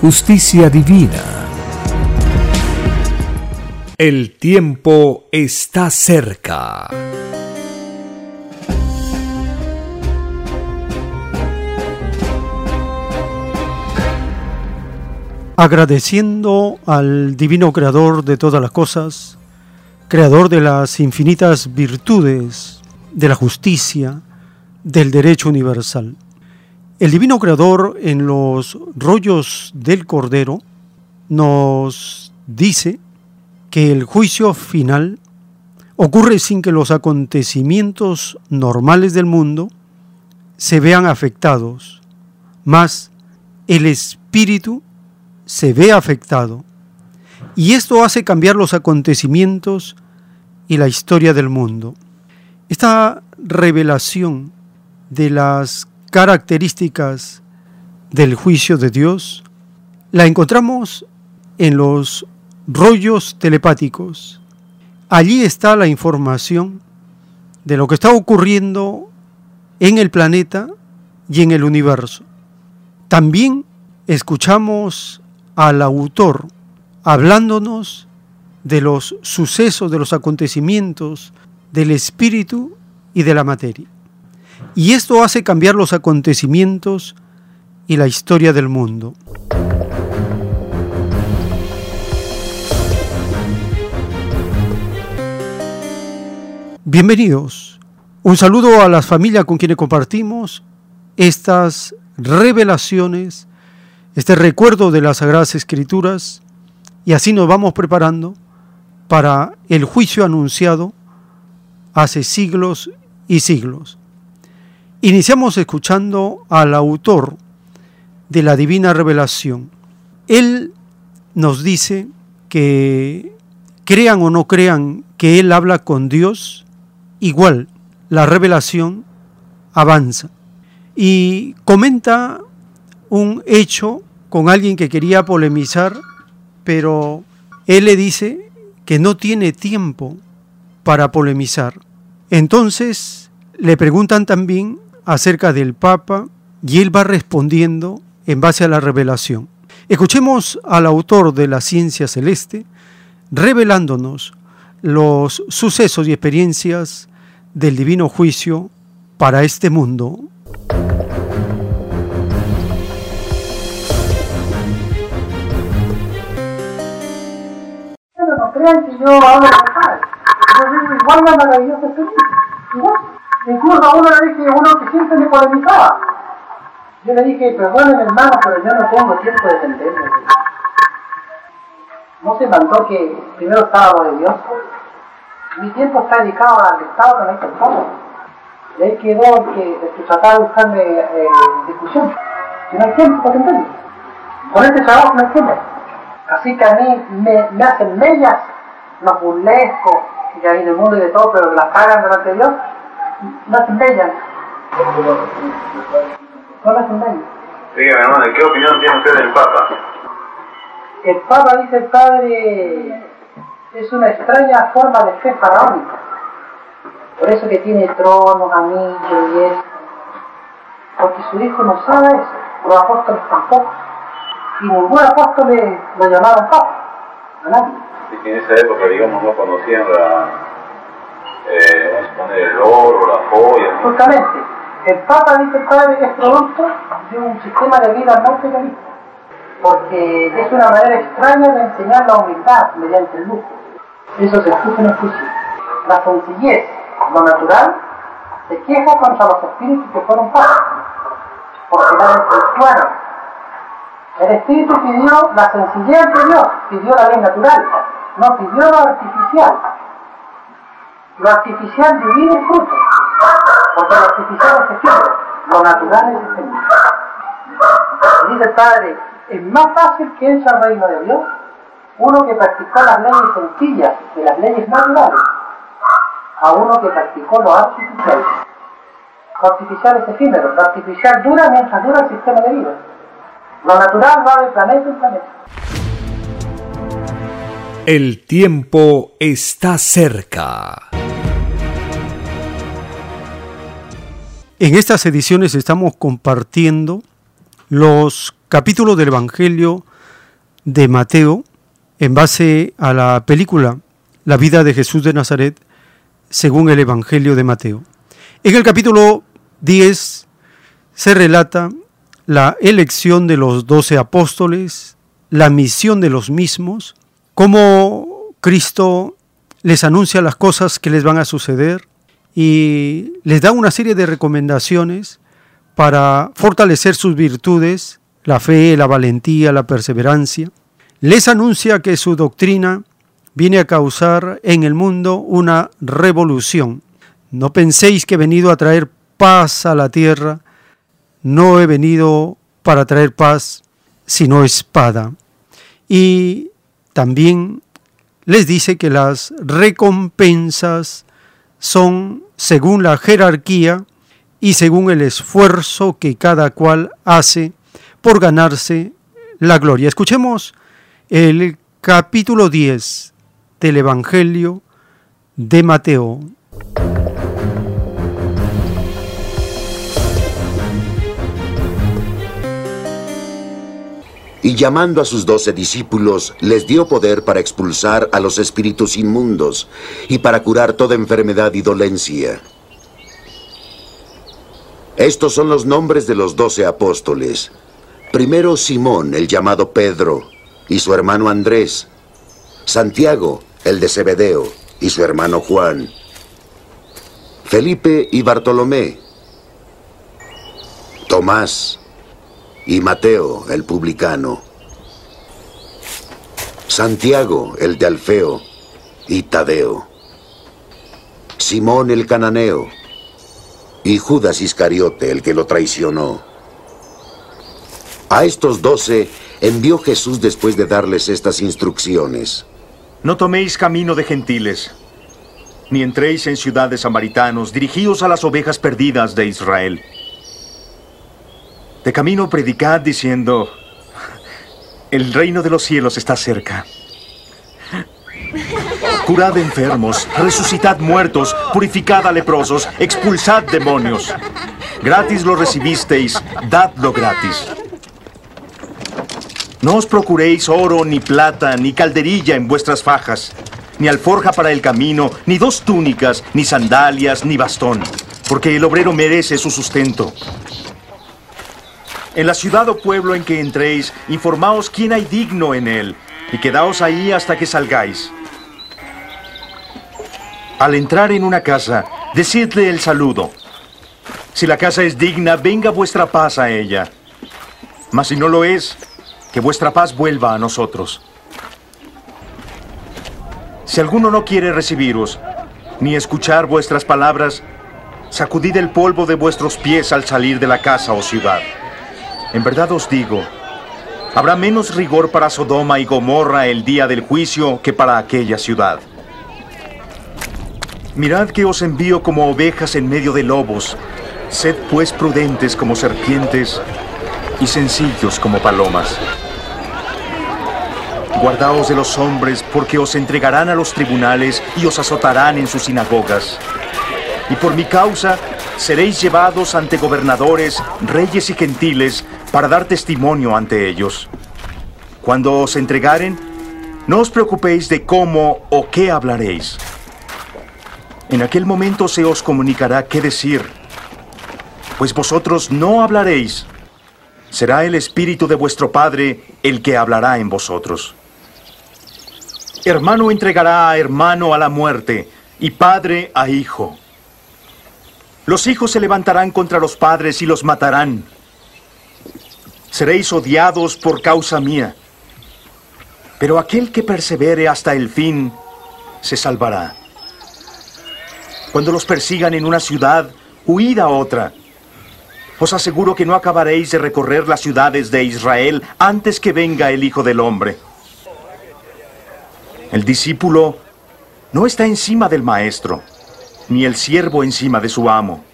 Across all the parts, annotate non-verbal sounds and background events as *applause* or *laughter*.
justicia divina. El tiempo está cerca. Agradeciendo al Divino Creador de todas las cosas, Creador de las infinitas virtudes, de la justicia, del derecho universal. El Divino Creador en los rollos del Cordero nos dice que el juicio final ocurre sin que los acontecimientos normales del mundo se vean afectados, más el espíritu se ve afectado. Y esto hace cambiar los acontecimientos y la historia del mundo. Esta revelación de las características del juicio de Dios la encontramos en los rollos telepáticos. Allí está la información de lo que está ocurriendo en el planeta y en el universo. También escuchamos al autor hablándonos de los sucesos, de los acontecimientos, del espíritu y de la materia. Y esto hace cambiar los acontecimientos y la historia del mundo. Bienvenidos. Un saludo a las familias con quienes compartimos estas revelaciones, este recuerdo de las Sagradas Escrituras, y así nos vamos preparando para el juicio anunciado hace siglos y siglos. Iniciamos escuchando al autor de la divina revelación. Él nos dice que crean o no crean que Él habla con Dios, igual la revelación avanza. Y comenta un hecho con alguien que quería polemizar, pero Él le dice que no tiene tiempo para polemizar. Entonces le preguntan también acerca del Papa y él va respondiendo en base a la revelación. Escuchemos al autor de la ciencia celeste revelándonos los sucesos y experiencias del divino juicio para este mundo. Crean que yo yo igual maravillosa. Igual. Incluso a uno le dije, uno que siempre me polemizaba. Yo le dije, perdónenme hermano, pero yo no tengo tiempo de entenderme. No se mandó que primero estaba lo de Dios. Mi tiempo está dedicado al Estado, no hay persona. Y ahí quedó el que, el que trataba de buscarme eh, discusión. No hay tiempo para entenderme. Con este trabajo no hay tiempo. Así que a mí me, me hacen mellas los burlescos, que hay en el mundo y de todo, pero las pagan delante de Dios, no hacen mellas. No las mellas. Dígame, hermano, ¿qué opinión tiene usted del Papa? El Papa, dice el Padre, es una extraña forma de fe faraónica. Por eso que tiene tronos, anillos y eso. Porque su hijo no sabe eso, los apóstoles tampoco. Y ningún apóstol le- lo llamaron Papa, a nadie. Es que en esa época, digamos, no conocían la, eh, el oro, la joya, ¿no? Justamente, El Papa, dice padre, es producto de un sistema de vida materialista, porque es una manera extraña de enseñar la humildad mediante el lujo. Eso se escucha en el juicio. La sencillez, lo natural, se queja contra los espíritus que fueron papas, porque la destrucción. El espíritu pidió la sencillez de Dios, pidió la ley natural, no pidió lo artificial. Lo artificial divide el fruto, porque lo artificial es efímero, lo natural es efímero. Dice el Padre, es más fácil que entre al reino de Dios uno que practicó las leyes sencillas de las leyes naturales a uno que practicó lo artificial. Lo artificial es efímero, lo artificial dura mientras dura el sistema de vida. Lo natural va de planeta en planeta. El tiempo está cerca. En estas ediciones estamos compartiendo los capítulos del Evangelio de Mateo en base a la película La vida de Jesús de Nazaret según el Evangelio de Mateo. En el capítulo 10 se relata la elección de los doce apóstoles, la misión de los mismos, cómo Cristo les anuncia las cosas que les van a suceder y les da una serie de recomendaciones para fortalecer sus virtudes, la fe, la valentía, la perseverancia. Les anuncia que su doctrina viene a causar en el mundo una revolución. No penséis que he venido a traer paz a la tierra. No he venido para traer paz, sino espada. Y también les dice que las recompensas son según la jerarquía y según el esfuerzo que cada cual hace por ganarse la gloria. Escuchemos el capítulo 10 del Evangelio de Mateo. Y llamando a sus doce discípulos, les dio poder para expulsar a los espíritus inmundos y para curar toda enfermedad y dolencia. Estos son los nombres de los doce apóstoles. Primero Simón, el llamado Pedro, y su hermano Andrés. Santiago, el de Zebedeo, y su hermano Juan. Felipe y Bartolomé. Tomás y Mateo, el publicano. Santiago, el de Alfeo, y Tadeo. Simón el cananeo, y Judas Iscariote, el que lo traicionó. A estos doce envió Jesús después de darles estas instrucciones. No toméis camino de gentiles, ni entréis en ciudades samaritanos, dirigíos a las ovejas perdidas de Israel. De camino predicad diciendo, el reino de los cielos está cerca. Curad enfermos, resucitad muertos, purificad a leprosos, expulsad demonios. Gratis lo recibisteis, dadlo gratis. No os procuréis oro, ni plata, ni calderilla en vuestras fajas, ni alforja para el camino, ni dos túnicas, ni sandalias, ni bastón, porque el obrero merece su sustento. En la ciudad o pueblo en que entréis, informaos quién hay digno en él, y quedaos ahí hasta que salgáis. Al entrar en una casa, decidle el saludo. Si la casa es digna, venga vuestra paz a ella. Mas si no lo es, que vuestra paz vuelva a nosotros. Si alguno no quiere recibiros, ni escuchar vuestras palabras, sacudid el polvo de vuestros pies al salir de la casa o ciudad. En verdad os digo, habrá menos rigor para Sodoma y Gomorra el día del juicio que para aquella ciudad. Mirad que os envío como ovejas en medio de lobos. Sed pues prudentes como serpientes y sencillos como palomas. Guardaos de los hombres, porque os entregarán a los tribunales y os azotarán en sus sinagogas. Y por mi causa seréis llevados ante gobernadores, reyes y gentiles para dar testimonio ante ellos. Cuando os entregaren, no os preocupéis de cómo o qué hablaréis. En aquel momento se os comunicará qué decir. Pues vosotros no hablaréis. Será el Espíritu de vuestro Padre el que hablará en vosotros. Hermano entregará a hermano a la muerte y padre a hijo. Los hijos se levantarán contra los padres y los matarán. Seréis odiados por causa mía. Pero aquel que persevere hasta el fin se salvará. Cuando los persigan en una ciudad, huid a otra. Os aseguro que no acabaréis de recorrer las ciudades de Israel antes que venga el Hijo del Hombre. El discípulo no está encima del maestro, ni el siervo encima de su amo.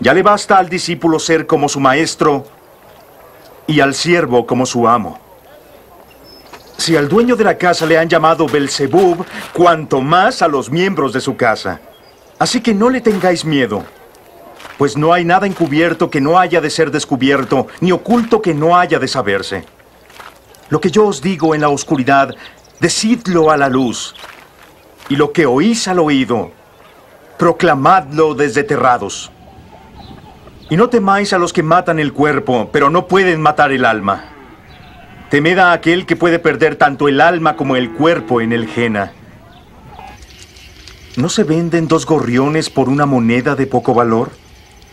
Ya le basta al discípulo ser como su maestro y al siervo como su amo. Si al dueño de la casa le han llamado Belzebub, cuanto más a los miembros de su casa. Así que no le tengáis miedo, pues no hay nada encubierto que no haya de ser descubierto, ni oculto que no haya de saberse. Lo que yo os digo en la oscuridad, decidlo a la luz, y lo que oís al oído, proclamadlo desde terrados. Y no temáis a los que matan el cuerpo, pero no pueden matar el alma. Temed a aquel que puede perder tanto el alma como el cuerpo en el Jena. ¿No se venden dos gorriones por una moneda de poco valor?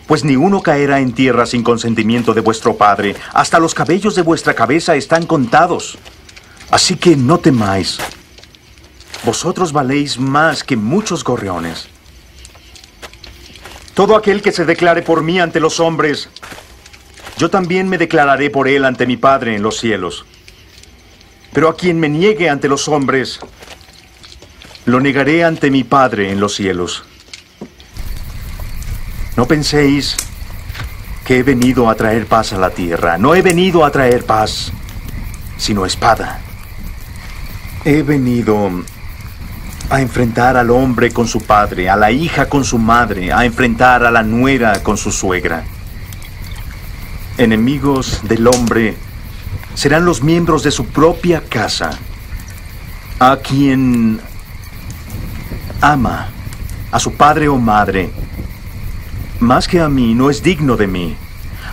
Pues ni uno caerá en tierra sin consentimiento de vuestro Padre. Hasta los cabellos de vuestra cabeza están contados. Así que no temáis. Vosotros valéis más que muchos gorriones. Todo aquel que se declare por mí ante los hombres, yo también me declararé por él ante mi Padre en los cielos. Pero a quien me niegue ante los hombres, lo negaré ante mi Padre en los cielos. No penséis que he venido a traer paz a la tierra. No he venido a traer paz, sino espada. He venido a enfrentar al hombre con su padre, a la hija con su madre, a enfrentar a la nuera con su suegra. Enemigos del hombre serán los miembros de su propia casa, a quien ama a su padre o madre, más que a mí, no es digno de mí.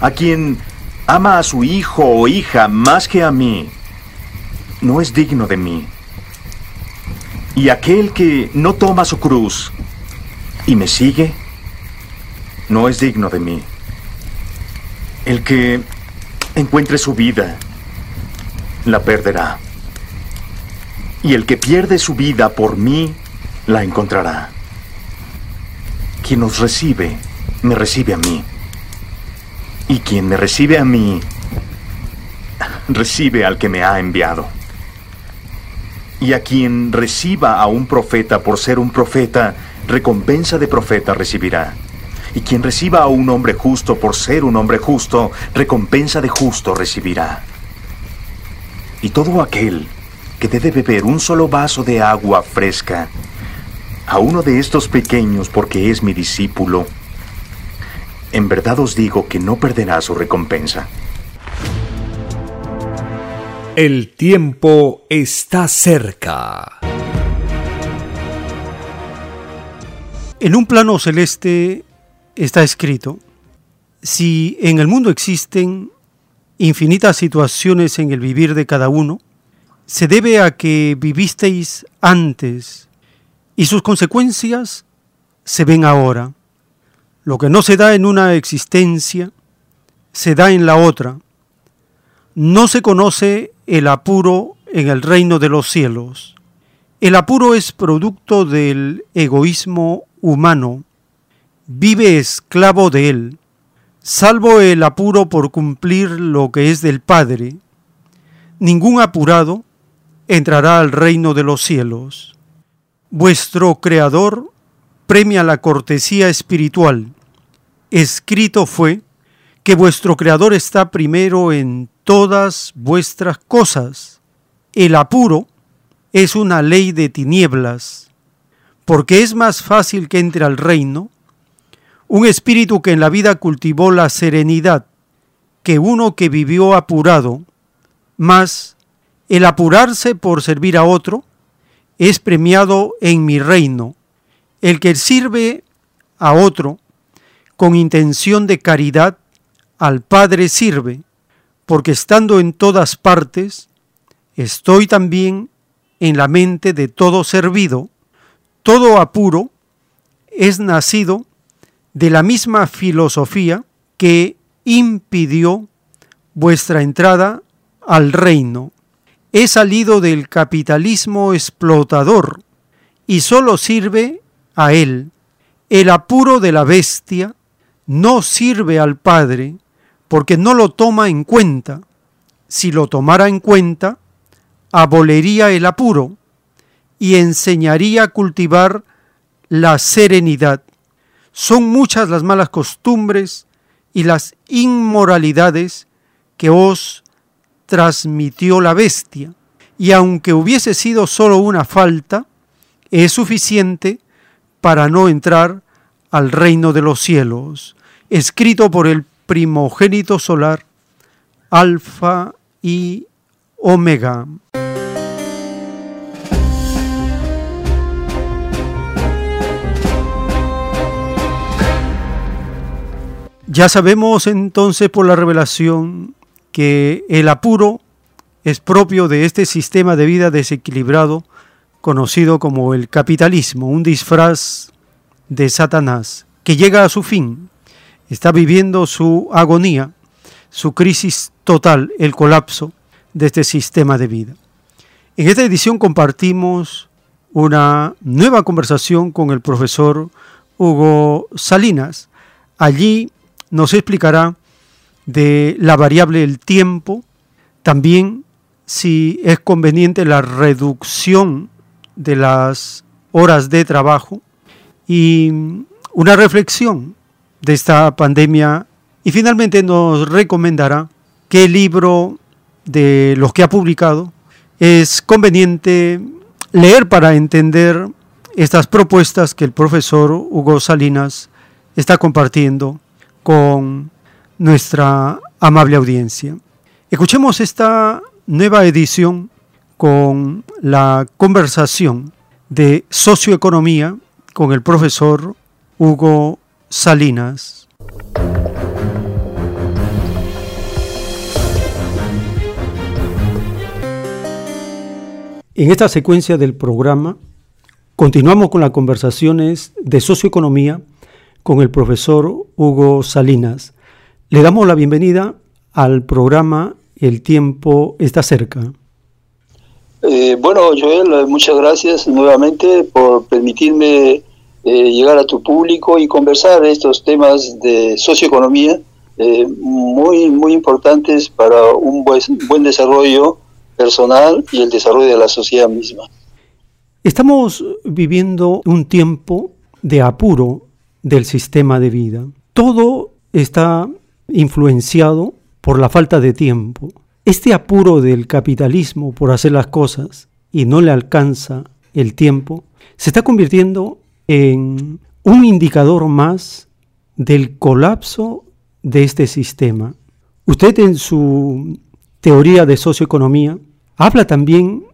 A quien ama a su hijo o hija más que a mí, no es digno de mí. Y aquel que no toma su cruz y me sigue, no es digno de mí. El que encuentre su vida, la perderá. Y el que pierde su vida por mí, la encontrará. Quien nos recibe, me recibe a mí. Y quien me recibe a mí, *laughs* recibe al que me ha enviado. Y a quien reciba a un profeta por ser un profeta, recompensa de profeta recibirá. Y quien reciba a un hombre justo por ser un hombre justo, recompensa de justo recibirá. Y todo aquel que debe beber un solo vaso de agua fresca, a uno de estos pequeños porque es mi discípulo, en verdad os digo que no perderá su recompensa. El tiempo está cerca. En un plano celeste está escrito, si en el mundo existen infinitas situaciones en el vivir de cada uno, se debe a que vivisteis antes y sus consecuencias se ven ahora. Lo que no se da en una existencia, se da en la otra. No se conoce el apuro en el reino de los cielos. El apuro es producto del egoísmo humano. Vive esclavo de él. Salvo el apuro por cumplir lo que es del Padre, ningún apurado entrará al reino de los cielos. Vuestro Creador premia la cortesía espiritual. Escrito fue que vuestro Creador está primero en todas vuestras cosas. El apuro es una ley de tinieblas, porque es más fácil que entre al reino un espíritu que en la vida cultivó la serenidad que uno que vivió apurado, más el apurarse por servir a otro es premiado en mi reino. El que sirve a otro con intención de caridad, al Padre sirve, porque estando en todas partes, estoy también en la mente de todo servido, todo apuro es nacido de la misma filosofía que impidió vuestra entrada al reino. He salido del capitalismo explotador y solo sirve a él. El apuro de la bestia no sirve al Padre porque no lo toma en cuenta. Si lo tomara en cuenta, abolería el apuro y enseñaría a cultivar la serenidad. Son muchas las malas costumbres y las inmoralidades que os transmitió la bestia, y aunque hubiese sido solo una falta, es suficiente para no entrar al reino de los cielos, escrito por el primogénito solar, Alfa y Omega. Ya sabemos entonces por la revelación que el apuro es propio de este sistema de vida desequilibrado conocido como el capitalismo, un disfraz de Satanás que llega a su fin, está viviendo su agonía, su crisis total, el colapso de este sistema de vida. En esta edición compartimos una nueva conversación con el profesor Hugo Salinas. Allí nos explicará de la variable del tiempo, también si es conveniente la reducción de las horas de trabajo y una reflexión de esta pandemia y finalmente nos recomendará qué libro de los que ha publicado es conveniente leer para entender estas propuestas que el profesor Hugo Salinas está compartiendo con nuestra amable audiencia. Escuchemos esta nueva edición con la conversación de socioeconomía con el profesor Hugo Salinas. En esta secuencia del programa continuamos con las conversaciones de socioeconomía con el profesor Hugo Salinas. Le damos la bienvenida al programa El tiempo está cerca. Eh, bueno, Joel, muchas gracias nuevamente por permitirme eh, llegar a tu público y conversar estos temas de socioeconomía eh, muy, muy importantes para un buen, buen desarrollo personal y el desarrollo de la sociedad misma. Estamos viviendo un tiempo de apuro del sistema de vida. Todo está influenciado por la falta de tiempo. Este apuro del capitalismo por hacer las cosas y no le alcanza el tiempo, se está convirtiendo en un indicador más del colapso de este sistema. Usted en su teoría de socioeconomía habla también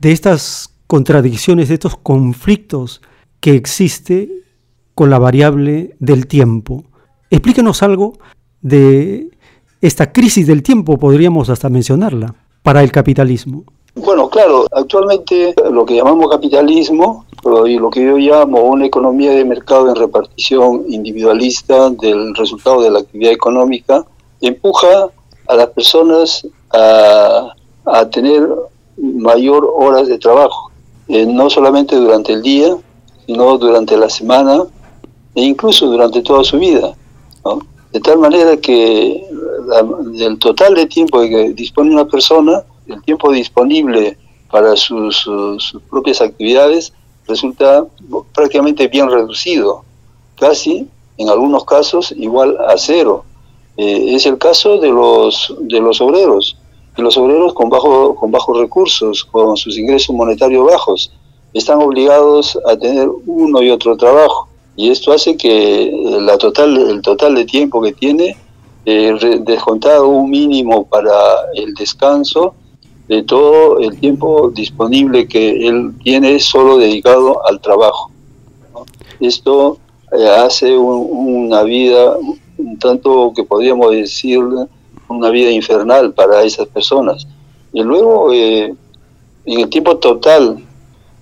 de estas contradicciones, de estos conflictos que existe con la variable del tiempo. Explíquenos algo de esta crisis del tiempo, podríamos hasta mencionarla, para el capitalismo. Bueno, claro, actualmente lo que llamamos capitalismo y lo que yo llamo una economía de mercado en repartición individualista del resultado de la actividad económica empuja a las personas a, tener mayor horas de trabajo, eh, no solamente durante el día, sino durante la semana e incluso durante toda su vida. De tal manera que el total de tiempo que dispone una persona, el tiempo disponible para sus, propias actividades, resulta prácticamente bien reducido, casi en algunos casos igual a cero. Eh, es el caso de los, de los obreros, de los obreros con, bajo, con bajos recursos, con sus ingresos monetarios bajos, están obligados a tener uno y otro trabajo y esto hace que la total, el total de tiempo que tiene, eh, descontado un mínimo para el descanso, de todo el tiempo disponible que él tiene solo dedicado al trabajo. Esto eh, hace una vida un tanto que podríamos decir una vida infernal para esas personas. Y luego, eh, en el tiempo total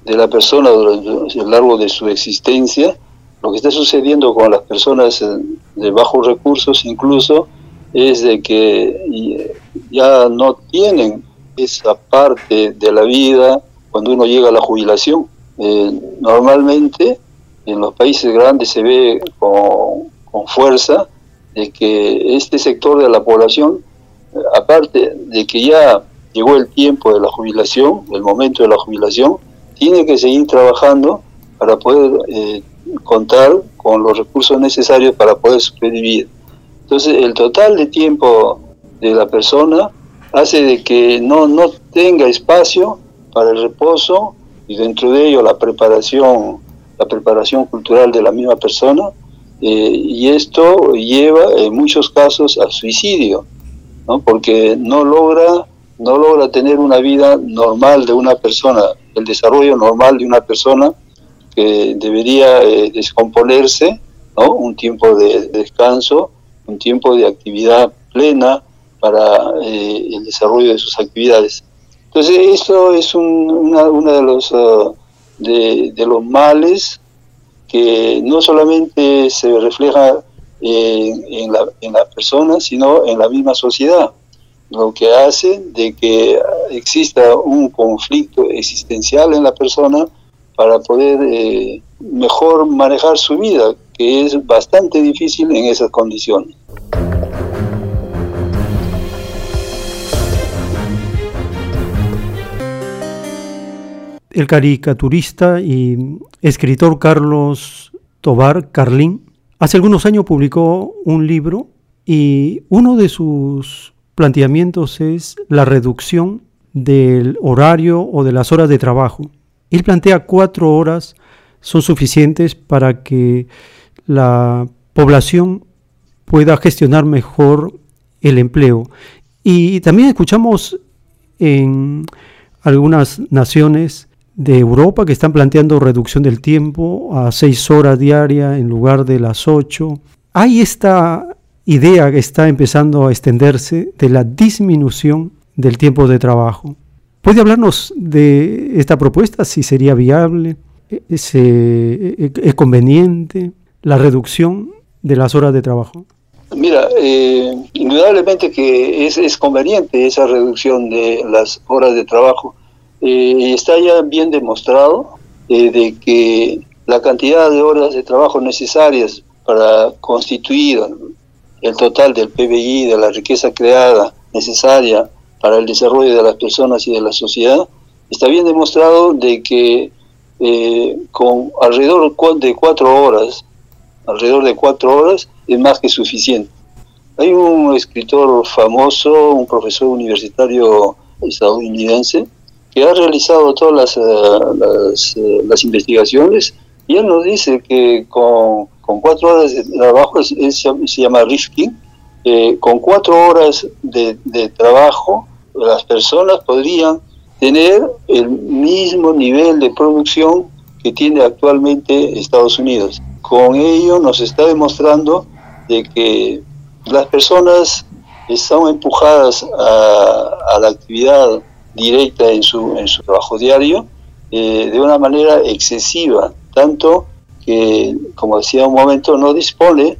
de la persona a lo largo de su existencia, lo que está sucediendo con las personas de bajos recursos incluso es de que ya no tienen esa parte de la vida cuando uno llega a la jubilación. Eh, normalmente en los países grandes se ve con, fuerza de que este sector de la población, aparte de que ya llegó el tiempo de la jubilación, el momento de la jubilación, tiene que seguir trabajando para poder eh, contar con los recursos necesarios para poder sobrevivir. Entonces, el total de tiempo de la persona hace de que no, no tenga espacio para el reposo y dentro de ello la preparación, la preparación cultural de la misma persona, eh, y esto lleva en muchos casos al suicidio, ¿no? porque no logra, no logra tener una vida normal de una persona, el desarrollo normal de una persona que debería eh, descomponerse, ¿no? un tiempo de descanso, un tiempo de actividad plena para eh, el desarrollo de sus actividades. Entonces, esto es una, una, de los, uh, de, los males que no solamente se refleja en, la, en la persona, sino en la misma sociedad, lo que hace de que exista un conflicto existencial en la persona para poder eh, mejor manejar su vida, que es bastante difícil en esas condiciones. El caricaturista y escritor Carlos Tobar Carlín hace algunos años publicó un libro y uno de sus planteamientos es la reducción del horario o de las horas de trabajo. Él plantea cuatro horas son suficientes para que la población pueda gestionar mejor el empleo. Y también escuchamos en algunas naciones de Europa que están planteando reducción del tiempo a seis horas diarias en lugar de las ocho. Hay esta idea que está empezando a extenderse de la disminución del tiempo de trabajo. ¿Puede hablarnos de esta propuesta, si sería viable, es, es conveniente la reducción de las horas de trabajo? Mira, eh, indudablemente que es, es conveniente esa reducción de las horas de trabajo eh, está ya bien demostrado eh, de que la cantidad de horas de trabajo necesarias para constituir el total del PBI, de la riqueza creada necesaria para el desarrollo de las personas y de la sociedad, está bien demostrado de que eh, con alrededor de cuatro horas, alrededor de cuatro horas, es más que suficiente. Hay un escritor famoso, un profesor universitario estadounidense, que ha realizado todas las, eh, eh, las, investigaciones, y él nos dice que con, con cuatro horas de trabajo, se llama Rifkin, eh, con cuatro horas de, trabajo, las personas podrían tener el mismo nivel de producción que tiene actualmente Estados Unidos. Con ello nos está demostrando de que las personas están empujadas a la actividad directa en su, en su trabajo diario eh, de una manera excesiva, tanto que, como decía un momento, no dispone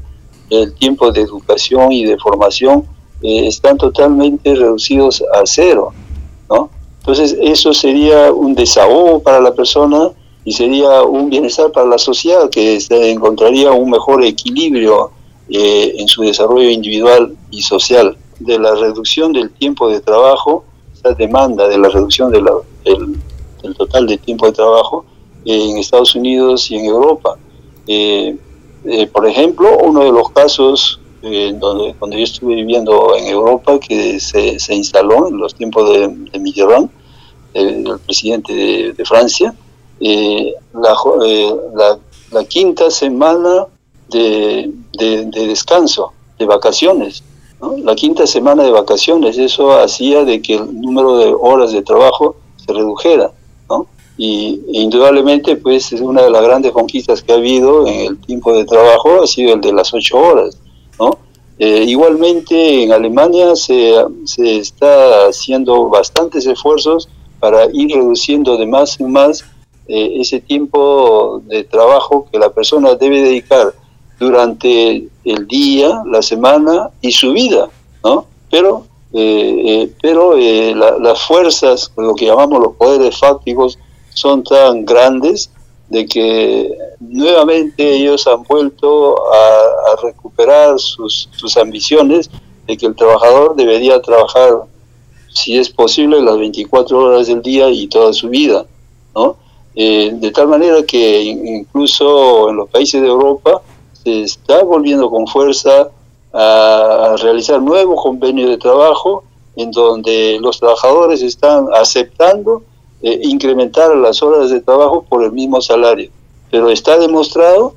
el tiempo de educación y de formación, eh, están totalmente reducidos a cero, ¿no? Entonces eso sería un desahogo para la persona y sería un bienestar para la sociedad que encontraría un mejor equilibrio eh, en su desarrollo individual y social. De la reducción del tiempo de trabajo demanda de la reducción del, total de tiempo de trabajo en Estados Unidos y en Europa. Eh, eh, por ejemplo, uno de los casos eh, donde cuando yo estuve viviendo en Europa, que se, instaló en los tiempos de, de Mitterrand, el presidente de, Francia, la, la, quinta semana de, de descanso, de vacaciones, la quinta semana de vacaciones, eso hacía de que el número de horas de trabajo se redujera. ¿no? y indudablemente pues es una de las grandes conquistas que ha habido en el tiempo de trabajo ha sido el de las ocho horas. Eh, igualmente en Alemania se, se, está haciendo bastantes esfuerzos para ir reduciendo de más en más eh, ese tiempo de trabajo que la persona debe dedicar durante el día, la semana y su vida, ¿no? Pero, eh, pero las fuerzas, lo que llamamos los poderes fácticos, son tan grandes de que nuevamente ellos han vuelto a, recuperar sus, sus, ambiciones de que el trabajador debería trabajar, si es posible, las 24 horas del día y toda su vida, ¿no? Eh, de tal manera que incluso en los países de Europa se está volviendo con fuerza a realizar nuevos convenios de trabajo en donde los trabajadores están aceptando eh, incrementar las horas de trabajo por el mismo salario. Pero está demostrado,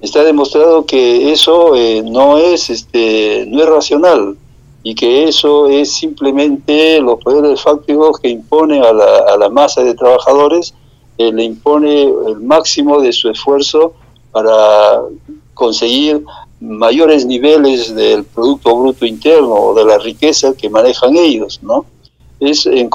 está demostrado que eso eh, no es, este, no es racional y que eso es simplemente los poderes fácticos que imponen a la, a la masa de trabajadores, eh, le impone el máximo de su esfuerzo para conseguir mayores niveles del Producto Bruto Interno o de la riqueza que manejan ellos, ¿no? Es en,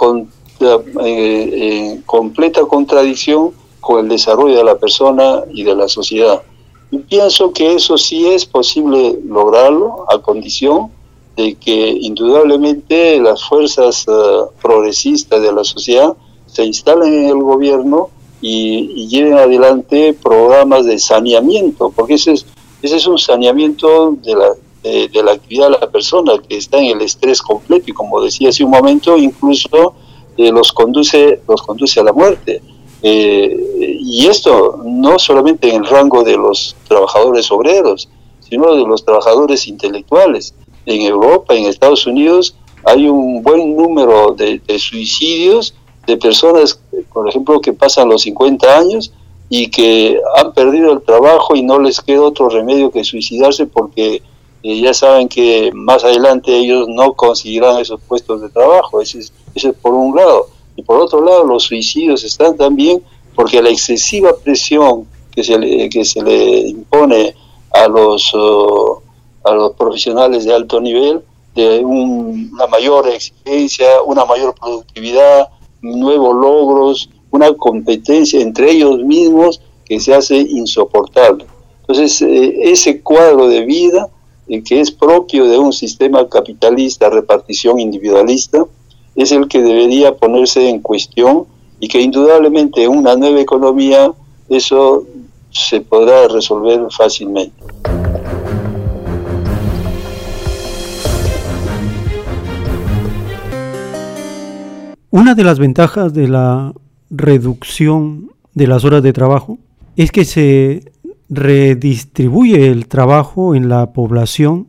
eh, en completa contradicción con el desarrollo de la persona y de la sociedad. Y pienso que eso sí es posible lograrlo a condición de que indudablemente las fuerzas eh, progresistas de la sociedad se instalen en el gobierno y, lleven adelante programas de saneamiento, porque ese es, ese es un saneamiento de la, de la actividad de la persona que está en el estrés completo y como decía hace un momento, incluso eh, los, conduce, los conduce a la muerte. Eh, y esto no solamente en el rango de los trabajadores obreros, sino de los trabajadores intelectuales. En Europa, en Estados Unidos, hay un buen número de, suicidios de personas, por ejemplo, que pasan los 50 años y que han perdido el trabajo y no les queda otro remedio que suicidarse porque eh, ya saben que más adelante ellos no conseguirán esos puestos de trabajo. Ese es, eso es por un lado. Y por otro lado, los suicidios están también porque la excesiva presión que se le, que se le impone a los, a los profesionales de alto nivel, de una mayor exigencia, una mayor productividad, nuevos logros, una competencia entre ellos mismos que se hace insoportable. Entonces, eh, ese cuadro de vida eh, que es propio de un sistema capitalista, repartición individualista, es el que debería ponerse en cuestión y que indudablemente en una nueva economía eso se podrá resolver fácilmente. Una de las ventajas de la reducción de las horas de trabajo es que se redistribuye el trabajo en la población.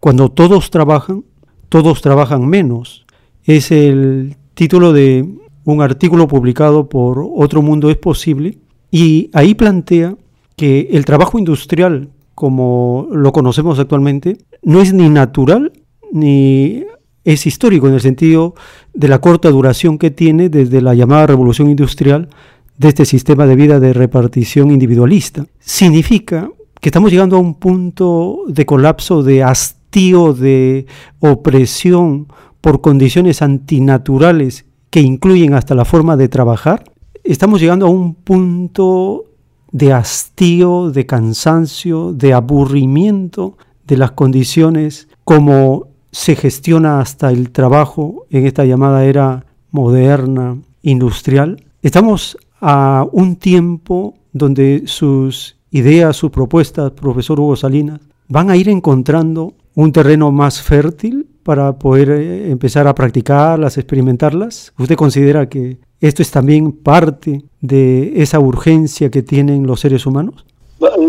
Cuando todos trabajan, todos trabajan menos es el título de un artículo publicado por Otro Mundo es Posible y ahí plantea que el trabajo industrial, como lo conocemos actualmente, no es ni natural ni es histórico en el sentido de la corta duración que tiene desde la llamada revolución industrial de este sistema de vida de repartición individualista. Significa que estamos llegando a un punto de colapso, de hastío, de opresión por condiciones antinaturales que incluyen hasta la forma de trabajar, estamos llegando a un punto de hastío, de cansancio, de aburrimiento de las condiciones como se gestiona hasta el trabajo en esta llamada era moderna, industrial. Estamos a un tiempo donde sus ideas, sus propuestas, profesor Hugo Salinas, van a ir encontrando un terreno más fértil para poder eh, empezar a practicarlas, experimentarlas? ¿Usted considera que esto es también parte de esa urgencia que tienen los seres humanos?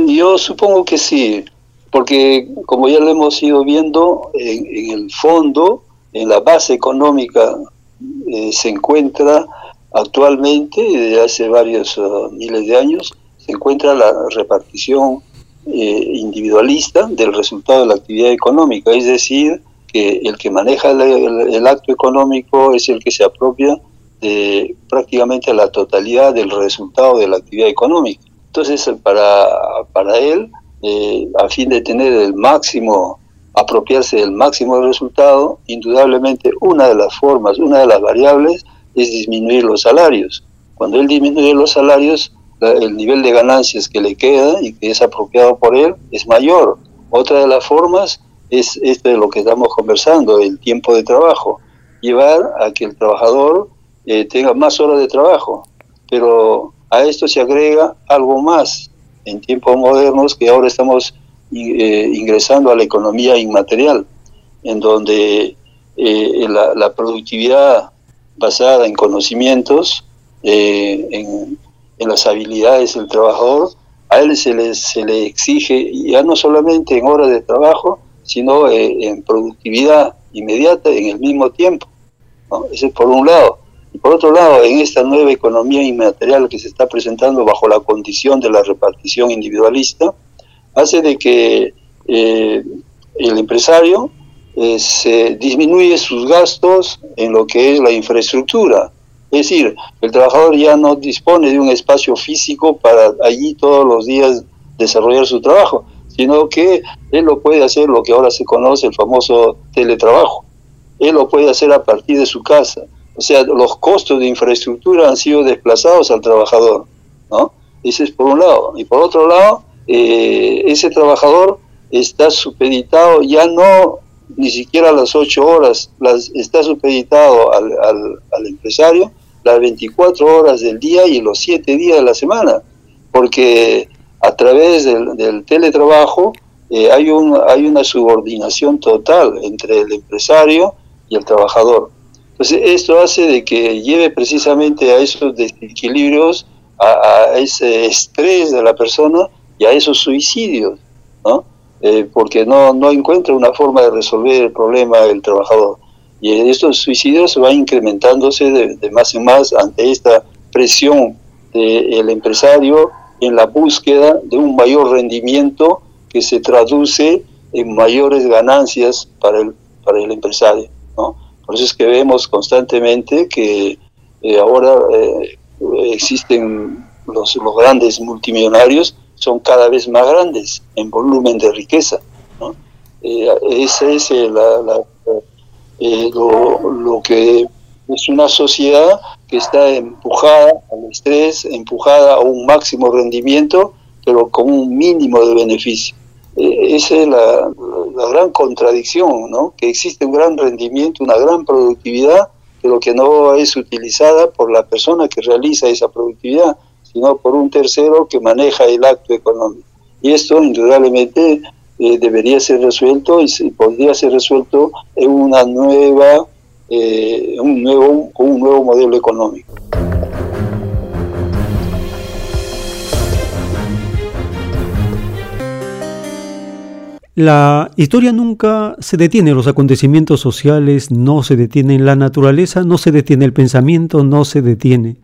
Yo supongo que sí, porque como ya lo hemos ido viendo, en, el fondo, en la base económica, eh, se encuentra actualmente, desde hace varios uh, miles de años, se encuentra la repartición eh, individualista del resultado de la actividad económica, es decir, que el que maneja el, acto económico es el que se apropia de prácticamente la totalidad del resultado de la actividad económica. Entonces, para, para él, eh, a fin de tener el máximo, apropiarse del máximo resultado, indudablemente una de las formas, una de las variables es disminuir los salarios. Cuando él disminuye los salarios, el nivel de ganancias que le queda y que es apropiado por él es mayor. Otra de las formas es esto de lo que estamos conversando, el tiempo de trabajo. Llevar a que el trabajador eh, tenga más horas de trabajo. Pero a esto se agrega algo más en tiempos modernos que ahora estamos eh, ingresando a la economía inmaterial, en donde eh, la, productividad basada en conocimientos, en, en las habilidades del trabajador, a él se le, se le exige ya no solamente en horas de trabajo, sino eh, en productividad inmediata en el mismo tiempo. ¿no? Ese es por un lado. Por otro lado, en esta nueva economía inmaterial que se está presentando bajo la condición de la repartición individualista, hace de que eh, el empresario eh, se disminuye sus gastos en lo que es la infraestructura, es decir, el trabajador ya no dispone de un espacio físico para allí todos los días desarrollar su trabajo, sino que él lo puede hacer lo que ahora se conoce el famoso teletrabajo. Él lo puede hacer a partir de su casa. O sea, los costos de infraestructura han sido desplazados al trabajador, ¿no? Ese es por un lado. Y por otro lado, eh, ese trabajador está supeditado ya no ni siquiera las ocho horas, las, está supeditado al, al empresario, las 24 horas del día y los 7 días de la semana, porque a través del, teletrabajo eh, hay, un, hay una subordinación total entre el empresario y el trabajador. Entonces, esto hace de que lleve precisamente a esos desequilibrios, a, ese estrés de la persona y a esos suicidios, ¿no? Eh, porque no, no encuentra una forma de resolver el problema del trabajador. Y estos suicidios van incrementándose de, más en más ante esta presión del empresario en la búsqueda de un mayor rendimiento que se traduce en mayores ganancias para el, para el empresario. ¿no? Por eso es que vemos constantemente que eh, ahora eh, existen los, los, grandes multimillonarios, son cada vez más grandes en volumen de riqueza. ¿no? Eh, esa es la, la lo, lo, que es una sociedad que está empujada al estrés, empujada a un máximo rendimiento, pero con un mínimo de beneficio. Esa es la, la, gran contradicción, ¿no? que existe un gran rendimiento, una gran productividad, pero que no es utilizada por la persona que realiza esa productividad, sino por un tercero que maneja el acto económico. Y esto indudablemente eh, debería ser resuelto y, podría ser resuelto en una nueva, eh, un nuevo, un nuevo modelo económico. La historia nunca se detiene, los acontecimientos sociales no se detienen, la naturaleza no se detiene, el pensamiento no se detiene.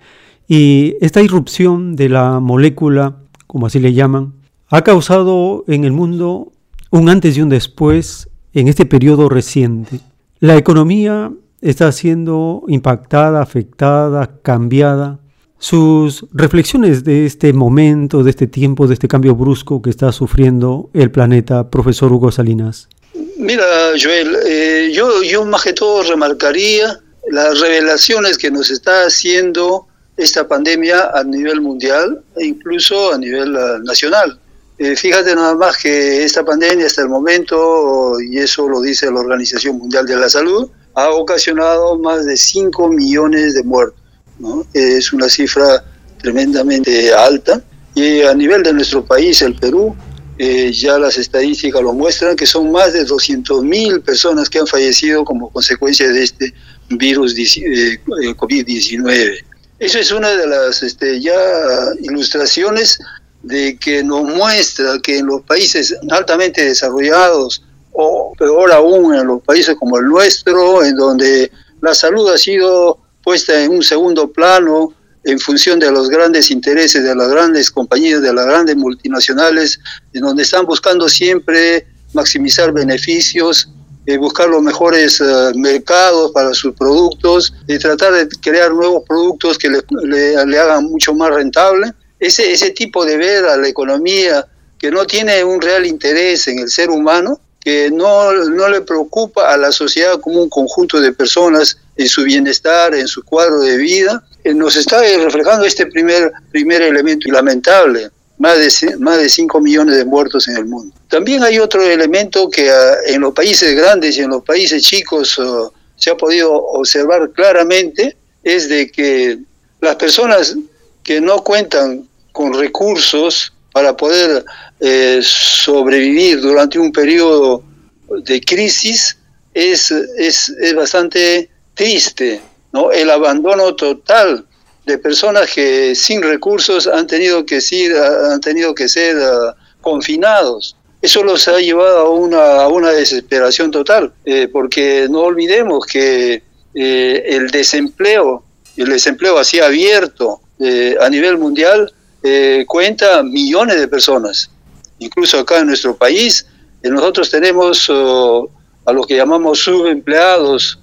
Y esta irrupción de la molécula, como así le llaman, ha causado en el mundo un antes y un después en este periodo reciente. La economía está siendo impactada, afectada, cambiada. Sus reflexiones de este momento, de este tiempo, de este cambio brusco que está sufriendo el planeta, profesor Hugo Salinas. Mira, Joel, eh, yo, yo más que todo remarcaría las revelaciones que nos está haciendo esta pandemia a nivel mundial e incluso a nivel uh, nacional. Eh, fíjate nada más que esta pandemia hasta el momento, y eso lo dice la Organización Mundial de la Salud, ha ocasionado más de 5 millones de muertos. Es una cifra tremendamente alta. Y a nivel de nuestro país, el Perú, eh, ya las estadísticas lo muestran que son más de 200 mil personas que han fallecido como consecuencia de este virus eh, COVID-19. Eso es una de las este, ya ilustraciones de que nos muestra que en los países altamente desarrollados, o peor aún en los países como el nuestro, en donde la salud ha sido puesta en un segundo plano en función de los grandes intereses de las grandes compañías, de las grandes multinacionales, en donde están buscando siempre maximizar beneficios eh, buscar los mejores eh, mercados para sus productos y tratar de crear nuevos productos que le, le, hagan mucho más rentable. Ese, ese tipo de ver a la economía que no tiene un real interés en el ser humano, que no, no le preocupa a la sociedad como un conjunto de personas en su bienestar, en su cuadro de vida, eh, nos está reflejando este primer, primer elemento lamentable más de, más de 5 millones de muertos en el mundo. También hay otro elemento que ah, en los países grandes y en los países chicos se ha podido observar claramente, es de que las personas que no cuentan con recursos para poder eh, sobrevivir durante un periodo de crisis es, es, es bastante triste, ¿no? El abandono total de personas que sin recursos han tenido que ser, han tenido que ser uh, confinados. Eso los ha llevado a una, a una desesperación total, eh, porque no olvidemos que eh, el desempleo, el desempleo así abierto eh, a nivel mundial, cuenta millones de personas. Incluso acá en nuestro país, nosotros tenemos uh, a los que llamamos subempleados,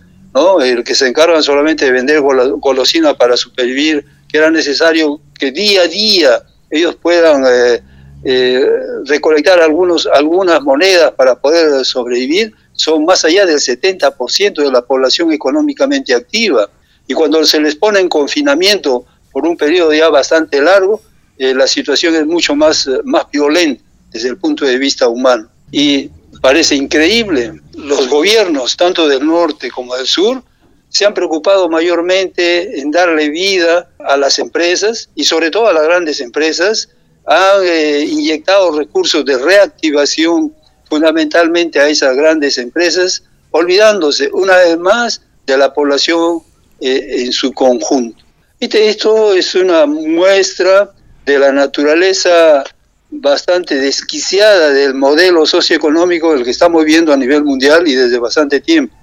el que se encargan solamente de vender golosina para supervivir, que era necesario que día a día ellos puedan eh, eh, recolectar algunos, algunas monedas para poder sobrevivir, son más allá del 70% de la población económicamente activa. Y cuando se les pone en confinamiento por un periodo ya bastante largo, eh, la situación es mucho más, más violenta desde el punto de vista humano. Y parece increíble. Los gobiernos, tanto del norte como del sur, se han preocupado mayormente en darle vida a las empresas y sobre todo a las grandes empresas. Han eh, inyectado recursos de reactivación fundamentalmente a esas grandes empresas, olvidándose una vez más de la población eh, en su conjunto. Esto es una muestra de la naturaleza bastante desquiciada del modelo socioeconómico del que estamos viendo a nivel mundial y desde bastante tiempo.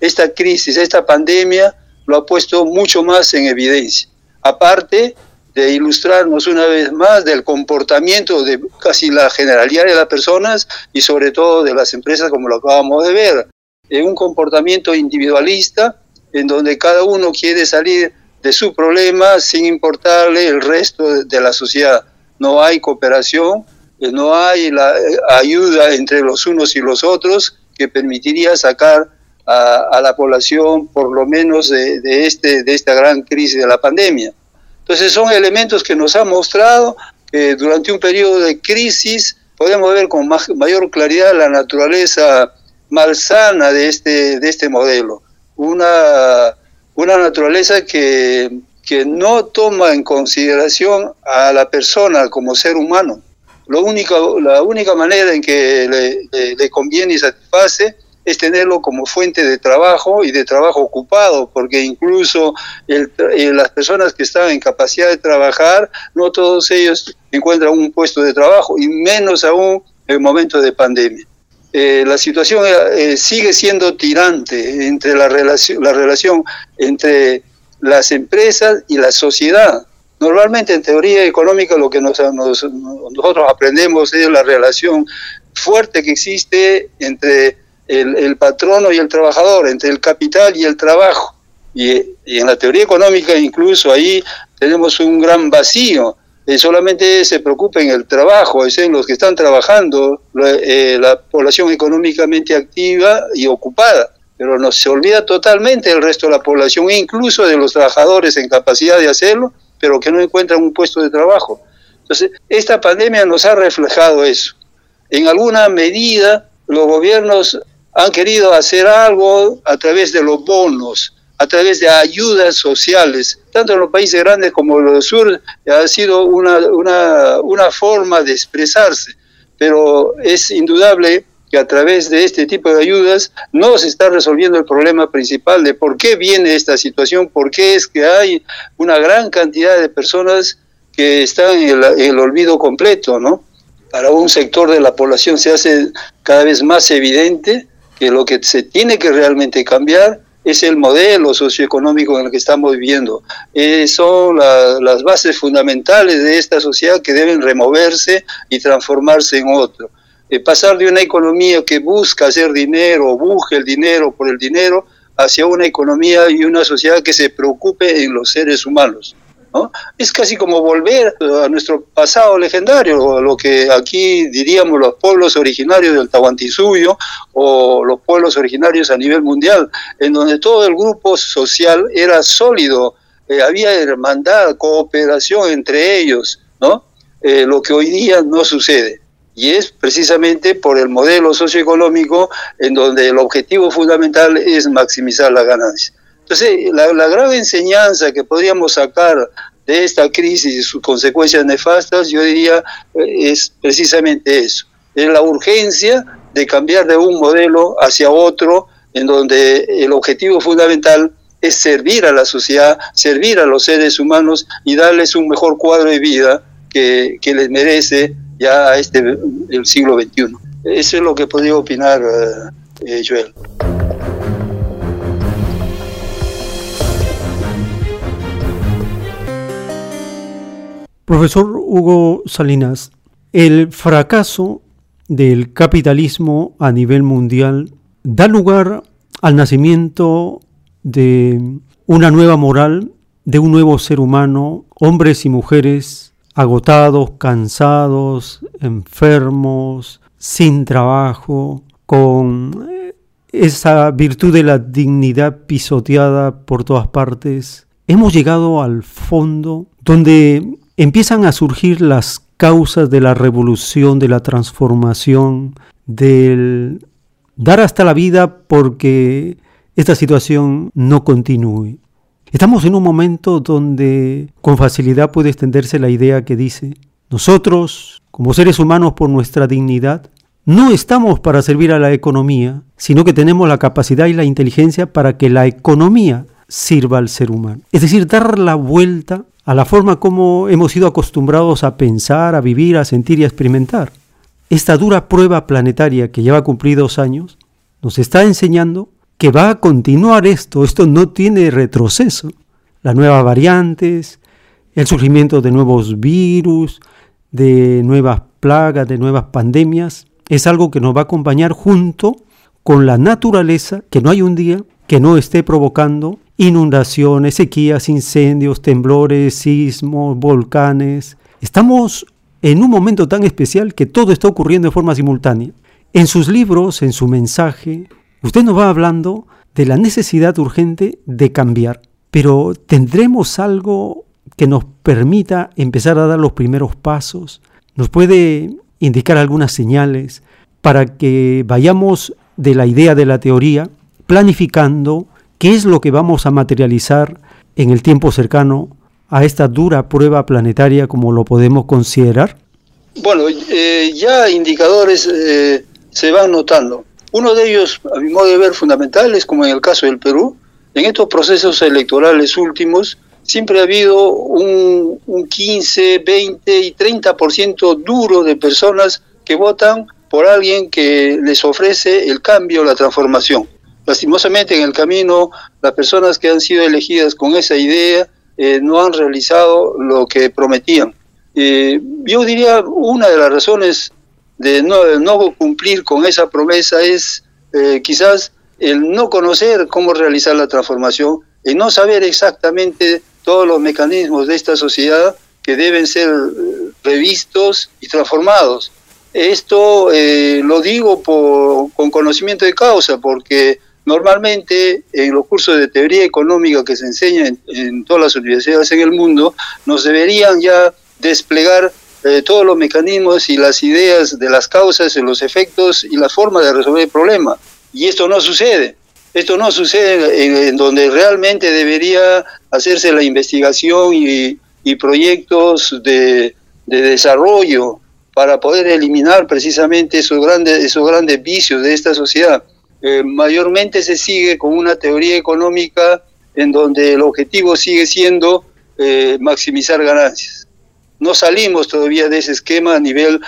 Esta crisis, esta pandemia lo ha puesto mucho más en evidencia. Aparte de ilustrarnos una vez más del comportamiento de casi la generalidad de las personas y sobre todo de las empresas como lo acabamos de ver. En un comportamiento individualista en donde cada uno quiere salir de su problema sin importarle el resto de la sociedad no hay cooperación, eh, no hay la eh, ayuda entre los unos y los otros que permitiría sacar a, la población por lo menos de, este, de esta gran crisis de la pandemia. Entonces son elementos que nos han mostrado que durante un periodo de crisis podemos ver con mayor claridad la naturaleza malsana de este, de este modelo. Una, una naturaleza que que no toma en consideración a la persona como ser humano. Lo único, la única manera en que le, conviene y satisface es tenerlo como fuente de trabajo y de trabajo ocupado, porque incluso las personas que están en capacidad de trabajar, no todos ellos encuentran un puesto de trabajo, y menos aún en momento de pandemia. Eh, la situación eh, sigue siendo tirante entre la relación, la relación entre las empresas y la sociedad. Normalmente en teoría económica lo que nosotros aprendemos es la relación fuerte que existe entre el, patrono y el trabajador, entre el capital y el trabajo. Y, en la teoría económica incluso ahí tenemos un gran vacío. Eh, solamente se preocupa en el trabajo, es en los que están trabajando, eh, la población económicamente activa y ocupada pero no se olvida totalmente del resto de la población, incluso de los trabajadores en capacidad de hacerlo, pero que no encuentran un puesto de trabajo. Entonces, esta pandemia nos ha reflejado eso. En alguna medida, los gobiernos han querido hacer algo a través de los bonos, a través de ayudas sociales, tanto en los países grandes como en los sur, ha sido una, una, una forma de expresarse, pero es indudable que a través de este tipo de ayudas no se está resolviendo el problema principal de por qué viene esta situación, por qué es que hay una gran cantidad de personas que están en el, olvido completo, ¿no? Para un sector de la población se hace cada vez más evidente que lo que se tiene que realmente cambiar es el modelo socioeconómico en el que estamos viviendo. Eh, son las bases fundamentales de esta sociedad que deben removerse y transformarse en otro eh, pasar de una economía que busca hacer dinero, busque el dinero por el dinero, hacia una economía y una sociedad que se preocupe en los seres humanos. ¿no? Es casi como volver a nuestro pasado legendario, lo que aquí diríamos los pueblos originarios del Tahuantinsuyo o los pueblos originarios a nivel mundial, en donde todo el grupo social era sólido, eh, había hermandad, cooperación entre ellos. Eh, lo que hoy día no sucede y es precisamente por el modelo socioeconómico en donde el objetivo fundamental es maximizar la ganancia. Entonces, la, gran enseñanza que podríamos sacar de esta crisis y sus consecuencias nefastas, yo diría, eh, es precisamente eso, es la urgencia de cambiar de un modelo hacia otro, en donde el objetivo fundamental es servir a la sociedad, servir a los seres humanos y darles un mejor cuadro de vida que les merece ya a este el siglo XXI. Eso es lo que podría opinar eh, eh, Joel. Profesor Hugo Salinas, el fracaso del capitalismo a nivel mundial da lugar al nacimiento de una nueva moral, de un nuevo ser humano, hombres y mujeres agotados, cansados, enfermos, sin trabajo, con eh, esa virtud de la dignidad pisoteada por todas partes. Hemos llegado al fondo donde empiezan a surgir las causas de la revolución, de la transformación, del dar hasta la vida porque esta situación no continúe. Estamos en un momento donde con facilidad puede extenderse la idea que dice, nosotros, como seres humanos por nuestra dignidad, no estamos para servir a la economía, sino que tenemos la capacidad y la inteligencia para que la economía sirva al ser humano. Es decir, dar la vuelta a la forma como hemos sido acostumbrados a pensar, a vivir, a sentir y a experimentar. Esta dura prueba planetaria que lleva cumplidos años nos está enseñando que va a continuar esto, esto no tiene retroceso. Las nuevas variantes, el surgimiento de nuevos virus, de nuevas plagas, de nuevas pandemias, es algo que nos va a acompañar junto con la naturaleza, que no hay un día que no esté provocando inundaciones, sequías, incendios, temblores, sismos, volcanes. Estamos en un momento tan especial que todo está ocurriendo de forma simultánea. En sus libros, en su mensaje, Usted nos va hablando de la necesidad urgente de cambiar, pero ¿tendremos algo que nos permita empezar a dar los primeros pasos? ¿Nos puede indicar algunas señales para que vayamos de la idea de la teoría planificando qué es lo que vamos a materializar en el tiempo cercano a esta dura prueba planetaria como lo podemos considerar? Bueno, eh, ya indicadores eh, se van notando. Uno de ellos, a mi modo de ver, fundamentales, como en el caso del Perú, en estos procesos electorales últimos, siempre ha habido un, 15, 20 y 30% duro de personas que votan por alguien que les ofrece el cambio, la transformación. Lastimosamente en el camino, las personas que han sido elegidas con esa idea eh, no han realizado lo que prometían. Eh, yo diría una de las razones de no, cumplir con esa promesa es eh, quizás el no conocer cómo realizar la transformación, y no saber exactamente todos los mecanismos de esta sociedad que deben ser eh, revistos y transformados. Esto eh, lo digo con conocimiento de causa, porque normalmente en los cursos de teoría económica que se enseñan en todas las universidades en el mundo, nos deberían ya desplegar eh, todos los mecanismos y las ideas de las causas, los efectos y la forma de resolver el problema. Y esto no sucede. Esto no sucede en, donde realmente debería hacerse la investigación y, proyectos de, desarrollo para poder eliminar precisamente esos grandes, esos grandes vicios de esta sociedad. Eh, mayormente se sigue con una teoría económica en donde el objetivo sigue siendo eh, maximizar ganancias no salimos todavía de ese esquema a nivel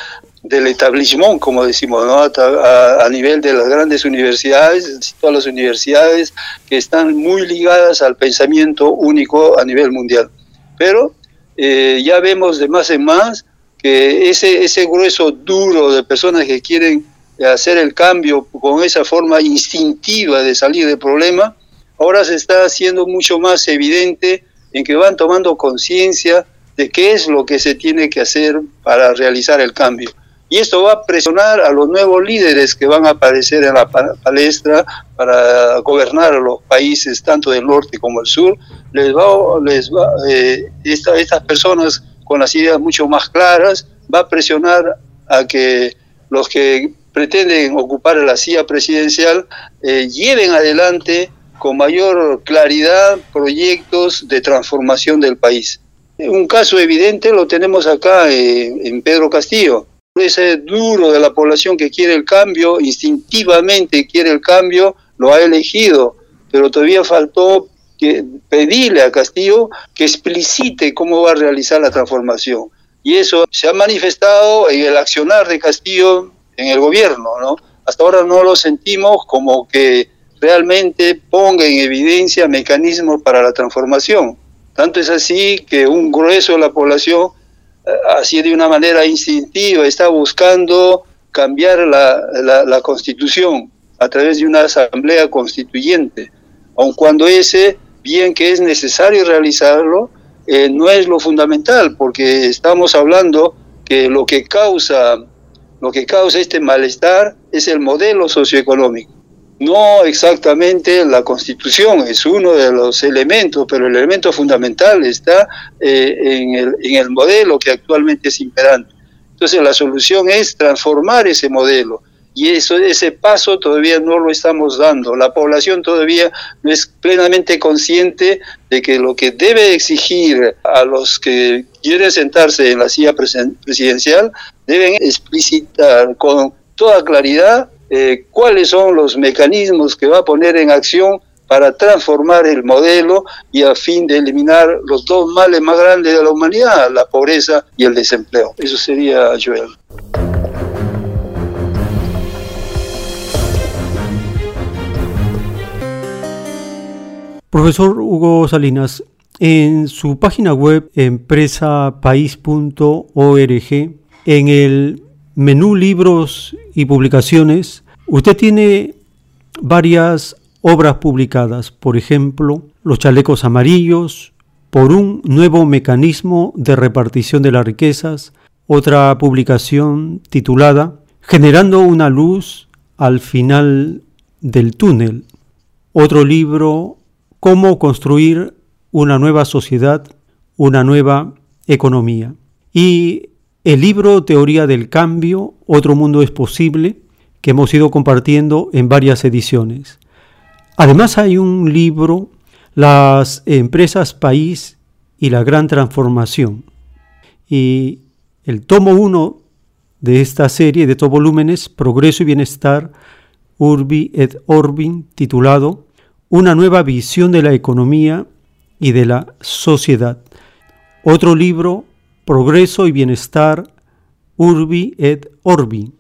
del establishment, como decimos, ¿no? a, nivel de las grandes universidades, todas las universidades que están muy ligadas al pensamiento único a nivel mundial. Pero eh, ya vemos de más en más que ese, ese grueso duro de personas que quieren hacer el cambio con esa forma instintiva de salir del problema, ahora se está haciendo mucho más evidente en que van tomando conciencia de qué es lo que se tiene que hacer para realizar el cambio. Y esto va a presionar a los nuevos líderes que van a aparecer en la palestra para gobernar los países tanto del norte como del sur. Les va, les va, eh, estas personas con las ideas mucho más claras va a presionar a que los que pretenden ocupar la silla presidencial eh, lleven adelante con mayor claridad proyectos de transformación del país. Un caso evidente lo tenemos acá eh, en Pedro Castillo. Ese duro de la población que quiere el cambio, instintivamente quiere el cambio, lo ha elegido, pero todavía faltó que pedirle a Castillo que explicite cómo va a realizar la transformación. Y eso se ha manifestado en el accionar de Castillo en el gobierno, ¿no? Hasta ahora no lo sentimos como que realmente ponga en evidencia mecanismos para la transformación. Tanto es así que un grueso de la población, eh, así de una manera instintiva, está buscando cambiar la, la, constitución a través de una asamblea constituyente, aun cuando ese, bien que es necesario realizarlo, eh, no es lo fundamental, porque estamos hablando que lo que causa lo que causa este malestar es el modelo socioeconómico no exactamente la constitución, es uno de los elementos, pero el elemento fundamental está eh, en, el, en, el, modelo que actualmente es imperante. Entonces la solución es transformar ese modelo y eso, ese paso todavía no lo estamos dando. La población todavía no es plenamente consciente de que lo que debe exigir a los que quieren sentarse en la silla presidencial deben explicitar con toda claridad eh, cuáles son los mecanismos que va a poner en acción para transformar el modelo y a fin de eliminar los dos males más grandes de la humanidad, la pobreza y el desempleo. Eso sería, Joel. Profesor Hugo Salinas, en su página web empresapaís.org, en el menú libros y publicaciones, usted tiene varias obras publicadas, por ejemplo, Los chalecos amarillos, por un nuevo mecanismo de repartición de las riquezas, otra publicación titulada Generando una luz al final del túnel, otro libro Cómo construir una nueva sociedad, una nueva economía. Y el libro Teoría del Cambio, Otro Mundo es Posible, que hemos ido compartiendo en varias ediciones. Además hay un libro, Las Empresas País y la Gran Transformación. Y el tomo 1 de esta serie de estos volúmenes, Progreso y Bienestar, Urbi et Orbin, titulado Una nueva visión de la economía y de la sociedad. Otro libro, Progreso y Bienestar, Urbi et Orbi.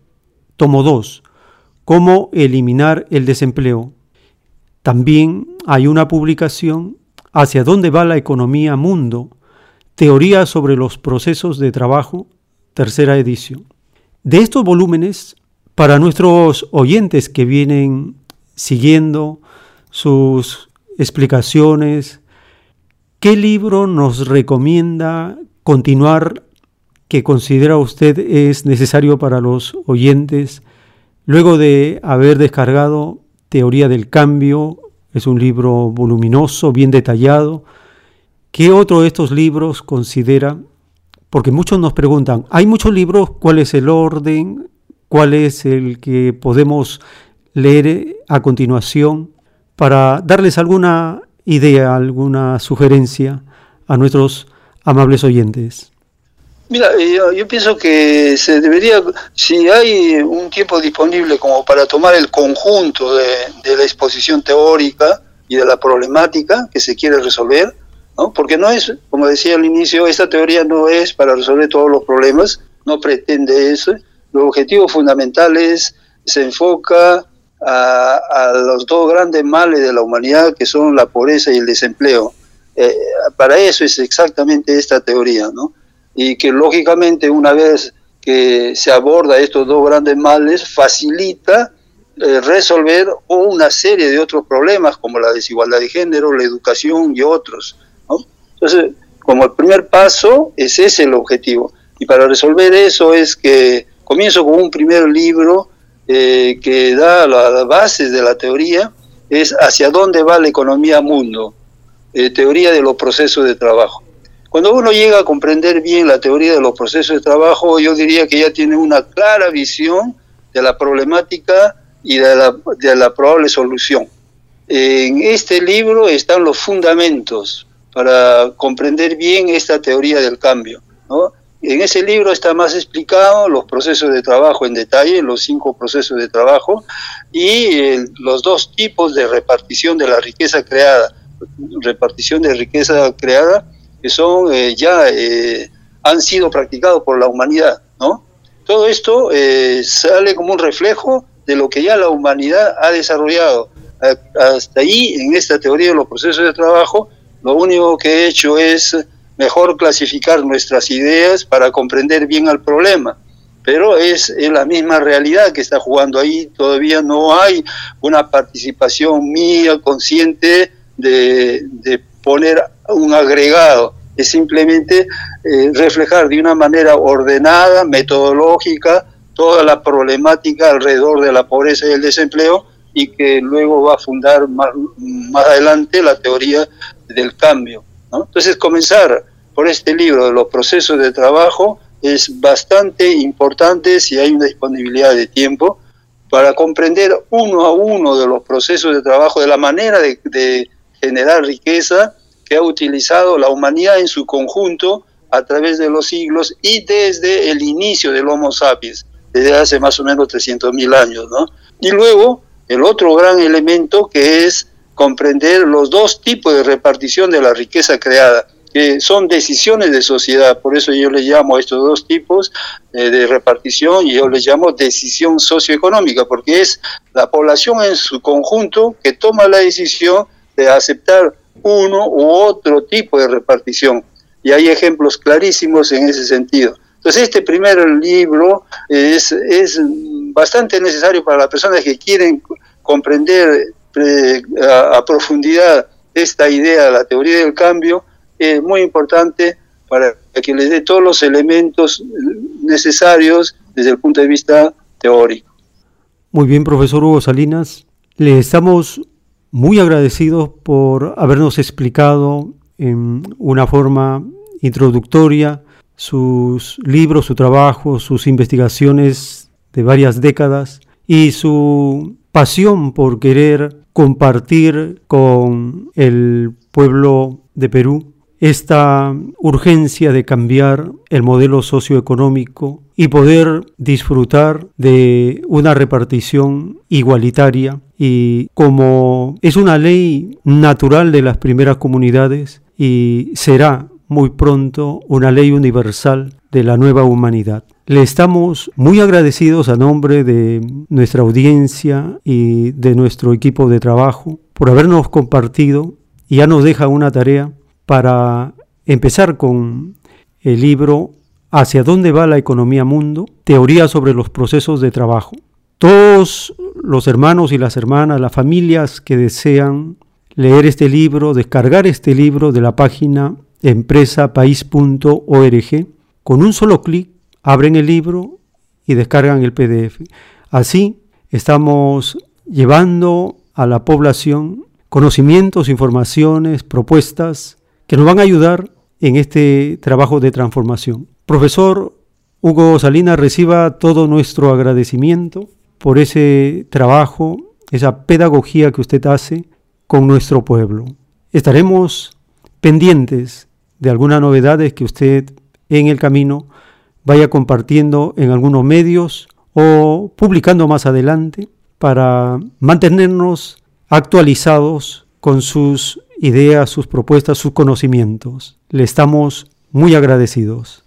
Tomo 2. Cómo eliminar el desempleo. También hay una publicación, Hacia dónde va la economía mundo. Teoría sobre los procesos de trabajo, tercera edición. De estos volúmenes, para nuestros oyentes que vienen siguiendo sus explicaciones, ¿qué libro nos recomienda continuar que considera usted es necesario para los oyentes luego de haber descargado Teoría del Cambio, es un libro voluminoso, bien detallado. ¿Qué otro de estos libros considera? Porque muchos nos preguntan, hay muchos libros, ¿cuál es el orden? ¿Cuál es el que podemos leer a continuación? Para darles alguna idea, alguna sugerencia a nuestros amables oyentes? Mira, yo, pienso que se debería, si hay un tiempo disponible como para tomar el conjunto de, la exposición teórica y de la problemática que se quiere resolver, ¿no? porque no es, como decía al inicio, esta teoría no es para resolver todos los problemas, no pretende eso. Los objetivos fundamentales se enfoca a los dos grandes males de la humanidad, que son la pobreza y el desempleo. Eh, para eso es exactamente esta teoría, ¿no? y que lógicamente una vez que se aborda estos dos grandes males, facilita eh, resolver una serie de otros problemas como la desigualdad de género, la educación y otros. Entonces, como el primer paso, es ese el objetivo. Y para resolver eso es que comienzo con un primer libro eh, que da las bases de la teoría, es hacia dónde va la economía mundo, eh, teoría de los procesos de trabajo. Cuando uno llega a comprender bien la teoría de los procesos de trabajo, yo diría que ya tiene una clara visión de la problemática y de la, probable solución. En este libro están los fundamentos para comprender bien esta teoría del cambio. ¿no? En ese libro está más explicado los procesos de trabajo en detalle, los cinco procesos de trabajo y los dos tipos de repartición de la riqueza creada. Repartición de riqueza creada que son eh, ya eh, han sido practicados por la humanidad, ¿no? Todo esto eh, sale como un reflejo de lo que ya la humanidad ha desarrollado. Hasta ahí, en esta teoría de los procesos de trabajo, lo único que he hecho es mejor clasificar nuestras ideas para comprender bien el problema. Pero es, la misma realidad que está jugando ahí. Todavía no hay una participación mía consciente de, de poner un agregado. Es simplemente eh, reflejar de una manera ordenada, metodológica, toda la problemática alrededor de la pobreza y el desempleo y que luego va a fundar más, más adelante la teoría del cambio. Entonces, comenzar por este libro de los procesos de trabajo es bastante importante si hay una disponibilidad de tiempo para comprender uno a uno de los procesos de trabajo, de la manera de, de generar riqueza que ha utilizado la humanidad en su conjunto a través de los siglos y desde el inicio del Homo sapiens, desde hace más o menos 300.000 años. ¿no? Y luego, el otro gran elemento que es comprender los dos tipos de repartición de la riqueza creada, que son decisiones de sociedad, por eso yo le llamo a estos dos tipos eh, de repartición y yo les llamo decisión socioeconómica, porque es la población en su conjunto que toma la decisión de aceptar uno u otro tipo de repartición. Y hay ejemplos clarísimos en ese sentido. Entonces este primer libro es, es bastante necesario para las personas que quieren comprender a, profundidad esta idea, la teoría del cambio, es muy importante para que les dé todos los elementos necesarios desde el punto de vista teórico. Muy bien, profesor Hugo Salinas. Le estamos muy agradecidos por habernos explicado en una forma introductoria sus libros, su trabajo, sus investigaciones de varias décadas y su pasión por querer compartir con el pueblo de Perú esta urgencia de cambiar el modelo socioeconómico y poder disfrutar de una repartición igualitaria y como es una ley natural de las primeras comunidades y será muy pronto una ley universal de la nueva humanidad. Le estamos muy agradecidos a nombre de nuestra audiencia y de nuestro equipo de trabajo por habernos compartido y ya nos deja una tarea para empezar con el libro Hacia dónde va la economía mundo, teoría sobre los procesos de trabajo. Todos los hermanos y las hermanas, las familias que desean leer este libro, descargar este libro de la página empresapaís.org, con un solo clic abren el libro y descargan el PDF. Así estamos llevando a la población conocimientos, informaciones, propuestas que nos van a ayudar en este trabajo de transformación. Profesor Hugo Salinas, reciba todo nuestro agradecimiento por ese trabajo, esa pedagogía que usted hace con nuestro pueblo. Estaremos pendientes de algunas novedades que usted en el camino vaya compartiendo en algunos medios o publicando más adelante para mantenernos actualizados con sus ideas, sus propuestas, sus conocimientos. Le estamos muy agradecidos.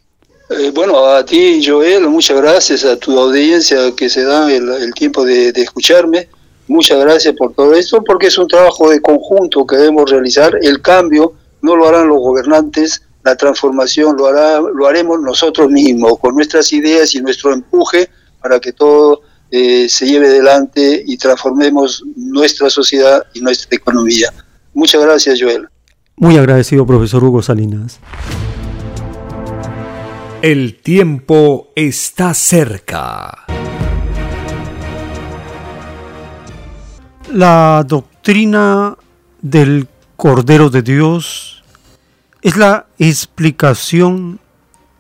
Eh, bueno, a ti, Joel, muchas gracias a tu audiencia que se da el, tiempo de, escucharme. Muchas gracias por todo esto, porque es un trabajo de conjunto que debemos realizar. El cambio no lo harán los gobernantes, la transformación lo, hará, lo haremos nosotros mismos, con nuestras ideas y nuestro empuje para que todo eh, se lleve adelante y transformemos nuestra sociedad y nuestra economía. Muchas gracias, Joel. Muy agradecido, profesor Hugo Salinas. El tiempo está cerca. La doctrina del Cordero de Dios es la explicación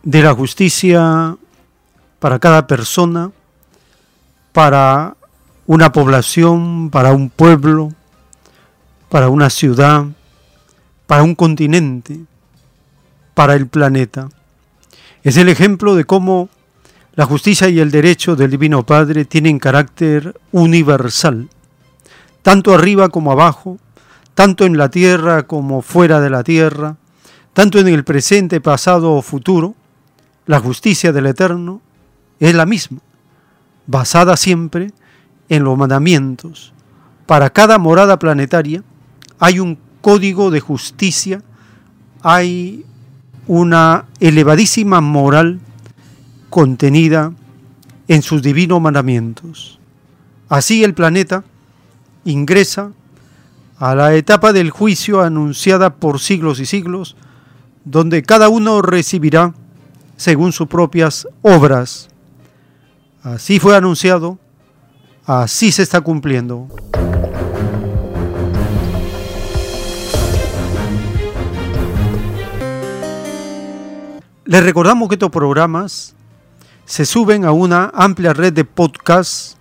de la justicia para cada persona, para una población, para un pueblo, para una ciudad, para un continente, para el planeta. Es el ejemplo de cómo la justicia y el derecho del Divino Padre tienen carácter universal, tanto arriba como abajo, tanto en la tierra como fuera de la tierra, tanto en el presente, pasado o futuro, la justicia del Eterno es la misma, basada siempre en los mandamientos. Para cada morada planetaria hay un código de justicia, hay una elevadísima moral contenida en sus divinos mandamientos. Así el planeta ingresa a la etapa del juicio anunciada por siglos y siglos, donde cada uno recibirá según sus propias obras. Así fue anunciado, así se está cumpliendo. Les recordamos que estos programas se suben a una amplia red de podcasts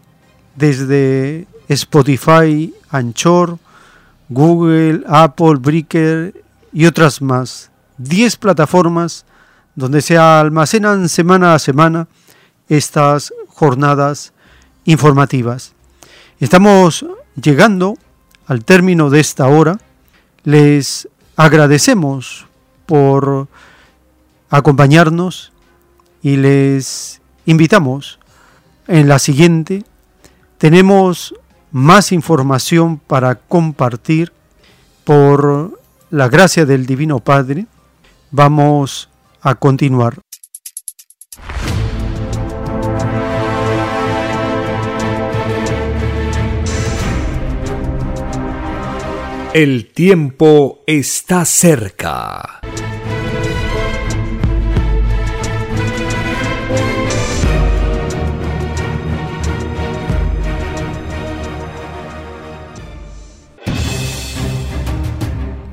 desde Spotify, Anchor, Google, Apple, Breaker y otras más. 10 plataformas donde se almacenan semana a semana estas jornadas informativas. Estamos llegando al término de esta hora. Les agradecemos por acompañarnos y les invitamos en la siguiente. Tenemos más información para compartir por la gracia del Divino Padre. Vamos a continuar. El tiempo está cerca.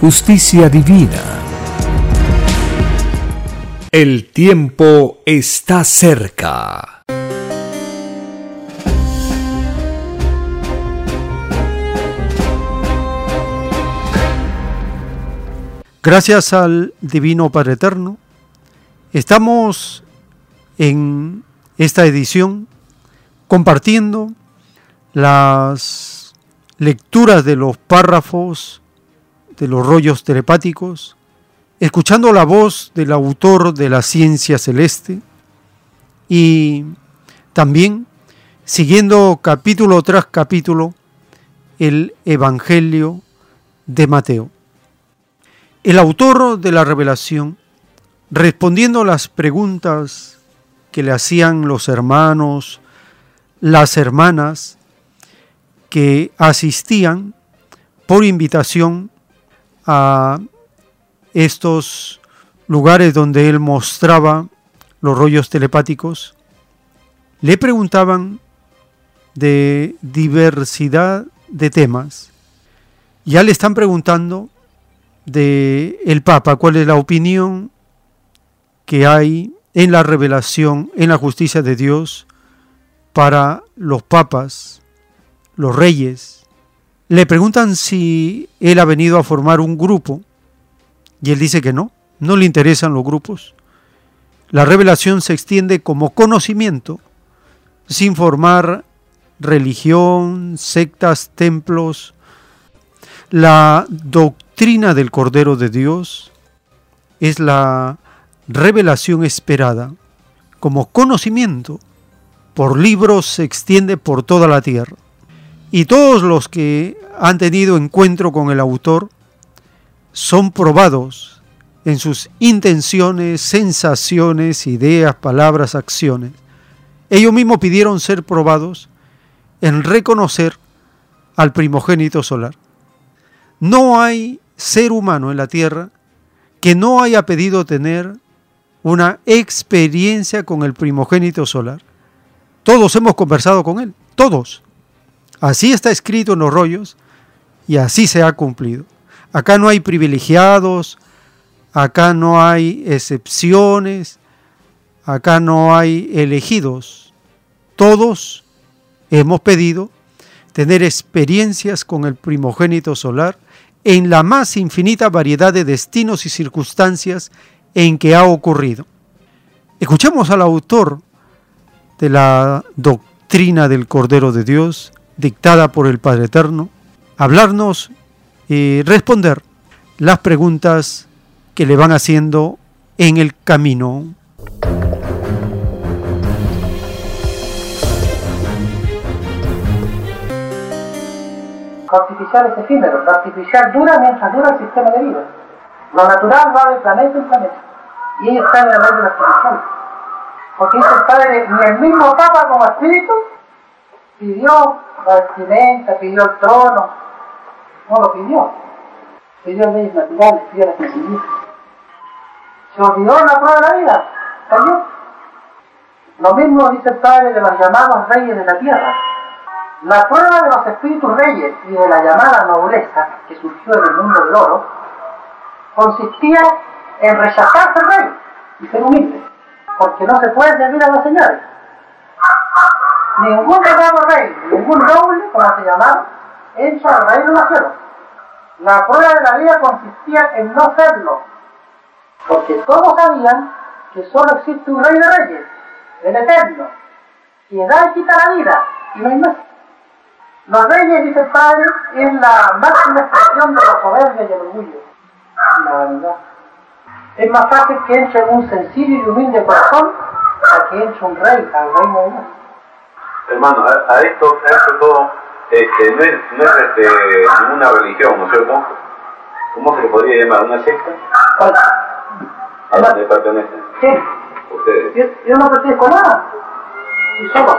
justicia divina. El tiempo está cerca. Gracias al Divino Padre Eterno, estamos en esta edición compartiendo las lecturas de los párrafos de los rollos telepáticos, escuchando la voz del autor de la ciencia celeste y también siguiendo capítulo tras capítulo el Evangelio de Mateo. El autor de la revelación, respondiendo las preguntas que le hacían los hermanos, las hermanas que asistían por invitación a estos lugares donde él mostraba los rollos telepáticos, le preguntaban de diversidad de temas. Ya le están preguntando de el Papa cuál es la opinión que hay en la revelación, en la justicia de Dios para los papas, los reyes, le preguntan si él ha venido a formar un grupo y él dice que no, no le interesan los grupos. La revelación se extiende como conocimiento, sin formar religión, sectas, templos. La doctrina del Cordero de Dios es la revelación esperada como conocimiento por libros se extiende por toda la tierra. Y todos los que han tenido encuentro con el autor son probados en sus intenciones, sensaciones, ideas, palabras, acciones. Ellos mismos pidieron ser probados en reconocer al primogénito solar. No hay ser humano en la tierra que no haya pedido tener una experiencia con el primogénito solar. Todos hemos conversado con él, todos. Así está escrito en los rollos y así se ha cumplido. Acá no hay privilegiados, acá no hay excepciones, acá no hay elegidos. Todos hemos pedido tener experiencias con el primogénito solar en la más infinita variedad de destinos y circunstancias en que ha ocurrido. Escuchemos al autor de la doctrina del Cordero de Dios, dictada por el Padre Eterno, hablarnos y responder las preguntas que le van haciendo en el camino. artificial es efímero, lo artificial dura mientras dura el sistema de vida. Lo natural va de planeta en planeta. Y ellos están en la ley de la artificial. Porque dice el Padre, ni el mismo Papa como espíritu pidió la vestimenta, pidió el trono. No lo pidió. Pidió leyes naturales, pidió la sencillez. Se olvidó la prueba de la vida. Cayó. Lo mismo dice el Padre de los llamados reyes de la tierra la prueba de los espíritus reyes y de la llamada nobleza que surgió en el mundo del oro consistía en rechazar ser rey y ser humilde, porque no se puede servir a las señales. Ningún llamado rey, ningún noble, como se llamaba, entra al reino de los cielos. La prueba de la vida consistía en no serlo, porque todos sabían que solo existe un rey de reyes, el eterno, que da y quita la vida, y no hay más. Los reyes, dice el Padre, es la máxima expresión de la soberbia y el orgullo la vanidad. Es más fácil que entre un sencillo y humilde corazón a que entre un rey al reino de Dios. Hermano, a, esto, a esto todo este, no es, no es este, ninguna religión, ¿no es cierto? ¿Cómo se le podría llamar? ¿Una secta? ¿A dónde pertenecen? ¿Qué? Ustedes. Yo, yo no pertenezco a nada. Soy solo.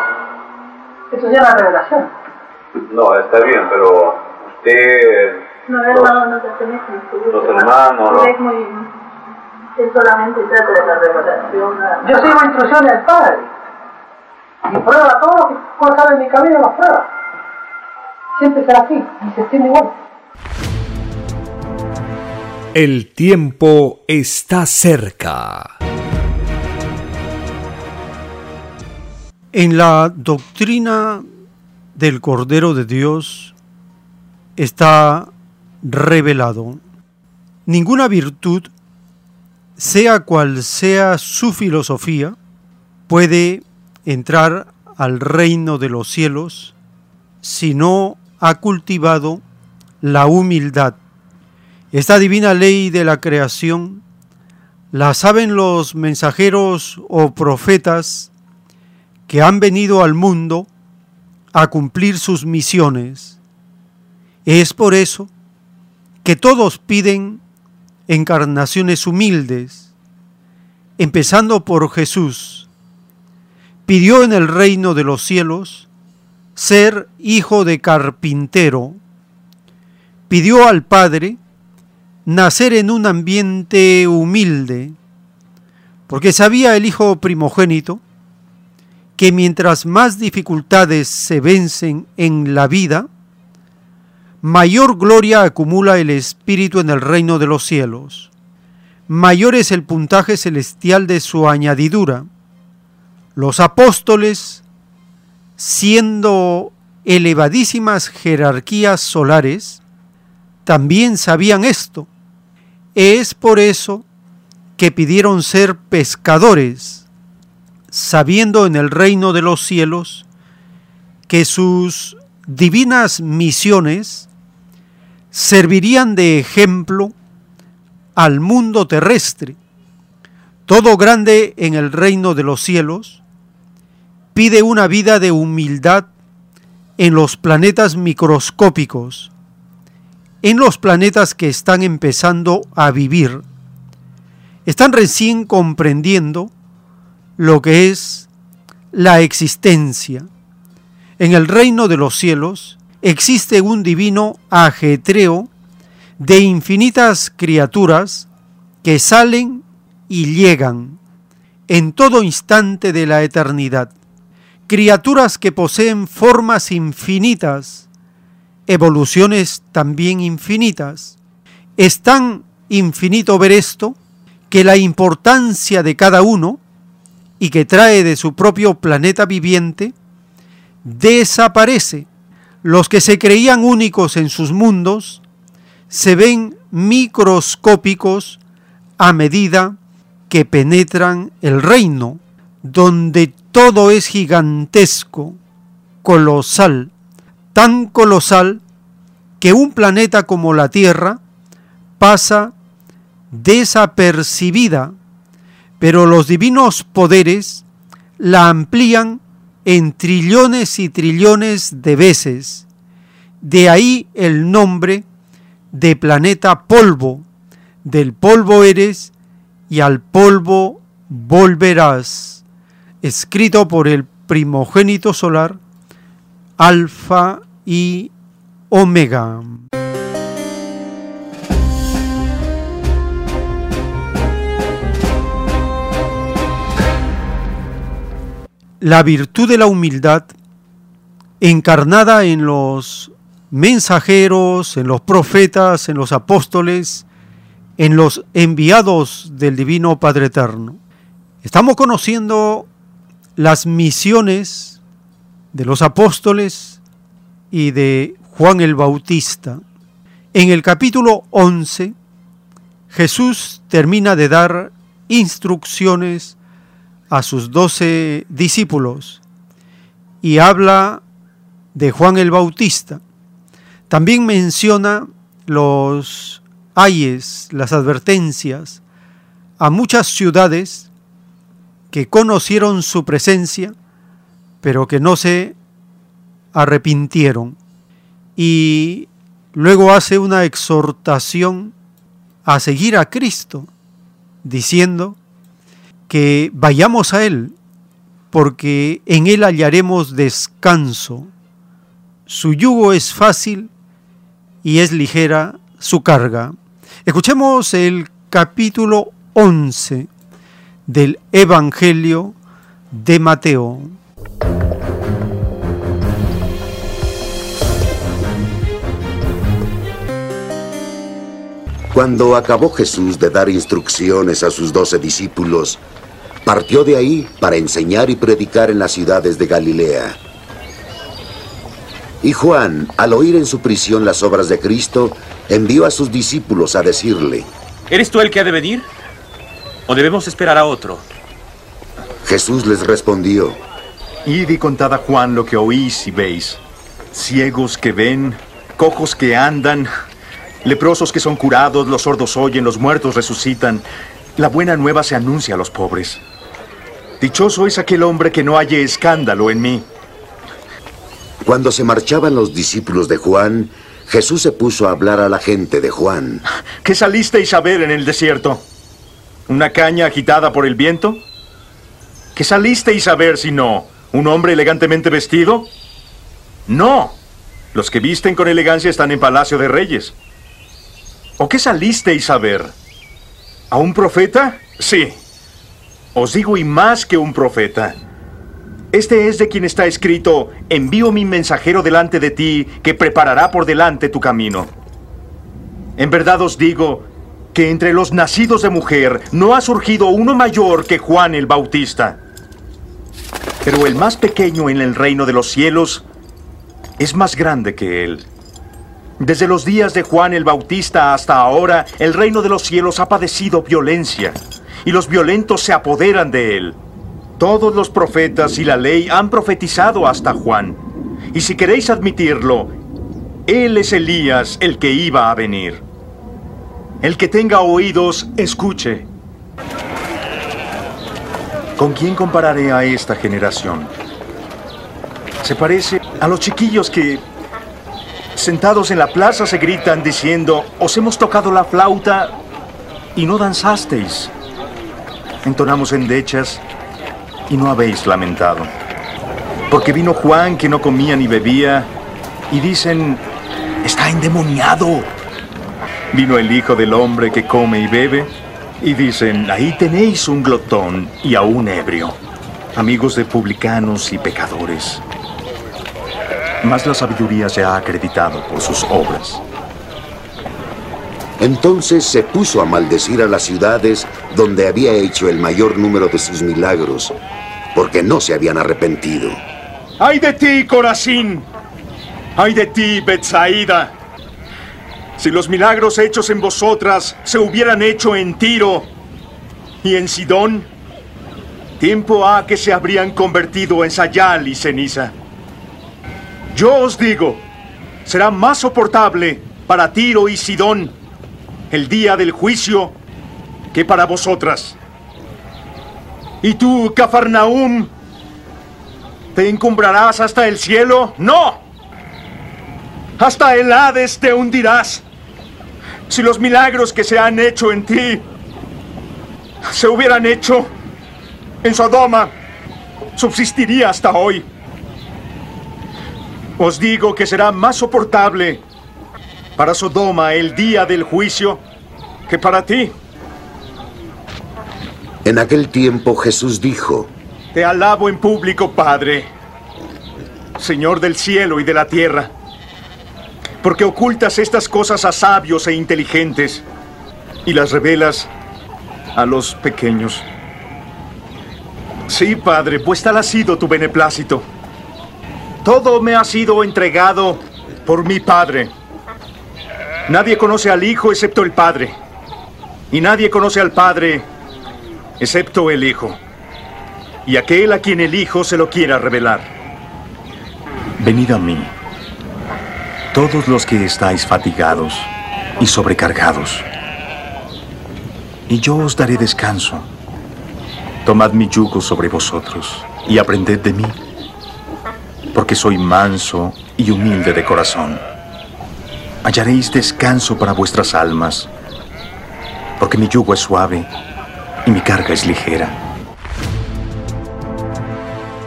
Esto se llama revelación. No, está bien, pero usted... No, hermano, no pertenece a Los hermanos... No. Es muy... Él solamente trata de la revelación. Yo sigo instrucciones del Padre. Y prueba todo lo que pueda en mi camino, las prueba. Siempre será así, y se extiende igual. El tiempo está cerca. En la doctrina del Cordero de Dios está revelado. Ninguna virtud, sea cual sea su filosofía, puede entrar al reino de los cielos si no ha cultivado la humildad. Esta divina ley de la creación la saben los mensajeros o profetas que han venido al mundo a cumplir sus misiones. Es por eso que todos piden encarnaciones humildes, empezando por Jesús. Pidió en el reino de los cielos ser hijo de carpintero. Pidió al Padre nacer en un ambiente humilde, porque sabía el hijo primogénito que mientras más dificultades se vencen en la vida, mayor gloria acumula el Espíritu en el reino de los cielos. Mayor es el puntaje celestial de su añadidura. Los apóstoles, siendo elevadísimas jerarquías solares, también sabían esto. Es por eso que pidieron ser pescadores sabiendo en el reino de los cielos que sus divinas misiones servirían de ejemplo al mundo terrestre. Todo grande en el reino de los cielos pide una vida de humildad en los planetas microscópicos, en los planetas que están empezando a vivir. Están recién comprendiendo lo que es la existencia. En el reino de los cielos existe un divino ajetreo de infinitas criaturas que salen y llegan en todo instante de la eternidad. Criaturas que poseen formas infinitas, evoluciones también infinitas. Es tan infinito ver esto que la importancia de cada uno y que trae de su propio planeta viviente, desaparece. Los que se creían únicos en sus mundos se ven microscópicos a medida que penetran el reino, donde todo es gigantesco, colosal, tan colosal que un planeta como la Tierra pasa desapercibida, pero los divinos poderes la amplían en trillones y trillones de veces. De ahí el nombre de planeta polvo. Del polvo eres y al polvo volverás. Escrito por el primogénito solar, Alfa y Omega. La virtud de la humildad encarnada en los mensajeros, en los profetas, en los apóstoles, en los enviados del Divino Padre Eterno. Estamos conociendo las misiones de los apóstoles y de Juan el Bautista. En el capítulo 11, Jesús termina de dar instrucciones a sus doce discípulos y habla de Juan el Bautista. También menciona los ayes, las advertencias a muchas ciudades que conocieron su presencia, pero que no se arrepintieron. Y luego hace una exhortación a seguir a Cristo, diciendo que vayamos a Él, porque en Él hallaremos descanso. Su yugo es fácil y es ligera su carga. Escuchemos el capítulo 11 del Evangelio de Mateo. Cuando acabó Jesús de dar instrucciones a sus doce discípulos, partió de ahí para enseñar y predicar en las ciudades de Galilea. Y Juan, al oír en su prisión las obras de Cristo, envió a sus discípulos a decirle, ¿Eres tú el que ha de venir? ¿O debemos esperar a otro? Jesús les respondió, Id y contad a Juan lo que oís y veis. Ciegos que ven, cojos que andan, leprosos que son curados, los sordos oyen, los muertos resucitan. La buena nueva se anuncia a los pobres. Dichoso es aquel hombre que no halle escándalo en mí. Cuando se marchaban los discípulos de Juan, Jesús se puso a hablar a la gente de Juan. ¿Qué salisteis a ver en el desierto? ¿Una caña agitada por el viento? ¿Qué salisteis a ver si no? ¿Un hombre elegantemente vestido? No. Los que visten con elegancia están en palacio de reyes. ¿O qué salisteis a ver? ¿A un profeta? Sí. Os digo y más que un profeta. Este es de quien está escrito, envío mi mensajero delante de ti, que preparará por delante tu camino. En verdad os digo que entre los nacidos de mujer no ha surgido uno mayor que Juan el Bautista. Pero el más pequeño en el reino de los cielos es más grande que él. Desde los días de Juan el Bautista hasta ahora, el reino de los cielos ha padecido violencia, y los violentos se apoderan de él. Todos los profetas y la ley han profetizado hasta Juan. Y si queréis admitirlo, él es Elías el que iba a venir. El que tenga oídos, escuche. ¿Con quién compararé a esta generación? Se parece a los chiquillos que, sentados en la plaza, se gritan diciendo, os hemos tocado la flauta y no danzasteis. Entonamos endechas y no habéis lamentado. Porque vino Juan que no comía ni bebía y dicen, está endemoniado. Vino el Hijo del Hombre que come y bebe y dicen, ahí tenéis un glotón y a un ebrio, amigos de publicanos y pecadores. Mas la sabiduría se ha acreditado por sus obras. Entonces se puso a maldecir a las ciudades donde había hecho el mayor número de sus milagros, porque no se habían arrepentido. ¡Ay de ti, Corazín! ¡Ay de ti, Betsaida! Si los milagros hechos en vosotras se hubieran hecho en Tiro y en Sidón, tiempo ha que se habrían convertido en sayal y ceniza. Yo os digo, será más soportable para Tiro y Sidón el día del juicio que para vosotras. ¿Y tú, Cafarnaum, te encumbrarás hasta el cielo? No. Hasta el Hades te hundirás. Si los milagros que se han hecho en ti se hubieran hecho en Sodoma, subsistiría hasta hoy. Os digo que será más soportable para Sodoma el día del juicio que para ti. En aquel tiempo Jesús dijo, Te alabo en público, Padre, Señor del cielo y de la tierra, porque ocultas estas cosas a sabios e inteligentes y las revelas a los pequeños. Sí, Padre, pues tal ha sido tu beneplácito. Todo me ha sido entregado por mi Padre. Nadie conoce al Hijo excepto el Padre. Y nadie conoce al Padre excepto el Hijo. Y aquel a quien el Hijo se lo quiera revelar. Venid a mí, todos los que estáis fatigados y sobrecargados, y yo os daré descanso. Tomad mi yugo sobre vosotros y aprended de mí, porque soy manso y humilde de corazón. Hallaréis descanso para vuestras almas, porque mi yugo es suave y mi carga es ligera.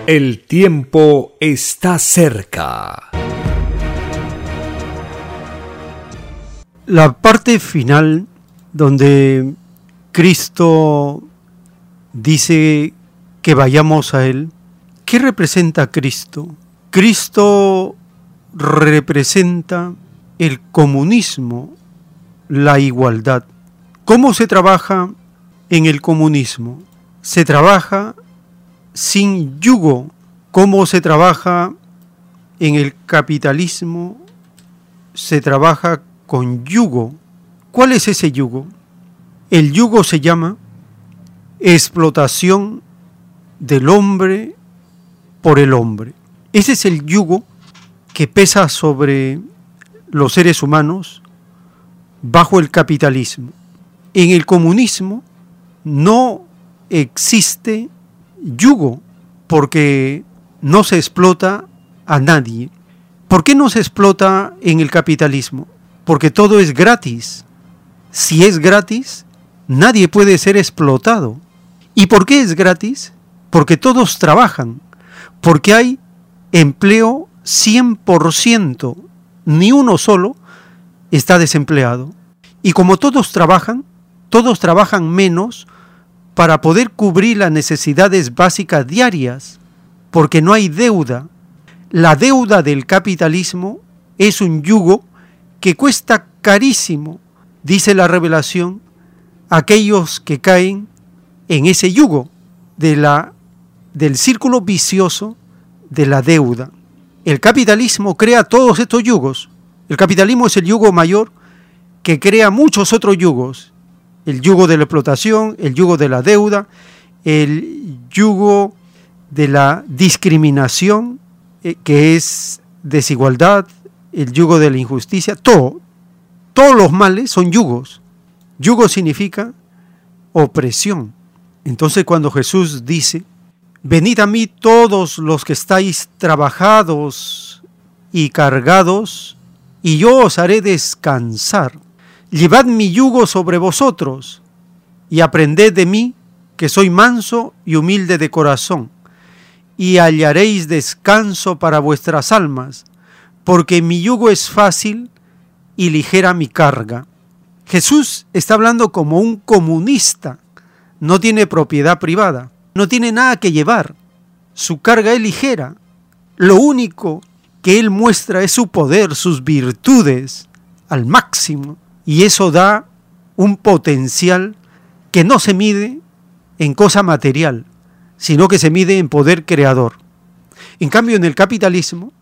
El tiempo está cerca. La parte final donde Cristo dice que vayamos a Él, ¿qué representa Cristo? Cristo representa el comunismo, la igualdad. ¿Cómo se trabaja en el comunismo? Se trabaja sin yugo. ¿Cómo se trabaja en el capitalismo? Se trabaja con yugo. ¿Cuál es ese yugo? El yugo se llama explotación del hombre por el hombre. Ese es el yugo que pesa sobre los seres humanos bajo el capitalismo. En el comunismo no existe yugo porque no se explota a nadie. ¿Por qué no se explota en el capitalismo? Porque todo es gratis. Si es gratis, nadie puede ser explotado. ¿Y por qué es gratis? Porque todos trabajan, porque hay empleo 100%, ni uno solo está desempleado. Y como todos trabajan, todos trabajan menos para poder cubrir las necesidades básicas diarias, porque no hay deuda. La deuda del capitalismo es un yugo que cuesta carísimo, dice la revelación, aquellos que caen en ese yugo de la, del círculo vicioso de la deuda. El capitalismo crea todos estos yugos. El capitalismo es el yugo mayor que crea muchos otros yugos. El yugo de la explotación, el yugo de la deuda, el yugo de la discriminación, eh, que es desigualdad, el yugo de la injusticia, todo. Todos los males son yugos. Yugo significa opresión. Entonces cuando Jesús dice, venid a mí todos los que estáis trabajados y cargados, y yo os haré descansar. Llevad mi yugo sobre vosotros y aprended de mí, que soy manso y humilde de corazón, y hallaréis descanso para vuestras almas, porque mi yugo es fácil y ligera mi carga. Jesús está hablando como un comunista, no tiene propiedad privada, no tiene nada que llevar, su carga es ligera, lo único que él muestra es su poder, sus virtudes al máximo, y eso da un potencial que no se mide en cosa material, sino que se mide en poder creador. En cambio, en el capitalismo,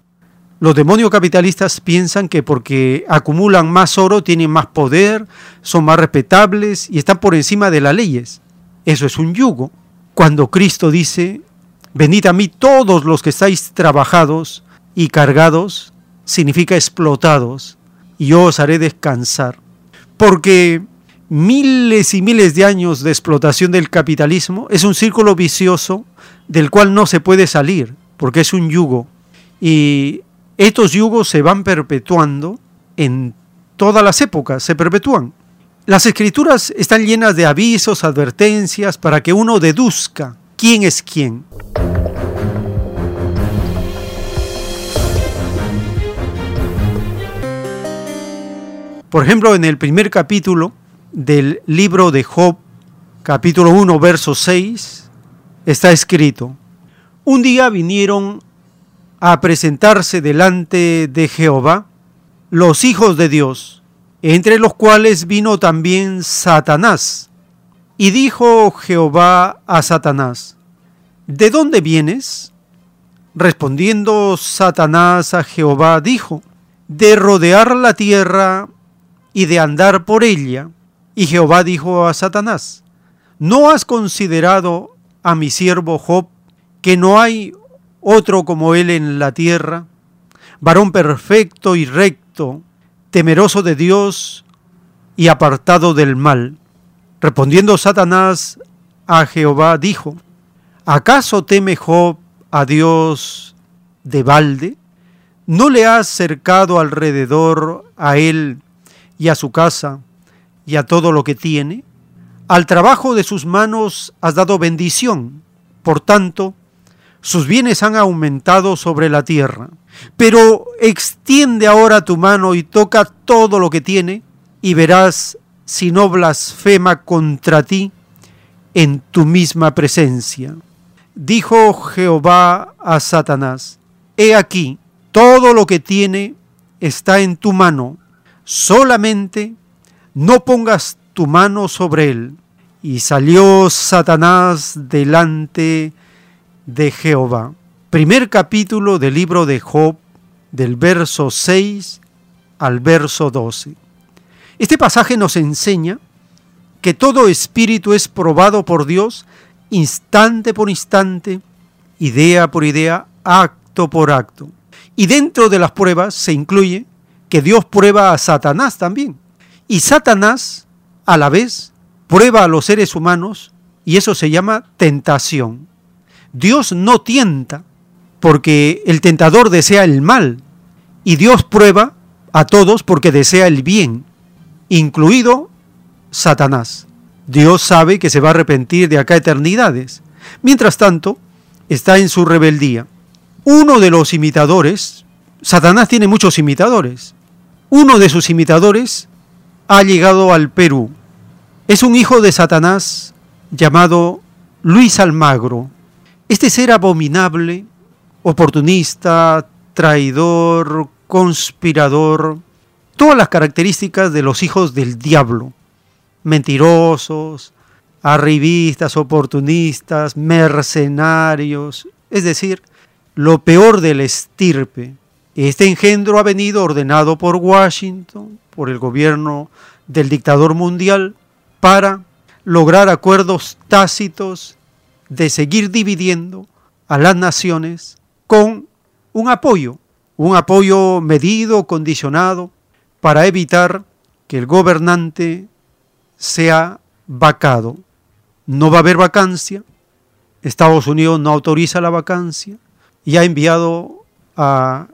los demonios capitalistas piensan que porque acumulan más oro tienen más poder, son más respetables y están por encima de las leyes. Eso es un yugo. Cuando Cristo dice, venid a mí todos los que estáis trabajados y cargados, significa explotados, y yo os haré descansar. Porque miles y miles de años de explotación del capitalismo es un círculo vicioso del cual no se puede salir, porque es un yugo. Y estos yugos se van perpetuando en todas las épocas, se perpetúan. Las escrituras están llenas de avisos, advertencias, para que uno deduzca quién es quién. Por ejemplo, en el primer capítulo del libro de Job, capítulo 1, verso 6, está escrito, un día vinieron a presentarse delante de Jehová los hijos de Dios, entre los cuales vino también Satanás. Y dijo Jehová a Satanás, ¿de dónde vienes? Respondiendo Satanás a Jehová, dijo, de rodear la tierra y de andar por ella. Y Jehová dijo a Satanás, ¿no has considerado a mi siervo Job, que no hay otro como él en la tierra, varón perfecto y recto, temeroso de Dios y apartado del mal? Respondiendo Satanás a Jehová, dijo, ¿acaso teme Job a Dios de balde? ¿No le has cercado alrededor a él y a su casa y a todo lo que tiene? Al trabajo de sus manos has dado bendición, por tanto, sus bienes han aumentado sobre la tierra. Pero extiende ahora tu mano y toca todo lo que tiene, y verás si no blasfema contra ti en tu misma presencia. Dijo Jehová a Satanás, He aquí, todo lo que tiene está en tu mano, solamente no pongas tu mano sobre él. Y salió Satanás delante de Jehová. Primer capítulo del libro de Job, del verso 6 al verso 12. Este pasaje nos enseña que todo espíritu es probado por Dios instante por instante, idea por idea, acto por acto. Y dentro de las pruebas se incluye que Dios prueba a Satanás también. Y Satanás, a la vez, prueba a los seres humanos y eso se llama tentación. Dios no tienta porque el tentador desea el mal y Dios prueba a todos porque desea el bien, incluido Satanás. Dios sabe que se va a arrepentir de acá eternidades. Mientras tanto, está en su rebeldía. Uno de los imitadores, Satanás tiene muchos imitadores, uno de sus imitadores ha llegado al Perú. Es un hijo de Satanás llamado Luis Almagro. Este ser abominable, oportunista, traidor, conspirador, todas las características de los hijos del diablo. Mentirosos, arribistas, oportunistas, mercenarios, es decir, lo peor del estirpe. Este engendro ha venido ordenado por Washington, por el gobierno del dictador mundial, para lograr acuerdos tácitos de seguir dividiendo a las naciones con un apoyo, un apoyo medido, condicionado, para evitar que el gobernante sea vacado. No va a haber vacancia, Estados Unidos no autoriza la vacancia y ha enviado a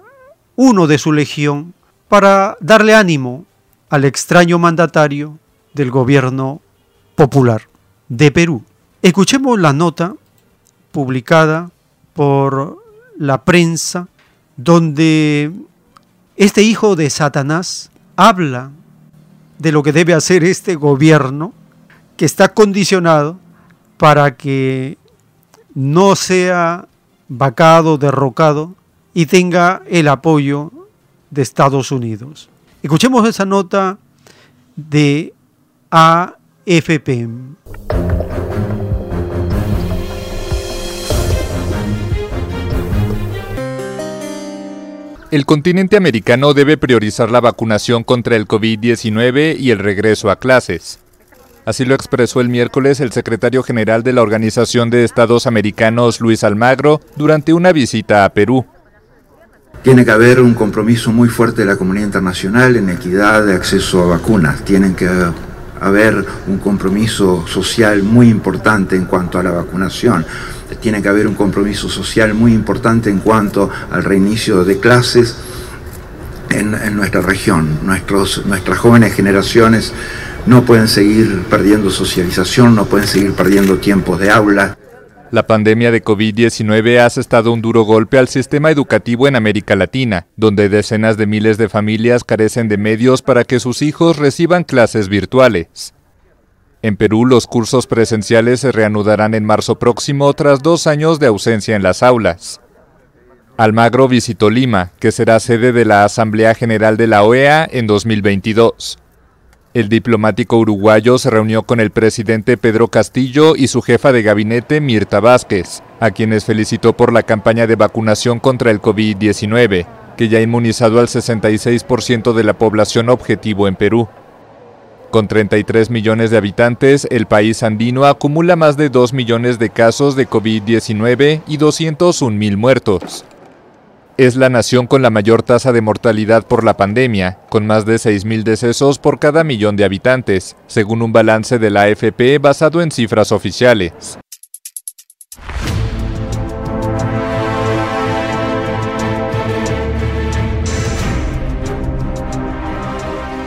uno de su legión para darle ánimo al extraño mandatario del gobierno popular de Perú. Escuchemos la nota publicada por la prensa donde este hijo de Satanás habla de lo que debe hacer este gobierno que está condicionado para que no sea vacado, derrocado y tenga el apoyo de Estados Unidos. Escuchemos esa nota de AFP. El continente americano debe priorizar la vacunación contra el COVID-19 y el regreso a clases. Así lo expresó el miércoles el secretario general de la Organización de Estados Americanos, Luis Almagro, durante una visita a Perú. Tiene que haber un compromiso muy fuerte de la comunidad internacional en equidad de acceso a vacunas. Tienen que haber un compromiso social muy importante en cuanto a la vacunación. Tiene que haber un compromiso social muy importante en cuanto al reinicio de clases en, nuestra región. Nuestros, nuestras jóvenes generaciones no pueden seguir perdiendo socialización, no pueden seguir perdiendo tiempos de aula. La pandemia de COVID-19 ha asestado un duro golpe al sistema educativo en América Latina, donde decenas de miles de familias carecen de medios para que sus hijos reciban clases virtuales. En Perú, los cursos presenciales se reanudarán en marzo próximo tras dos años de ausencia en las aulas. Almagro visitó Lima, que será sede de la Asamblea General de la OEA en 2022. El diplomático uruguayo se reunió con el presidente Pedro Castillo y su jefa de gabinete Mirta Vázquez, a quienes felicitó por la campaña de vacunación contra el COVID-19, que ya ha inmunizado al 66% de la población objetivo en Perú. Con 33 millones de habitantes, el país andino acumula más de 2 millones de casos de COVID-19 y 201 mil muertos es la nación con la mayor tasa de mortalidad por la pandemia, con más de 6.000 decesos por cada millón de habitantes, según un balance de la AFP basado en cifras oficiales.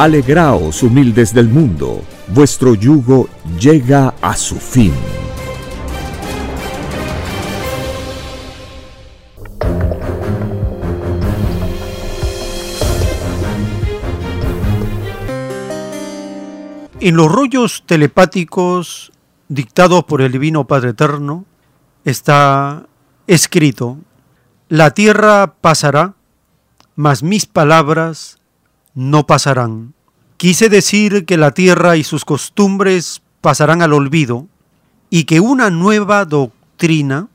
Alegraos, humildes del mundo, vuestro yugo llega a su fin. En los rollos telepáticos dictado por el Divino Padre Eterno, está escrito, la tierra pasará, mas mis palabras no pasarán. Quise decir que la tierra y sus costumbres pasarán al olvido y que una nueva doctrina,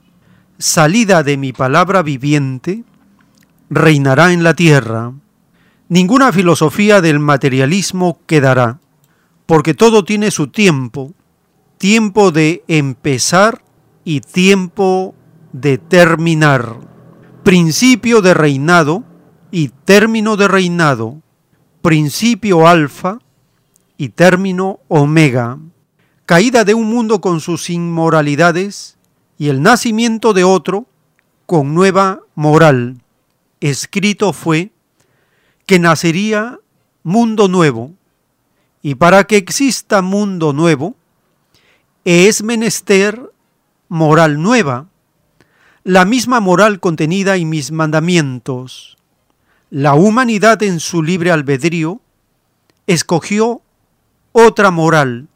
salida de mi palabra viviente, reinará en la tierra. Ninguna filosofía del materialismo quedará, porque todo tiene su tiempo tiempo de empezar y tiempo de terminar, principio de reinado y término de reinado, principio alfa y término omega, caída de un mundo con sus inmoralidades y el nacimiento de otro con nueva moral. Escrito fue que nacería mundo nuevo, y para que exista mundo nuevo, es menester moral nueva, la misma moral contenida en mis mandamientos. La humanidad en su libre albedrío escogió otra moral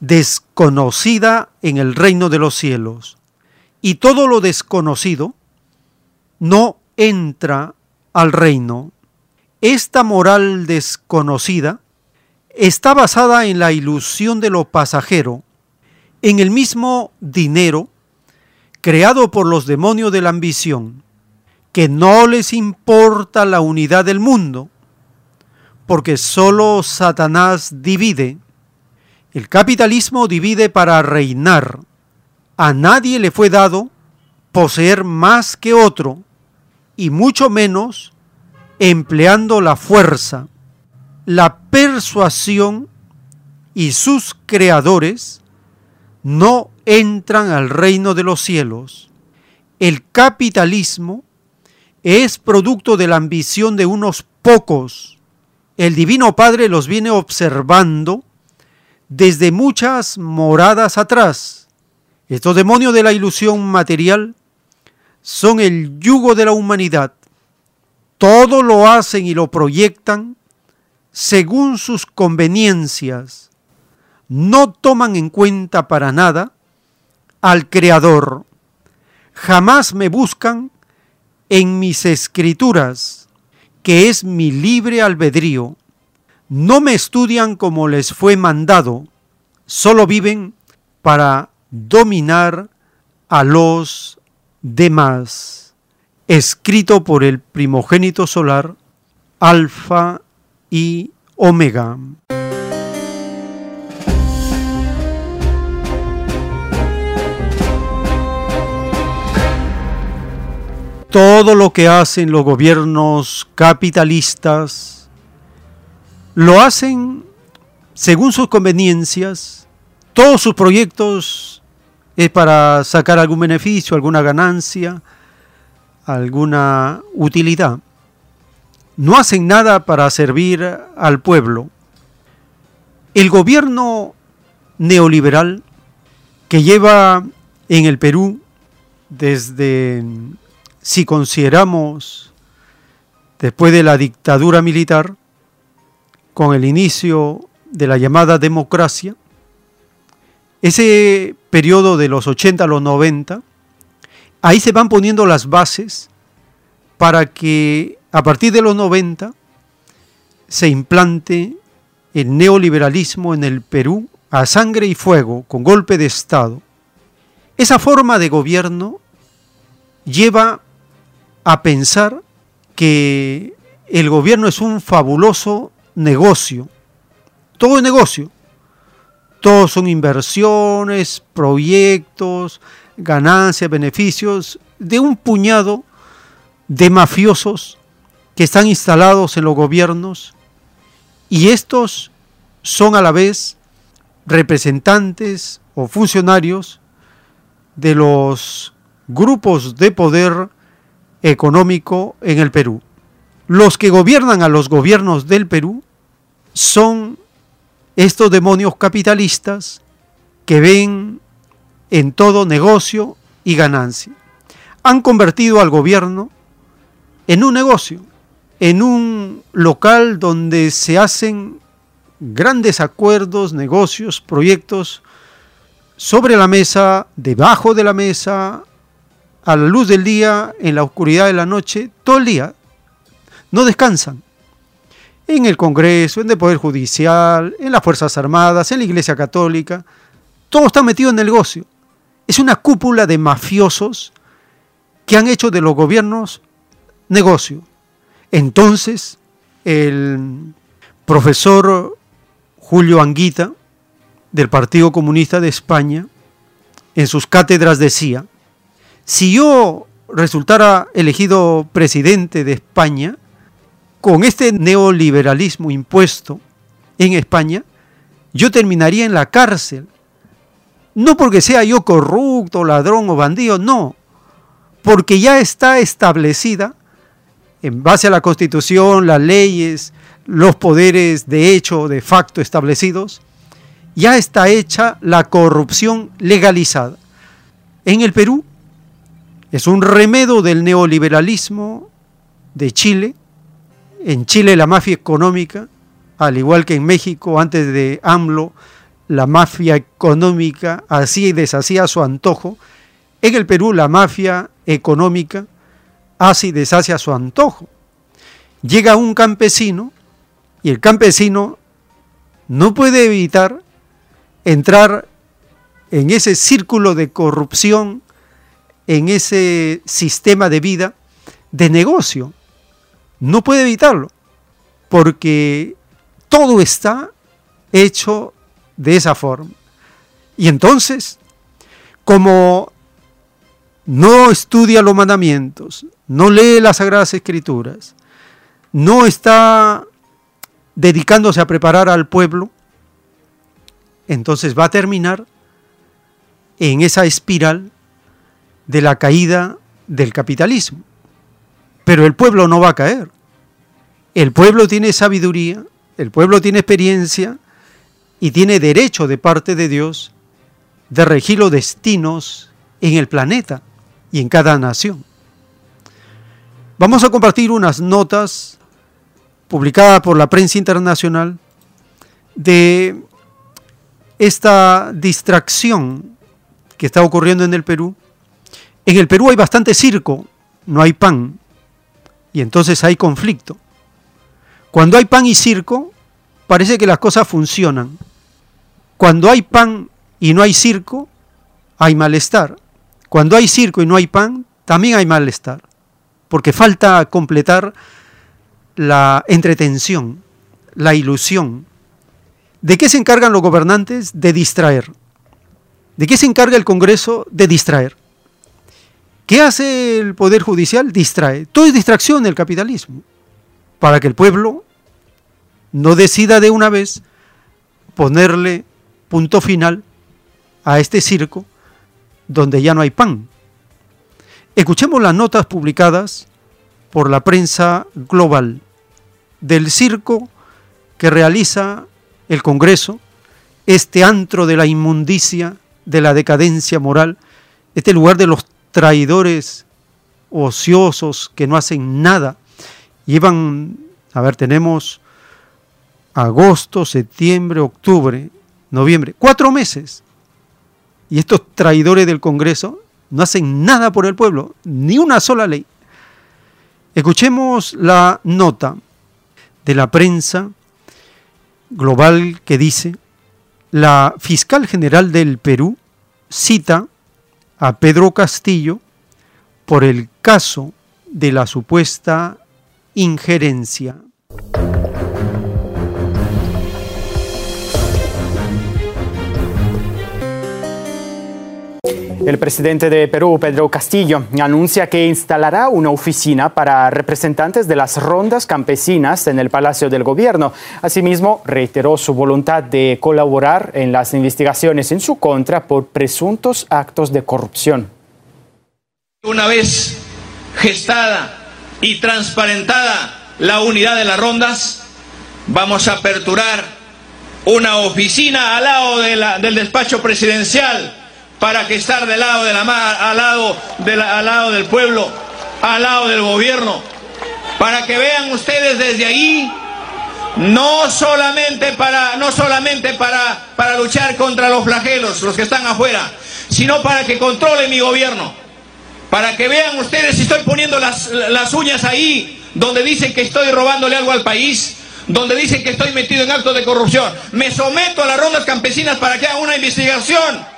desconocida en el reino de los cielos. Y todo lo desconocido no entra al reino. Esta moral desconocida está basada en la ilusión de lo pasajero, en el mismo dinero creado por los demonios de la ambición, que no les importa la unidad del mundo, porque solo Satanás divide. El capitalismo divide para reinar A nadie le fue dado poseer más que otro, y mucho menos empleando la fuerza, la persuasión y sus creadores no entran al reino de los cielos. El capitalismo es producto de la ambición de unos pocos. El Divino Padre los viene observando desde muchas moradas atrás. Estos demonios de la ilusión material son el yugo de la humanidad. Todo lo hacen y lo proyectan según sus conveniencias. No toman en cuenta para nada al Creador. Jamás me buscan en mis escrituras, que es mi libre albedrío. No me estudian como les fue mandado, solo viven para dominar a los demás. Escrito por el primogénito solar, Alfa y Omega. Todo lo que hacen los gobiernos capitalistas, lo hacen según sus conveniencias, todos sus proyectos es para sacar algún beneficio, alguna ganancia, alguna utilidad. No hacen nada para servir al pueblo. El gobierno neoliberal que lleva en el Perú desde si consideramos después de la dictadura militar, con el inicio de la llamada democracia, ese periodo de los 80 a los 90, ahí se van poniendo las bases para que a partir de los 90 se implante el neoliberalismo en el Perú a sangre y fuego, con golpe de Estado. Esa forma de gobierno lleva a pensar que el gobierno es un fabuloso negocio. Todo es negocio. Todos son inversiones, proyectos, ganancias, beneficios de un puñado de mafiosos que están instalados en los gobiernos y estos son a la vez representantes o funcionarios de los grupos de poder económico en el Perú. Los que gobiernan a los gobiernos del Perú son estos demonios capitalistas que ven en todo negocio y ganancia. Han convertido al gobierno en un negocio, en un local donde se hacen grandes acuerdos, negocios, proyectos sobre la mesa, debajo de la mesa, a la luz del día, en la oscuridad de la noche, todo el día. No descansan. En el Congreso, en el Poder Judicial, en las Fuerzas Armadas, en la Iglesia Católica. Todo está metido en el negocio. Es una cúpula de mafiosos que han hecho de los gobiernos negocio. Entonces, el profesor Julio Anguita, del Partido Comunista de España, en sus cátedras decía, si yo resultara elegido presidente de España, con este neoliberalismo impuesto en España, yo terminaría en la cárcel. No porque sea yo corrupto, ladrón o bandido, no, porque ya está establecida, en base a la constitución, las leyes, los poderes de hecho de facto establecidos, ya está hecha la corrupción legalizada. En el Perú es un remedo del neoliberalismo de Chile. En Chile la mafia económica, al igual que en México antes de AMLO, la mafia económica hacía y deshacía a su antojo. En el Perú la mafia económica hace y deshace a su antojo. Llega un campesino y el campesino no puede evitar entrar en ese círculo de corrupción en ese sistema de vida de negocio. No puede evitarlo, porque todo está hecho de esa forma. Y entonces, como no estudia los mandamientos, no lee las sagradas escrituras, no está dedicándose a preparar al pueblo, entonces va a terminar en esa espiral de la caída del capitalismo. Pero el pueblo no va a caer. El pueblo tiene sabiduría, el pueblo tiene experiencia y tiene derecho de parte de Dios de regir los destinos en el planeta y en cada nación. Vamos a compartir unas notas publicadas por la prensa internacional de esta distracción que está ocurriendo en el Perú. En el Perú hay bastante circo, no hay pan, y entonces hay conflicto. Cuando hay pan y circo, parece que las cosas funcionan. Cuando hay pan y no hay circo, hay malestar. Cuando hay circo y no hay pan, también hay malestar, porque falta completar la entretención, la ilusión. ¿De qué se encargan los gobernantes? De distraer. ¿De qué se encarga el Congreso? De distraer. ¿Qué hace el Poder Judicial? Distrae. Todo es distracción del capitalismo, para que el pueblo no decida de una vez ponerle punto final a este circo donde ya no hay pan. Escuchemos las notas publicadas por la prensa global del circo que realiza el Congreso, este antro de la inmundicia, de la decadencia moral, este lugar de los traidores ociosos que no hacen nada. Llevan, a ver, tenemos agosto, septiembre, octubre, noviembre, cuatro meses y estos traidores del Congreso no hacen nada por el pueblo, ni una sola ley. Escuchemos la nota de la prensa global que dice, la fiscal general del Perú cita a Pedro Castillo por el caso de la supuesta injerencia. El presidente de Perú, Pedro Castillo, anuncia que instalará una oficina para representantes de las rondas campesinas en el Palacio del Gobierno. Asimismo, reiteró su voluntad de colaborar en las investigaciones en su contra por presuntos actos de corrupción. Una vez gestada y transparentada la unidad de las rondas, vamos a aperturar una oficina al lado del despacho presidencial para que estar del lado de la mar, al lado, de al lado del pueblo, al lado del gobierno, para que vean ustedes desde ahí, no solamente para, no solamente para, para luchar contra los flagelos, los que están afuera, sino para que controle mi gobierno, para que vean ustedes si estoy poniendo las, las uñas ahí, donde dicen que estoy robándole algo al país, donde dicen que estoy metido en actos de corrupción. Me someto a las rondas campesinas para que hagan una investigación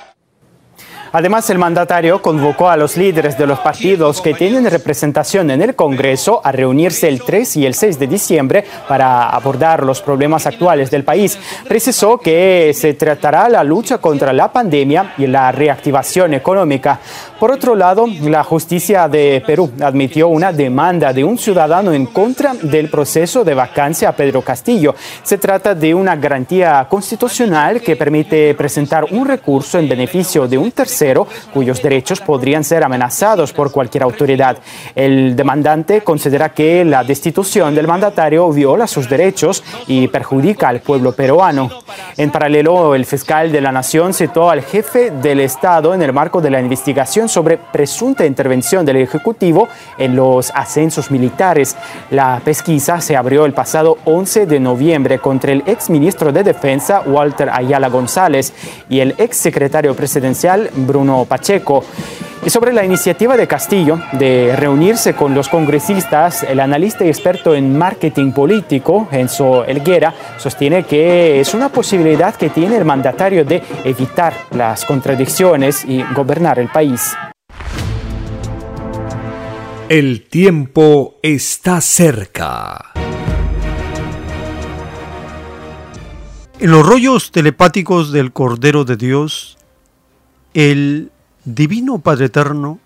Además, el mandatario convocó a los líderes de los partidos que tienen representación en el Congreso a reunirse el 3 y el 6 de diciembre para abordar los problemas actuales del país. Precisó que se tratará la lucha contra la pandemia y la reactivación económica. Por otro lado, la justicia de Perú admitió una demanda de un ciudadano en contra del proceso de vacancia a Pedro Castillo. Se trata de una garantía constitucional que permite presentar un recurso en beneficio de un tercero cuyos derechos podrían ser amenazados por cualquier autoridad. El demandante considera que la destitución del mandatario viola sus derechos y perjudica al pueblo peruano. En paralelo, el fiscal de la Nación citó al jefe del Estado en el marco de la investigación sobre presunta intervención del Ejecutivo en los ascensos militares. La pesquisa se abrió el pasado 11 de noviembre contra el ex ministro de Defensa, Walter Ayala González, y el ex secretario presidencial, Bruno Pacheco. Y sobre la iniciativa de Castillo de reunirse con los congresistas, el analista y experto en marketing político, Enzo Elguera, sostiene que es una posibilidad que tiene el mandatario de evitar las contradicciones y gobernar el país. El tiempo está cerca. En los rollos telepáticos del Cordero de Dios, el Divino Padre Eterno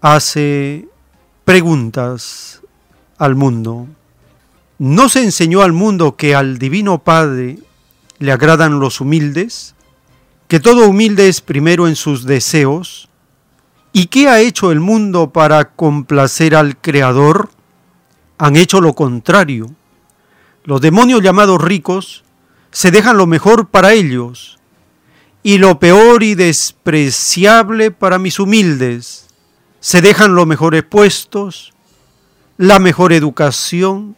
hace preguntas al mundo. ¿No se enseñó al mundo que al Divino Padre le agradan los humildes? ¿Que todo humilde es primero en sus deseos? ¿Y qué ha hecho el mundo para complacer al Creador? Han hecho lo contrario. Los demonios llamados ricos se dejan lo mejor para ellos y lo peor y despreciable para mis humildes se dejan los mejores puestos, la mejor educación,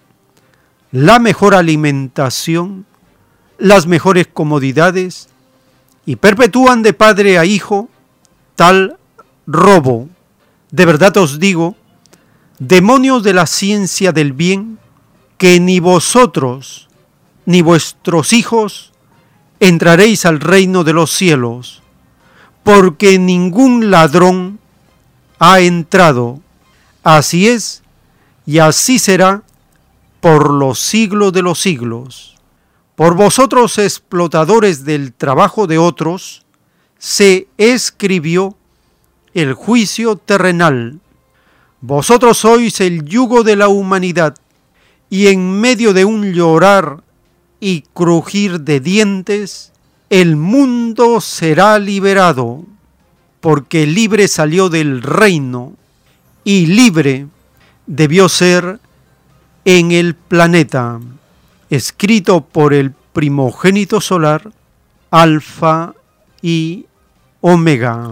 la mejor alimentación, las mejores comodidades, y perpetúan de padre a hijo tal robo. De verdad os digo, demonios de la ciencia del bien, que ni vosotros ni vuestros hijos entraréis al reino de los cielos, porque ningún ladrón ha entrado. Así es, y así será por los siglos de los siglos. Por vosotros explotadores del trabajo de otros, se escribió el juicio terrenal. Vosotros sois el yugo de la humanidad, y en medio de un llorar y crujir de dientes, el mundo será liberado porque libre salió del reino y libre debió ser en el planeta, escrito por el primogénito solar, Alfa y Omega.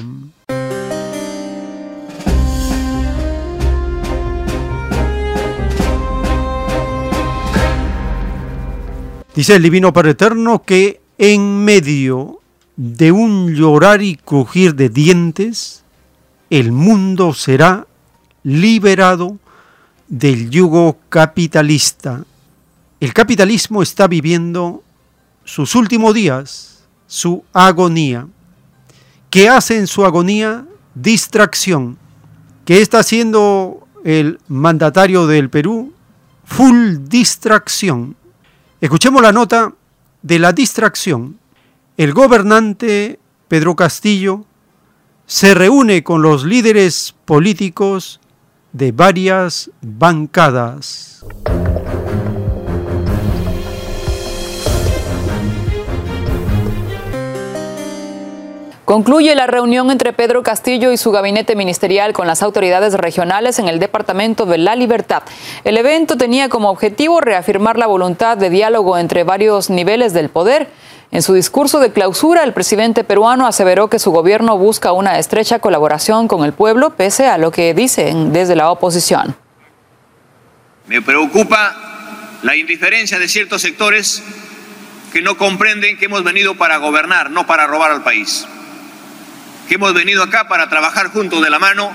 Dice el Divino Padre Eterno que en medio de un llorar y crujir de dientes, el mundo será liberado del yugo capitalista. El capitalismo está viviendo sus últimos días, su agonía. ¿Qué hace en su agonía? Distracción. ¿Qué está haciendo el mandatario del Perú? Full distracción. Escuchemos la nota de la distracción el gobernante Pedro Castillo se reúne con los líderes políticos de varias bancadas. Concluye la reunión entre Pedro Castillo y su gabinete ministerial con las autoridades regionales en el Departamento de la Libertad. El evento tenía como objetivo reafirmar la voluntad de diálogo entre varios niveles del poder en su discurso de clausura, el presidente peruano aseveró que su gobierno busca una estrecha colaboración con el pueblo, pese a lo que dicen desde la oposición. Me preocupa la indiferencia de ciertos sectores que no comprenden que hemos venido para gobernar, no para robar al país. Que hemos venido acá para trabajar juntos de la mano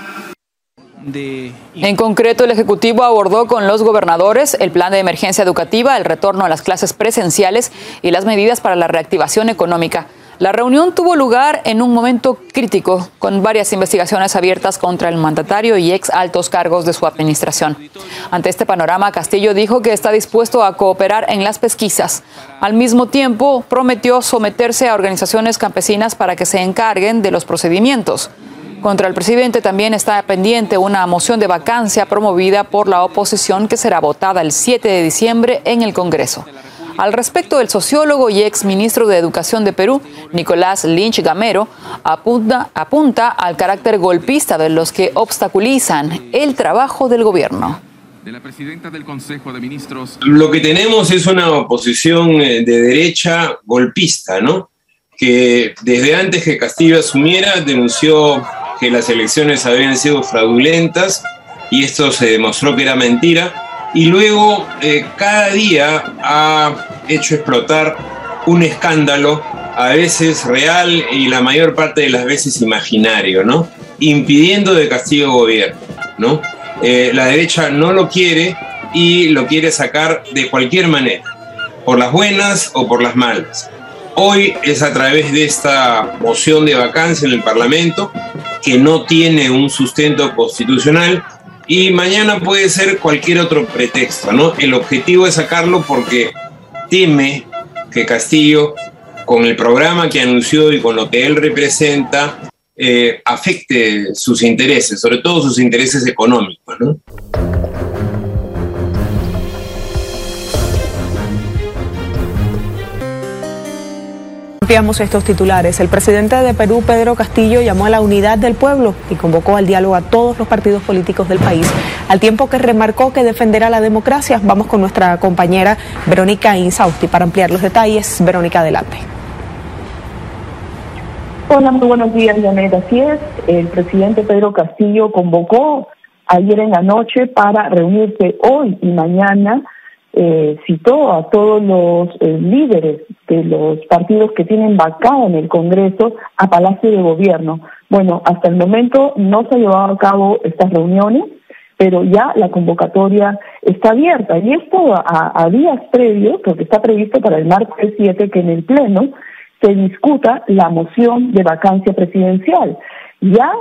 en concreto, el Ejecutivo abordó con los gobernadores el plan de emergencia educativa, el retorno a las clases presenciales y las medidas para la reactivación económica. La reunión tuvo lugar en un momento crítico, con varias investigaciones abiertas contra el mandatario y ex altos cargos de su administración. Ante este panorama, Castillo dijo que está dispuesto a cooperar en las pesquisas. Al mismo tiempo, prometió someterse a organizaciones campesinas para que se encarguen de los procedimientos. Contra el presidente también está pendiente una moción de vacancia promovida por la oposición que será votada el 7 de diciembre en el Congreso. Al respecto, el sociólogo y ex ministro de Educación de Perú, Nicolás Lynch Gamero, apunta, apunta al carácter golpista de los que obstaculizan el trabajo del gobierno. De la presidenta del Consejo de Ministros. Lo que tenemos es una oposición eh, de derecha golpista, ¿no? Que desde antes que Castillo asumiera denunció que las elecciones habían sido fraudulentas y esto se demostró que era mentira. Y luego eh, cada día ha hecho explotar un escándalo, a veces real y la mayor parte de las veces imaginario, ¿no? Impidiendo de castigo gobierno, ¿no? Eh, la derecha no lo quiere y lo quiere sacar de cualquier manera, por las buenas o por las malas. Hoy es a través de esta moción de vacancia en el Parlamento que no tiene un sustento constitucional y mañana puede ser cualquier otro pretexto, ¿no? El objetivo es sacarlo porque teme que Castillo, con el programa que anunció y con lo que él representa, eh, afecte sus intereses, sobre todo sus intereses económicos. ¿no? Ampliamos estos titulares. El presidente de Perú, Pedro Castillo, llamó a la unidad del pueblo y convocó al diálogo a todos los partidos políticos del país, al tiempo que remarcó que defenderá la democracia. Vamos con nuestra compañera Verónica Insausti para ampliar los detalles. Verónica, adelante. Hola, muy buenos días, Janet. Así es, el presidente Pedro Castillo convocó ayer en la noche para reunirse hoy y mañana eh, citó a todos los eh, líderes de los partidos que tienen vacado en el Congreso a Palacio de Gobierno. Bueno, hasta el momento no se han llevado a cabo estas reuniones, pero ya la convocatoria está abierta. Y esto a, días previos, porque está previsto para el martes 7 que en el Pleno se discuta la moción de vacancia presidencial. Ya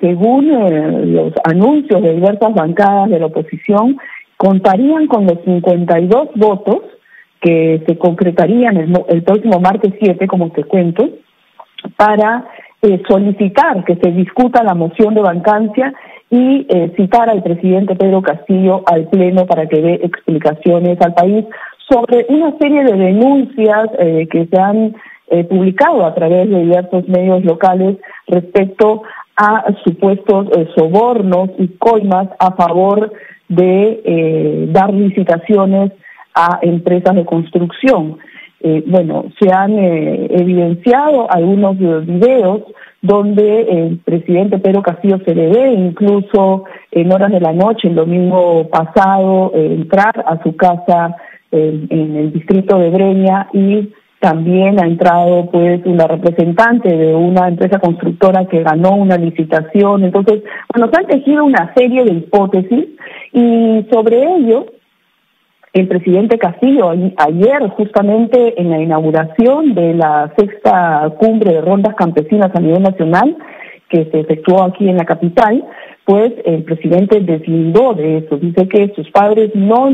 según eh, los anuncios de diversas bancadas de la oposición, contarían con los 52 votos que se concretarían el, próximo martes 7, como te cuento, para eh, solicitar que se discuta la moción de vacancia y eh, citar al presidente Pedro Castillo al Pleno para que dé explicaciones al país sobre una serie de denuncias eh, que se han publicado a través de diversos medios locales respecto a supuestos sobornos y coimas a favor de eh, dar licitaciones a empresas de construcción. Eh, bueno, se han eh, evidenciado algunos videos donde el presidente Pedro Castillo se le ve incluso en horas de la noche, el domingo pasado, entrar a su casa en el distrito de Breña y también ha entrado pues una representante de una empresa constructora que ganó una licitación. Entonces, bueno, se han tejido una serie de hipótesis y sobre ello el presidente Castillo ayer justamente en la inauguración de la sexta cumbre de rondas campesinas a nivel nacional que se efectuó aquí en la capital, pues el presidente deslindó de eso, dice que sus padres no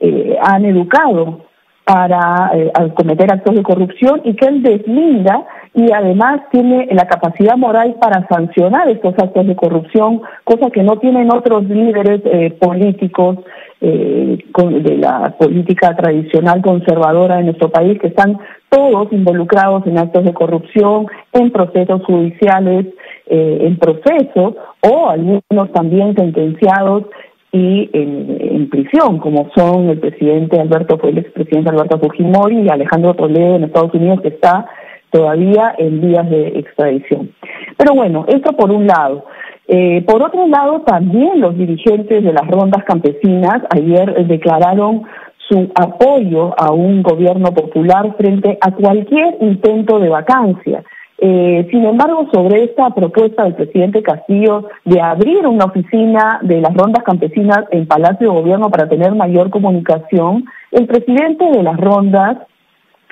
eh, han educado para eh, cometer actos de corrupción y que él deslinda y además tiene la capacidad moral para sancionar estos actos de corrupción, cosa que no tienen otros líderes eh, políticos eh, de la política tradicional conservadora de nuestro país, que están todos involucrados en actos de corrupción, en procesos judiciales, eh, en proceso, o algunos también sentenciados y en, prisión, como son el presidente Alberto, el expresidente Alberto Fujimori y Alejandro Toledo en Estados Unidos, que está todavía en vías de extradición. Pero bueno, esto por un lado. Eh, por otro lado, también los dirigentes de las rondas campesinas ayer declararon su apoyo a un gobierno popular frente a cualquier intento de vacancia. Eh, sin embargo, sobre esta propuesta del presidente Castillo de abrir una oficina de las rondas campesinas en Palacio de Gobierno para tener mayor comunicación, el presidente de las rondas,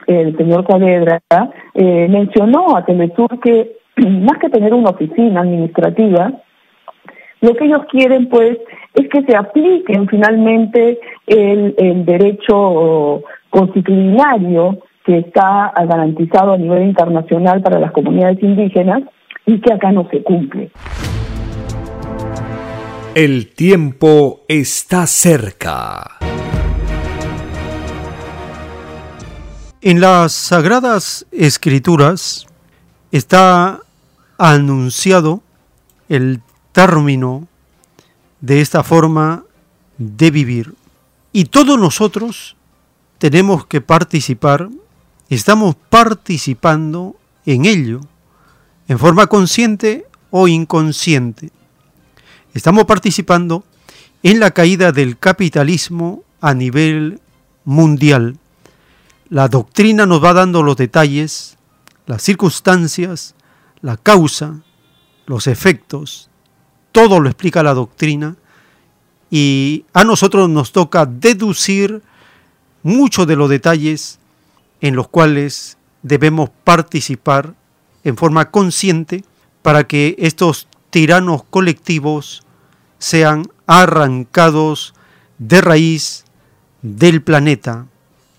el señor Saavedra, eh, mencionó a Telesur que *clears throat* más que tener una oficina administrativa, lo que ellos quieren, pues, es que se apliquen finalmente el, derecho constitucionario que está garantizado a nivel internacional para las comunidades indígenas y que acá no se cumple. El tiempo está cerca. En las sagradas escrituras está anunciado el término de esta forma de vivir. Y todos nosotros tenemos que participar estamos participando en ello, en forma consciente o inconsciente. Estamos participando en la caída del capitalismo a nivel mundial. La doctrina nos va dando los detalles, las circunstancias, la causa, los efectos, todo lo explica la doctrina y a nosotros nos toca deducir muchos de los detalles en los cuales debemos participar en forma consciente para que estos tiranos colectivos sean arrancados de raíz del planeta.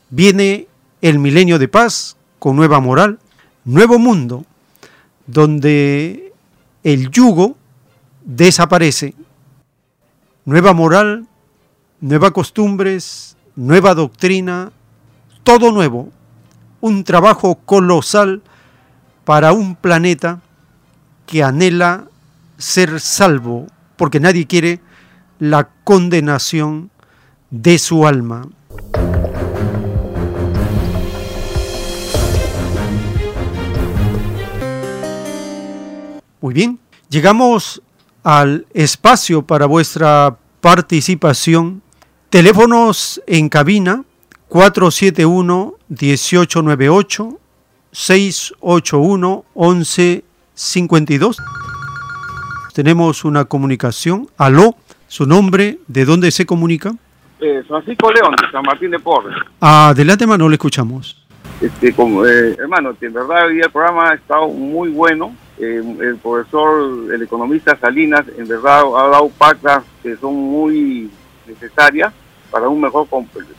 Viene el milenio de paz con nueva moral, nuevo mundo, donde el yugo desaparece. Nueva moral, nuevas costumbres, nueva doctrina, todo nuevo. Un trabajo colosal para un planeta que anhela ser salvo, porque nadie quiere la condenación de su alma. Muy bien, llegamos al espacio para vuestra participación. Teléfonos en cabina 471-1898, 681-1152. Tenemos una comunicación. Aló, su nombre, ¿de dónde se comunica? Eh, Francisco León, de San Martín de Porres. Adelante, hermano, le escuchamos. Este, como, eh, hermano, en verdad hoy día el programa ha estado muy bueno. Eh, el profesor, el economista Salinas, en verdad ha dado pactas que son muy necesarias para una mejor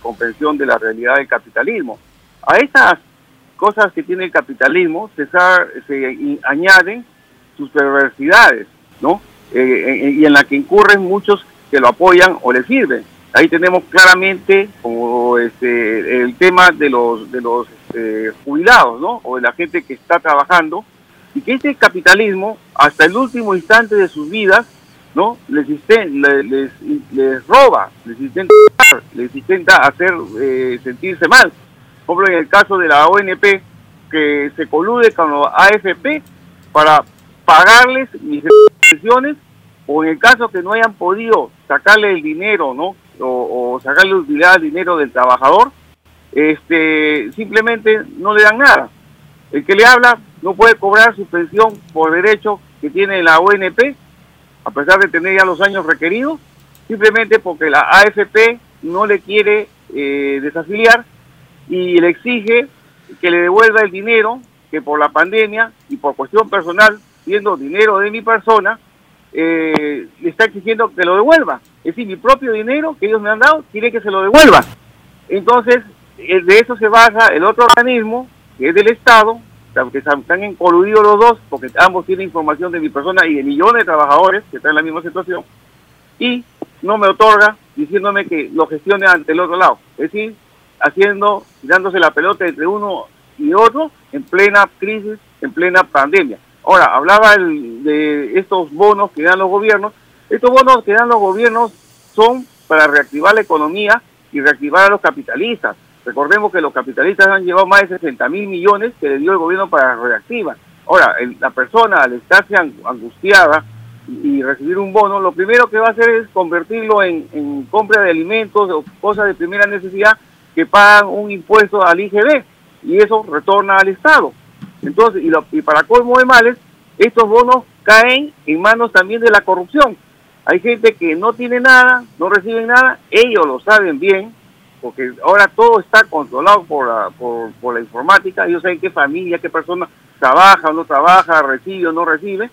comprensión de la realidad del capitalismo. A estas cosas que tiene el capitalismo se, añaden sus perversidades, ¿no? y en la que incurren muchos que lo apoyan o le sirven. Ahí tenemos claramente como este, el tema de los de los este, jubilados, ¿no? O de la gente que está trabajando y que este capitalismo hasta el último instante de sus vidas, ¿no? Les, les, les, roba, les intenta, les intenta hacer eh, sentirse mal. Por ejemplo, en el caso de la ONP que se colude con la AFP para pagarles mis pensiones o en el caso que no hayan podido sacarle el dinero, ¿no? O, sacarle utilidad al dinero del trabajador, este, simplemente no le dan nada. El que le habla no puede cobrar su pensión por derecho que tiene la ONP, a pesar de tener ya los años requeridos, simplemente porque la AFP no le quiere eh, desafiliar y le exige que le devuelva el dinero que por la pandemia y por cuestión personal, siendo dinero de mi persona, eh, le está exigiendo que lo devuelva. Es decir, mi propio dinero que ellos me han dado, quiere que se lo devuelva. Entonces, eh, de eso se basa el otro organismo, que es del Estado, que están coludidos los dos, porque ambos tienen información de mi persona y de millones de trabajadores que están en la misma situación, y no me otorga diciéndome que lo gestione ante el otro lado. Es decir, haciendo, dándose la pelota entre uno y otro en plena crisis, en plena pandemia. Ahora, hablaba de estos bonos que dan los gobiernos. Estos bonos que dan los gobiernos son para reactivar la economía y reactivar a los capitalistas. Recordemos que los capitalistas han llevado más de 60 mil millones que le dio el gobierno para reactivar. Ahora, la persona al estarse angustiada y recibir un bono, lo primero que va a hacer es convertirlo en, compra de alimentos o cosas de primera necesidad que pagan un impuesto al IGB y eso retorna al Estado. Entonces, y, para colmo de males, estos bonos caen en manos también de la corrupción. Hay gente que no tiene nada, no recibe nada, ellos lo saben bien, porque ahora todo está controlado por la, por, la informática, ellos saben qué familia, qué persona trabaja o no trabaja, recibe o no recibe.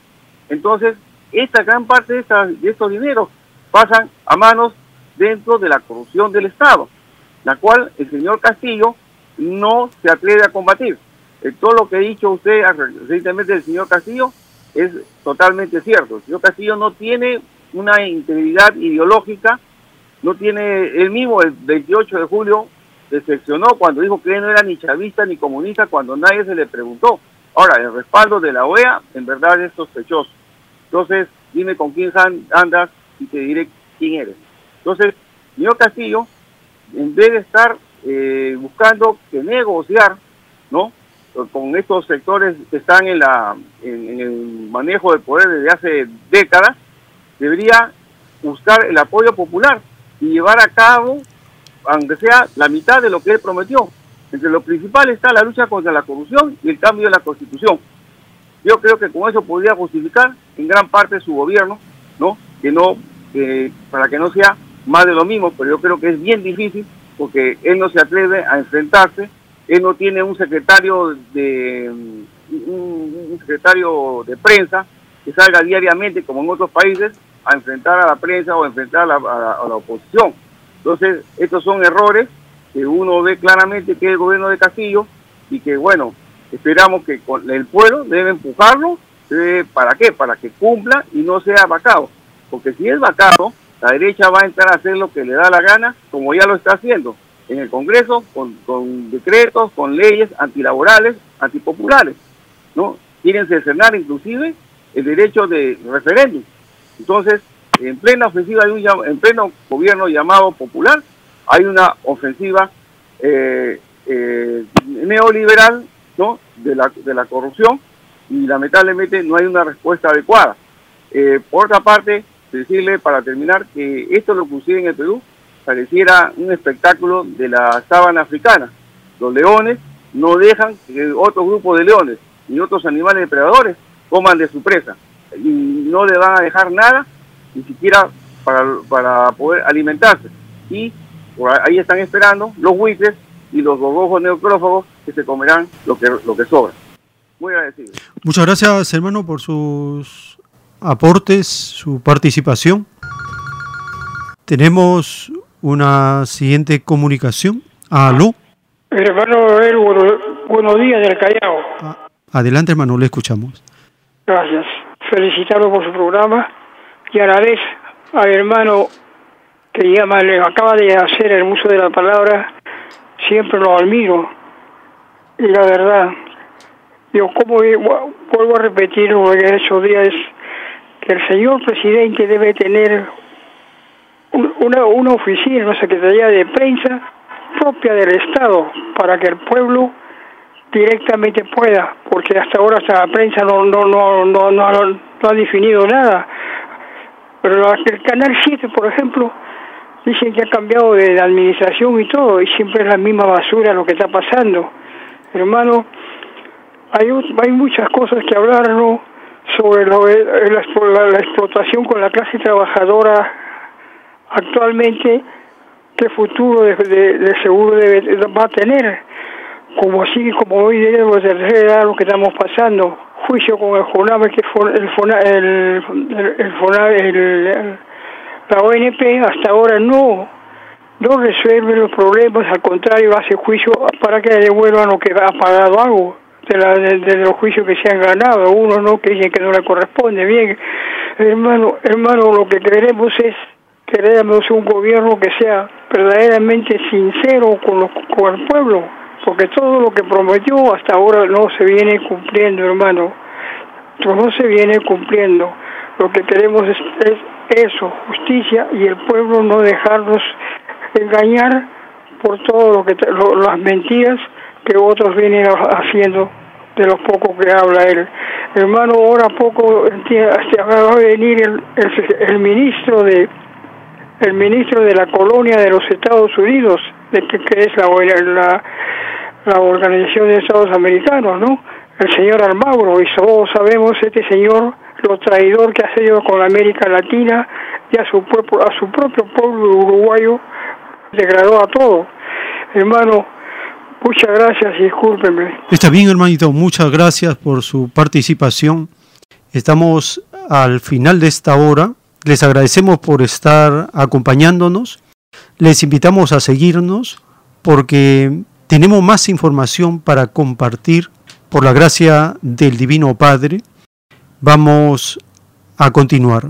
Entonces, esta gran parte de, de estos dineros pasan a manos dentro de la corrupción del Estado, la cual el señor Castillo no se atreve a combatir. Eh, todo lo que ha dicho usted recientemente del señor Castillo es totalmente cierto. El señor Castillo no tiene una integridad ideológica, no tiene, él mismo el 28 de julio decepcionó cuando dijo que él no era ni chavista ni comunista cuando nadie se le preguntó. Ahora, el respaldo de la OEA en verdad es sospechoso. Entonces, dime con quién andas y te diré quién eres. Entonces, señor Castillo, en vez de estar eh, buscando que negociar, ¿no? con estos sectores que están en, la, en, el manejo del poder desde hace décadas, debería buscar el apoyo popular y llevar a cabo, aunque sea la mitad de lo que él prometió. Entre lo principal está la lucha contra la corrupción y el cambio de la constitución. Yo creo que con eso podría justificar en gran parte su gobierno, ¿no? Que no, para que no sea más de lo mismo, pero yo creo que es bien difícil porque él no se atreve a enfrentarse él no tiene un secretario de un, secretario de prensa que salga diariamente como en otros países a enfrentar a la prensa o a enfrentar a la, oposición. Entonces, estos son errores que uno ve claramente que es el gobierno de Castillo y que, bueno, esperamos que el pueblo debe empujarlo ¿Para qué? Para que cumpla y no sea vacado. Porque si es vacado, la derecha va a entrar a hacer lo que le da la gana, como ya lo está haciendo en el Congreso, con, con decretos, con leyes antilaborales, antipopulares. ¿no? Quieren cercenar inclusive el derecho de referéndum. Entonces, en plena ofensiva, hay un, en pleno gobierno llamado popular, hay una ofensiva eh, eh, neoliberal ¿no? de, la, de la corrupción y lamentablemente no hay una respuesta adecuada. Eh, por otra parte, decirle para terminar que esto lo pusieron en el Perú pareciera un espectáculo de la sábana africana. Los leones no dejan que otro grupo de leones ni otros animales depredadores coman de su presa y no le van a dejar nada ni siquiera para, para poder alimentarse. Y por ahí están esperando los buitres y los gogojos neocrófagos que se comerán lo que, lo que sobra. Muy agradecido. Muchas gracias, hermano, por sus aportes, su participación. Tenemos una siguiente comunicación. Aló. Hermano buenos días del Callao. Adelante, hermano, le escuchamos. Gracias. Felicitarlo por su programa y a la vez al hermano que llama, le acaba de hacer el uso de la palabra, siempre lo admiro. Y la verdad, yo como vuelvo a repetir lo que he hecho días, que el señor presidente debe tener una, una oficina, una secretaría de prensa propia del Estado para que el pueblo directamente pueda, porque hasta ahora la prensa no no no no no, ha definido nada. Pero el canal 7, por ejemplo, dicen que ha cambiado de administración y todo, y siempre es la misma basura lo que está pasando. Hermano, hay, hay muchas cosas que hablar sobre lo, la, la explotación con la clase trabajadora actualmente, qué futuro de, de, seguro debe, va a tener como así como hoy debemos de edad lo que estamos pasando. Juicio con el FONAVE que el, el, el, la ONP hasta ahora no no resuelve los problemas al contrario hace juicio para que devuelvan lo que ha pagado algo de, la, de, los juicios que se han ganado uno no que dicen que no le corresponde bien hermano hermano lo que queremos es queremos un gobierno que sea verdaderamente sincero con, los, con el pueblo porque todo lo que prometió hasta ahora no se viene cumpliendo, hermano. No se viene cumpliendo. Lo que queremos es, eso, justicia y el pueblo no dejarnos engañar por todo lo que las mentiras que otros vienen haciendo de lo poco que habla él. Hermano, ahora poco va a venir el, el, ministro de el ministro de la colonia de los Estados Unidos, de que, es la, la la Organización de Estados Americanos, ¿no? El señor Almagro, y todos sabemos este señor, lo traidor que ha sido con América Latina y a su, a su propio pueblo uruguayo, degradó a todo. Hermano, muchas gracias y discúlpenme. Está bien, hermanito, muchas gracias por su participación. Estamos al final de esta hora. Les agradecemos por estar acompañándonos. Les invitamos a seguirnos porque tenemos más información para compartir por la gracia del Divino Padre. Vamos a continuar.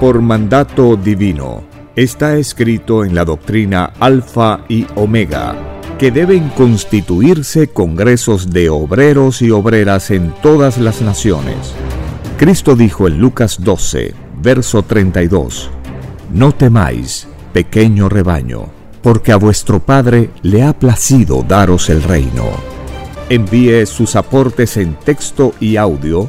Por mandato divino, está escrito en la doctrina Alfa y Omega que deben constituirse congresos de obreros y obreras en todas las naciones. Cristo dijo en Lucas 12, verso 32, no temáis, pequeño rebaño, porque a vuestro Padre le ha placido daros el reino. Envíe sus aportes en texto y audio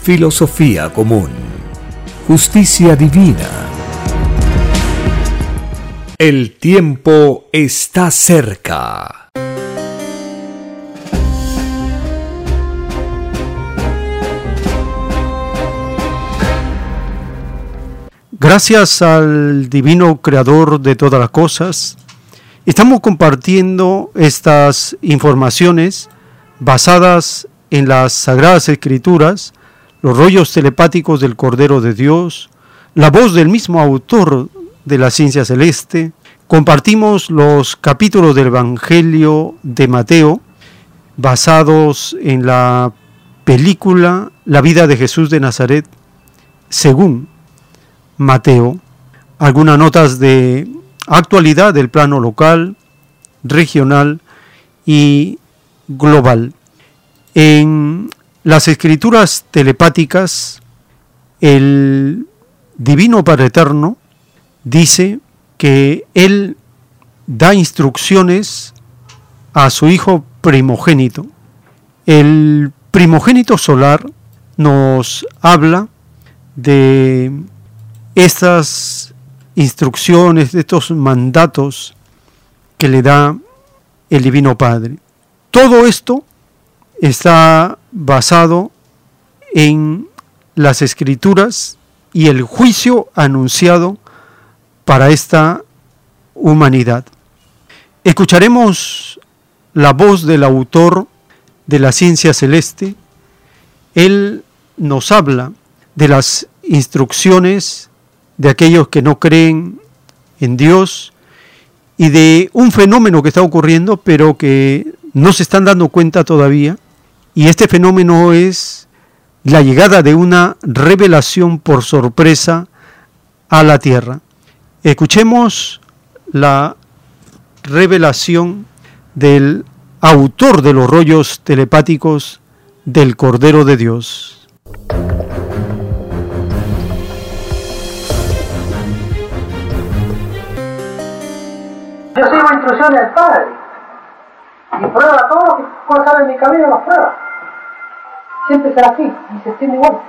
filosofía común, justicia divina. El tiempo está cerca. Gracias al divino creador de todas las cosas, estamos compartiendo estas informaciones basadas en las sagradas escrituras, los rollos telepáticos del Cordero de Dios, la voz del mismo autor de la ciencia celeste. Compartimos los capítulos del Evangelio de Mateo basados en la película La vida de Jesús de Nazaret según Mateo, algunas notas de actualidad del plano local, regional y global. En las escrituras telepáticas, el Divino Padre Eterno dice que Él da instrucciones a su Hijo primogénito. El primogénito solar nos habla de estas instrucciones, de estos mandatos que le da el Divino Padre. Todo esto está basado en las escrituras y el juicio anunciado para esta humanidad. Escucharemos la voz del autor de la ciencia celeste. Él nos habla de las instrucciones de aquellos que no creen en Dios y de un fenómeno que está ocurriendo pero que no se están dando cuenta todavía Y este fenómeno es la llegada de una revelación por sorpresa a la tierra. Escuchemos la revelación del autor de los rollos telepáticos del Cordero de Dios. Yo sigo instrucciones del Padre y prueba todo lo que pueda en mi camino, las prueba. Siempre será así y se entiende igual.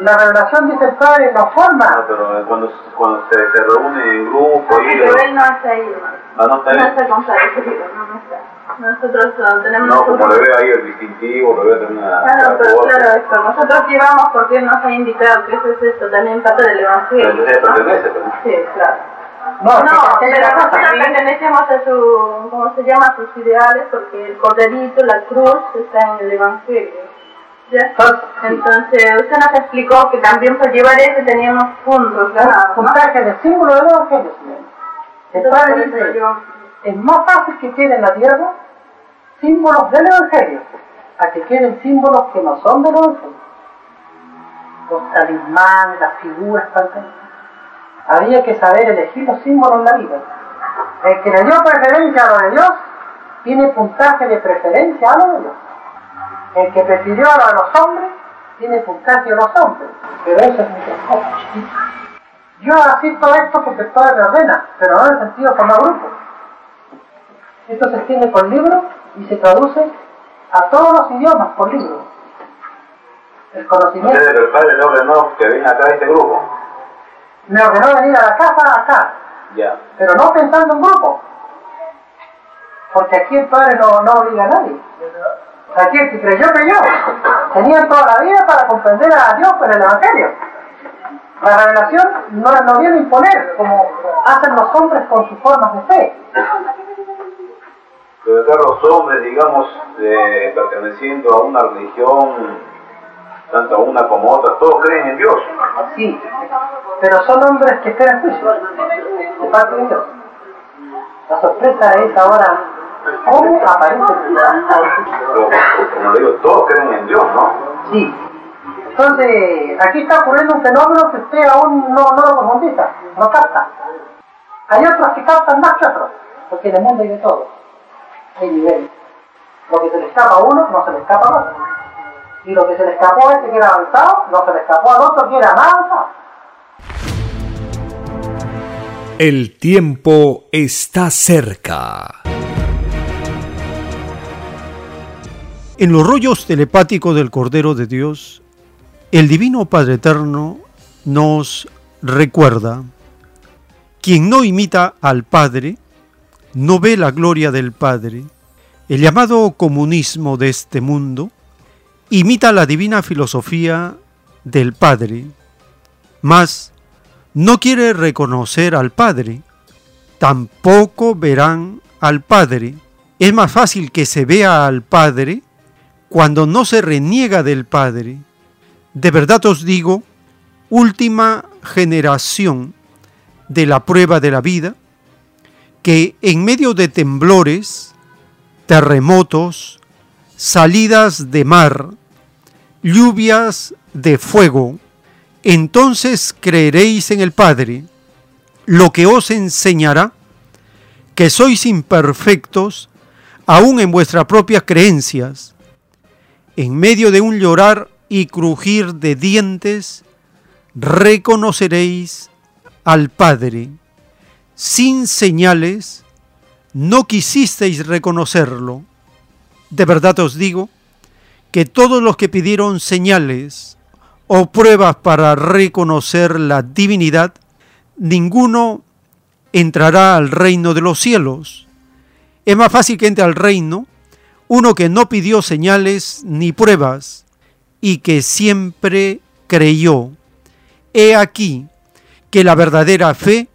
La revelación dice el Padre no forma. No, pero cuando, cuando se, se reúne en grupo y... Pero él no está ahí, hermano. Ah, no está ahí. No está con no, no está. Nosotros uh, tenemos... No, como le veo ahí el distintivo, le veo tener una... Claro, pero claro, esto. Nosotros llevamos porque nos ha indicado que eso es esto, también parte del Evangelio. Pero pertenece, pero... Sí, claro. No, No, pero nosotros pertenecemos a su, ¿cómo se llama? A sus ideales porque el corderito, la cruz, está en el Evangelio. ¿Ya? Entonces, usted nos explicó que también para llevar eso teníamos puntos, ¿verdad? puntaje de símbolo del Evangelio. El Padre por dice, es más fácil que queden en la tierra símbolos del Evangelio a que queden símbolos que no son del Evangelio. Los talismanes, las figuras, tantas. Había que saber elegir los símbolos en la vida. El que le dio preferencia a lo de Dios, tiene puntaje de preferencia a lo de Dios. El que prefirió a lo de los hombres, tiene puntaje a los hombres. Pero eso es muchas. Yo asisto esto porque el Padre me ordena, pero no en el sentido de formar grupo. Esto se extiende por libro y se traduce a todos los idiomas por libro. El conocimiento el padre ordenó que venga acá este grupo. Me ordenó venir a la casa acá, pero no pensando en grupo. Porque aquí el Padre no, no obliga a nadie. Aquí el que creyó, creyó. Tenían toda la vida para comprender a Dios por el Evangelio. La revelación no, no viene a imponer, como hacen los hombres con sus formas de fe. Pero acá los hombres, digamos, eh, perteneciendo a una religión, tanto una como otra, todos creen en Dios. Sí, pero son hombres que esperan juicio de parte de Dios. La sorpresa es ahora cómo aparece Pero, como le digo, todos creen en Dios, ¿no? Sí. Entonces, aquí está ocurriendo un fenómeno que usted aún no, no lo profundiza, no capta. Hay otros que captan más que otros, porque en el mundo hay de todo. Hay niveles. Lo que se le escapa a uno, no se le escapa al otro. Y lo que se le escapó a este que era avanzado, no se le escapó al otro que era más avanzado. El tiempo está cerca. En los rollos telepáticos del Cordero de Dios, el Divino Padre Eterno nos recuerda, quien no imita al Padre, no ve la gloria del Padre. El llamado comunismo de este mundo imita la divina filosofía del Padre, mas no quiere reconocer al Padre, tampoco verán al Padre. Es más fácil que se vea al Padre cuando no se reniega del Padre. De verdad os digo, última generación de la prueba de la vida, que en medio de temblores, terremotos, salidas de mar, lluvias de fuego, entonces creeréis en el Padre, lo que os enseñará que sois imperfectos aún en vuestras propias creencias. En medio de un llorar y crujir de dientes, reconoceréis al Padre. Sin señales, no quisisteis reconocerlo. De verdad os digo que todos los que pidieron señales o pruebas para reconocer la divinidad, ninguno entrará al reino de los cielos. Es más fácil que entre al reino uno que no pidió señales ni pruebas y que siempre creyó. He aquí que la verdadera fe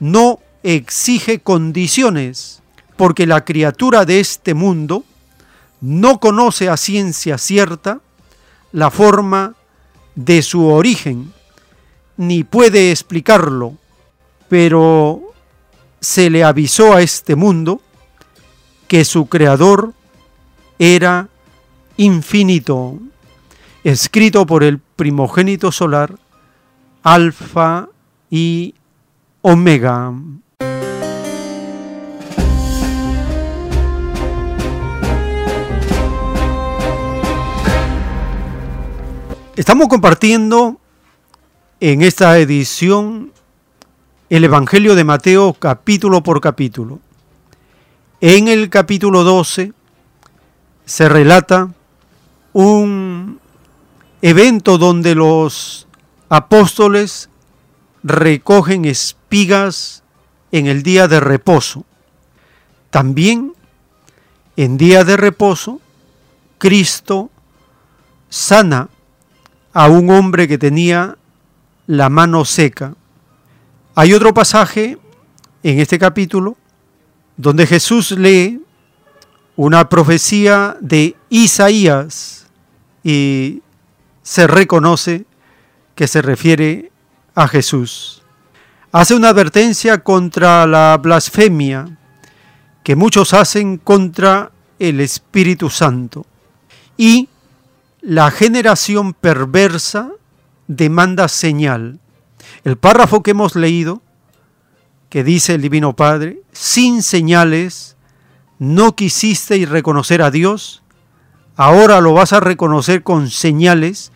no exige condiciones, porque la criatura de este mundo no conoce a ciencia cierta la forma de su origen, ni puede explicarlo, pero se le avisó a este mundo que su creador era infinito, escrito por el primogénito solar, Alfa y Omega. Estamos compartiendo en esta edición el Evangelio de Mateo capítulo por capítulo. En el capítulo 12 se relata un evento donde los apóstoles recogen espigas en el día de reposo. También en día de reposo, Cristo sana a un hombre que tenía la mano seca. Hay otro pasaje en este capítulo donde Jesús lee una profecía de Isaías y se reconoce que se refiere a Jesús. Hace una advertencia contra la blasfemia que muchos hacen contra el Espíritu Santo y la generación perversa demanda señal. El párrafo que hemos leído, que dice el Divino Padre, sin señales no quisiste reconocer a Dios, ahora lo vas a reconocer con señales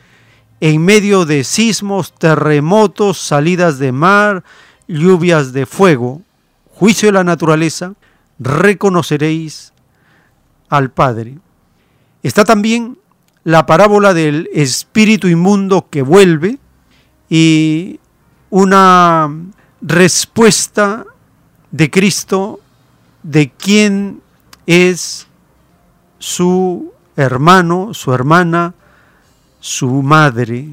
en medio de sismos, terremotos, salidas de mar, lluvias de fuego, juicio de la naturaleza, reconoceréis al Padre. Está también la parábola del espíritu inmundo que vuelve y una respuesta de Cristo de quién es su hermano, su hermana, su madre.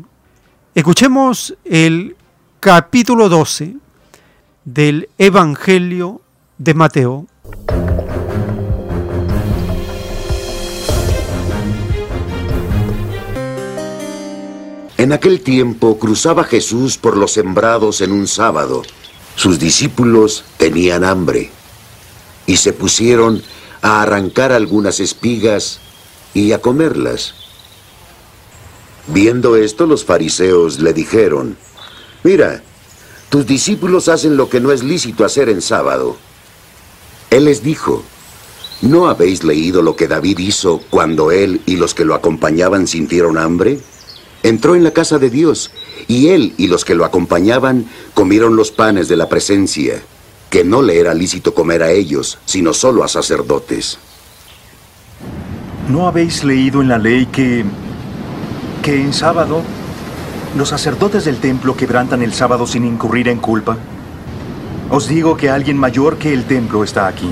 Escuchemos el capítulo 12 del Evangelio de Mateo. En aquel tiempo cruzaba Jesús por los sembrados en un sábado. Sus discípulos tenían hambre y se pusieron a arrancar algunas espigas y a comerlas. Viendo esto, los fariseos le dijeron, Mira, tus discípulos hacen lo que no es lícito hacer en sábado. Él les dijo, ¿no habéis leído lo que David hizo cuando él y los que lo acompañaban sintieron hambre? Entró en la casa de Dios y él y los que lo acompañaban comieron los panes de la presencia, que no le era lícito comer a ellos, sino solo a sacerdotes. ¿No habéis leído en la ley que, que en sábado los sacerdotes del templo quebrantan el sábado sin incurrir en culpa? Os digo que alguien mayor que el templo está aquí.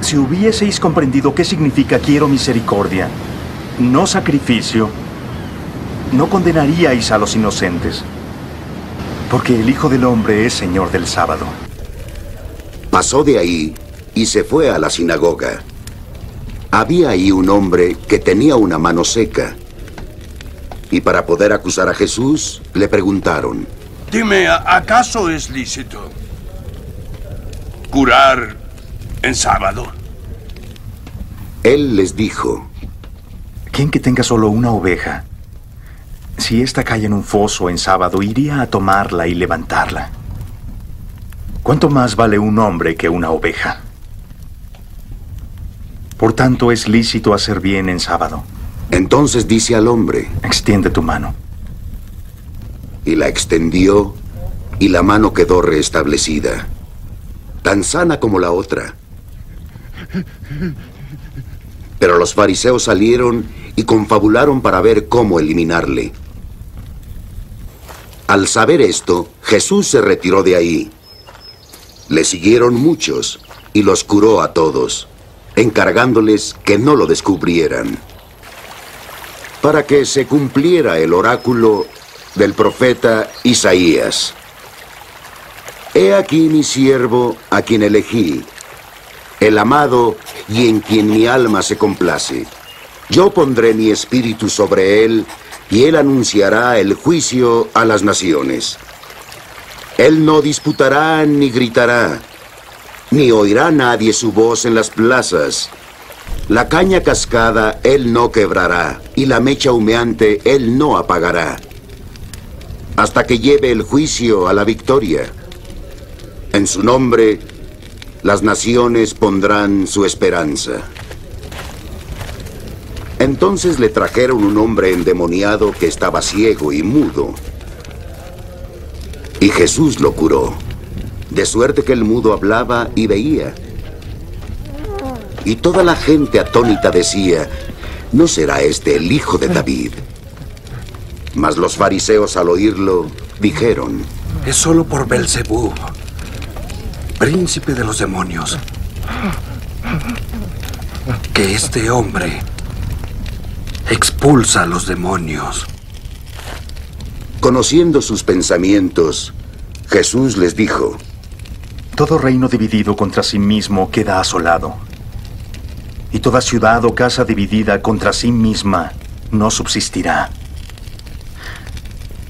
Si hubieseis comprendido qué significa quiero misericordia, no sacrificio, no condenaríais a los inocentes, porque el Hijo del Hombre es Señor del sábado. Pasó de ahí y se fue a la sinagoga. Había ahí un hombre que tenía una mano seca. Y para poder acusar a Jesús, le preguntaron, Dime, ¿acaso es lícito curar en sábado? Él les dijo, ¿quién que tenga solo una oveja si ésta cae en un foso en sábado, iría a tomarla y levantarla. ¿Cuánto más vale un hombre que una oveja? Por tanto, es lícito hacer bien en sábado. Entonces dice al hombre, extiende tu mano. Y la extendió, y la mano quedó restablecida, tan sana como la otra. Pero los fariseos salieron y confabularon para ver cómo eliminarle. Al saber esto, Jesús se retiró de ahí. Le siguieron muchos y los curó a todos, encargándoles que no lo descubrieran, para que se cumpliera el oráculo del profeta Isaías. He aquí mi siervo a quien elegí, el amado y en quien mi alma se complace. Yo pondré mi espíritu sobre él y él anunciará el juicio a las naciones. Él no disputará ni gritará, ni oirá nadie su voz en las plazas, La caña cascada él no quebrará, y la mecha humeante él no apagará, hasta que lleve el juicio a la victoria. En su nombre, las naciones pondrán su esperanza. Entonces le trajeron un hombre endemoniado que estaba ciego y mudo. Y Jesús lo curó, de suerte que el mudo hablaba y veía. Y toda la gente atónita decía, ¿no será este el hijo de David? Mas los fariseos al oírlo dijeron, Es solo por Belzebú, príncipe de los demonios, que este hombre expulsa a los demonios. Conociendo sus pensamientos, Jesús les dijo, Todo reino dividido contra sí mismo queda asolado, y toda ciudad o casa dividida contra sí misma no subsistirá.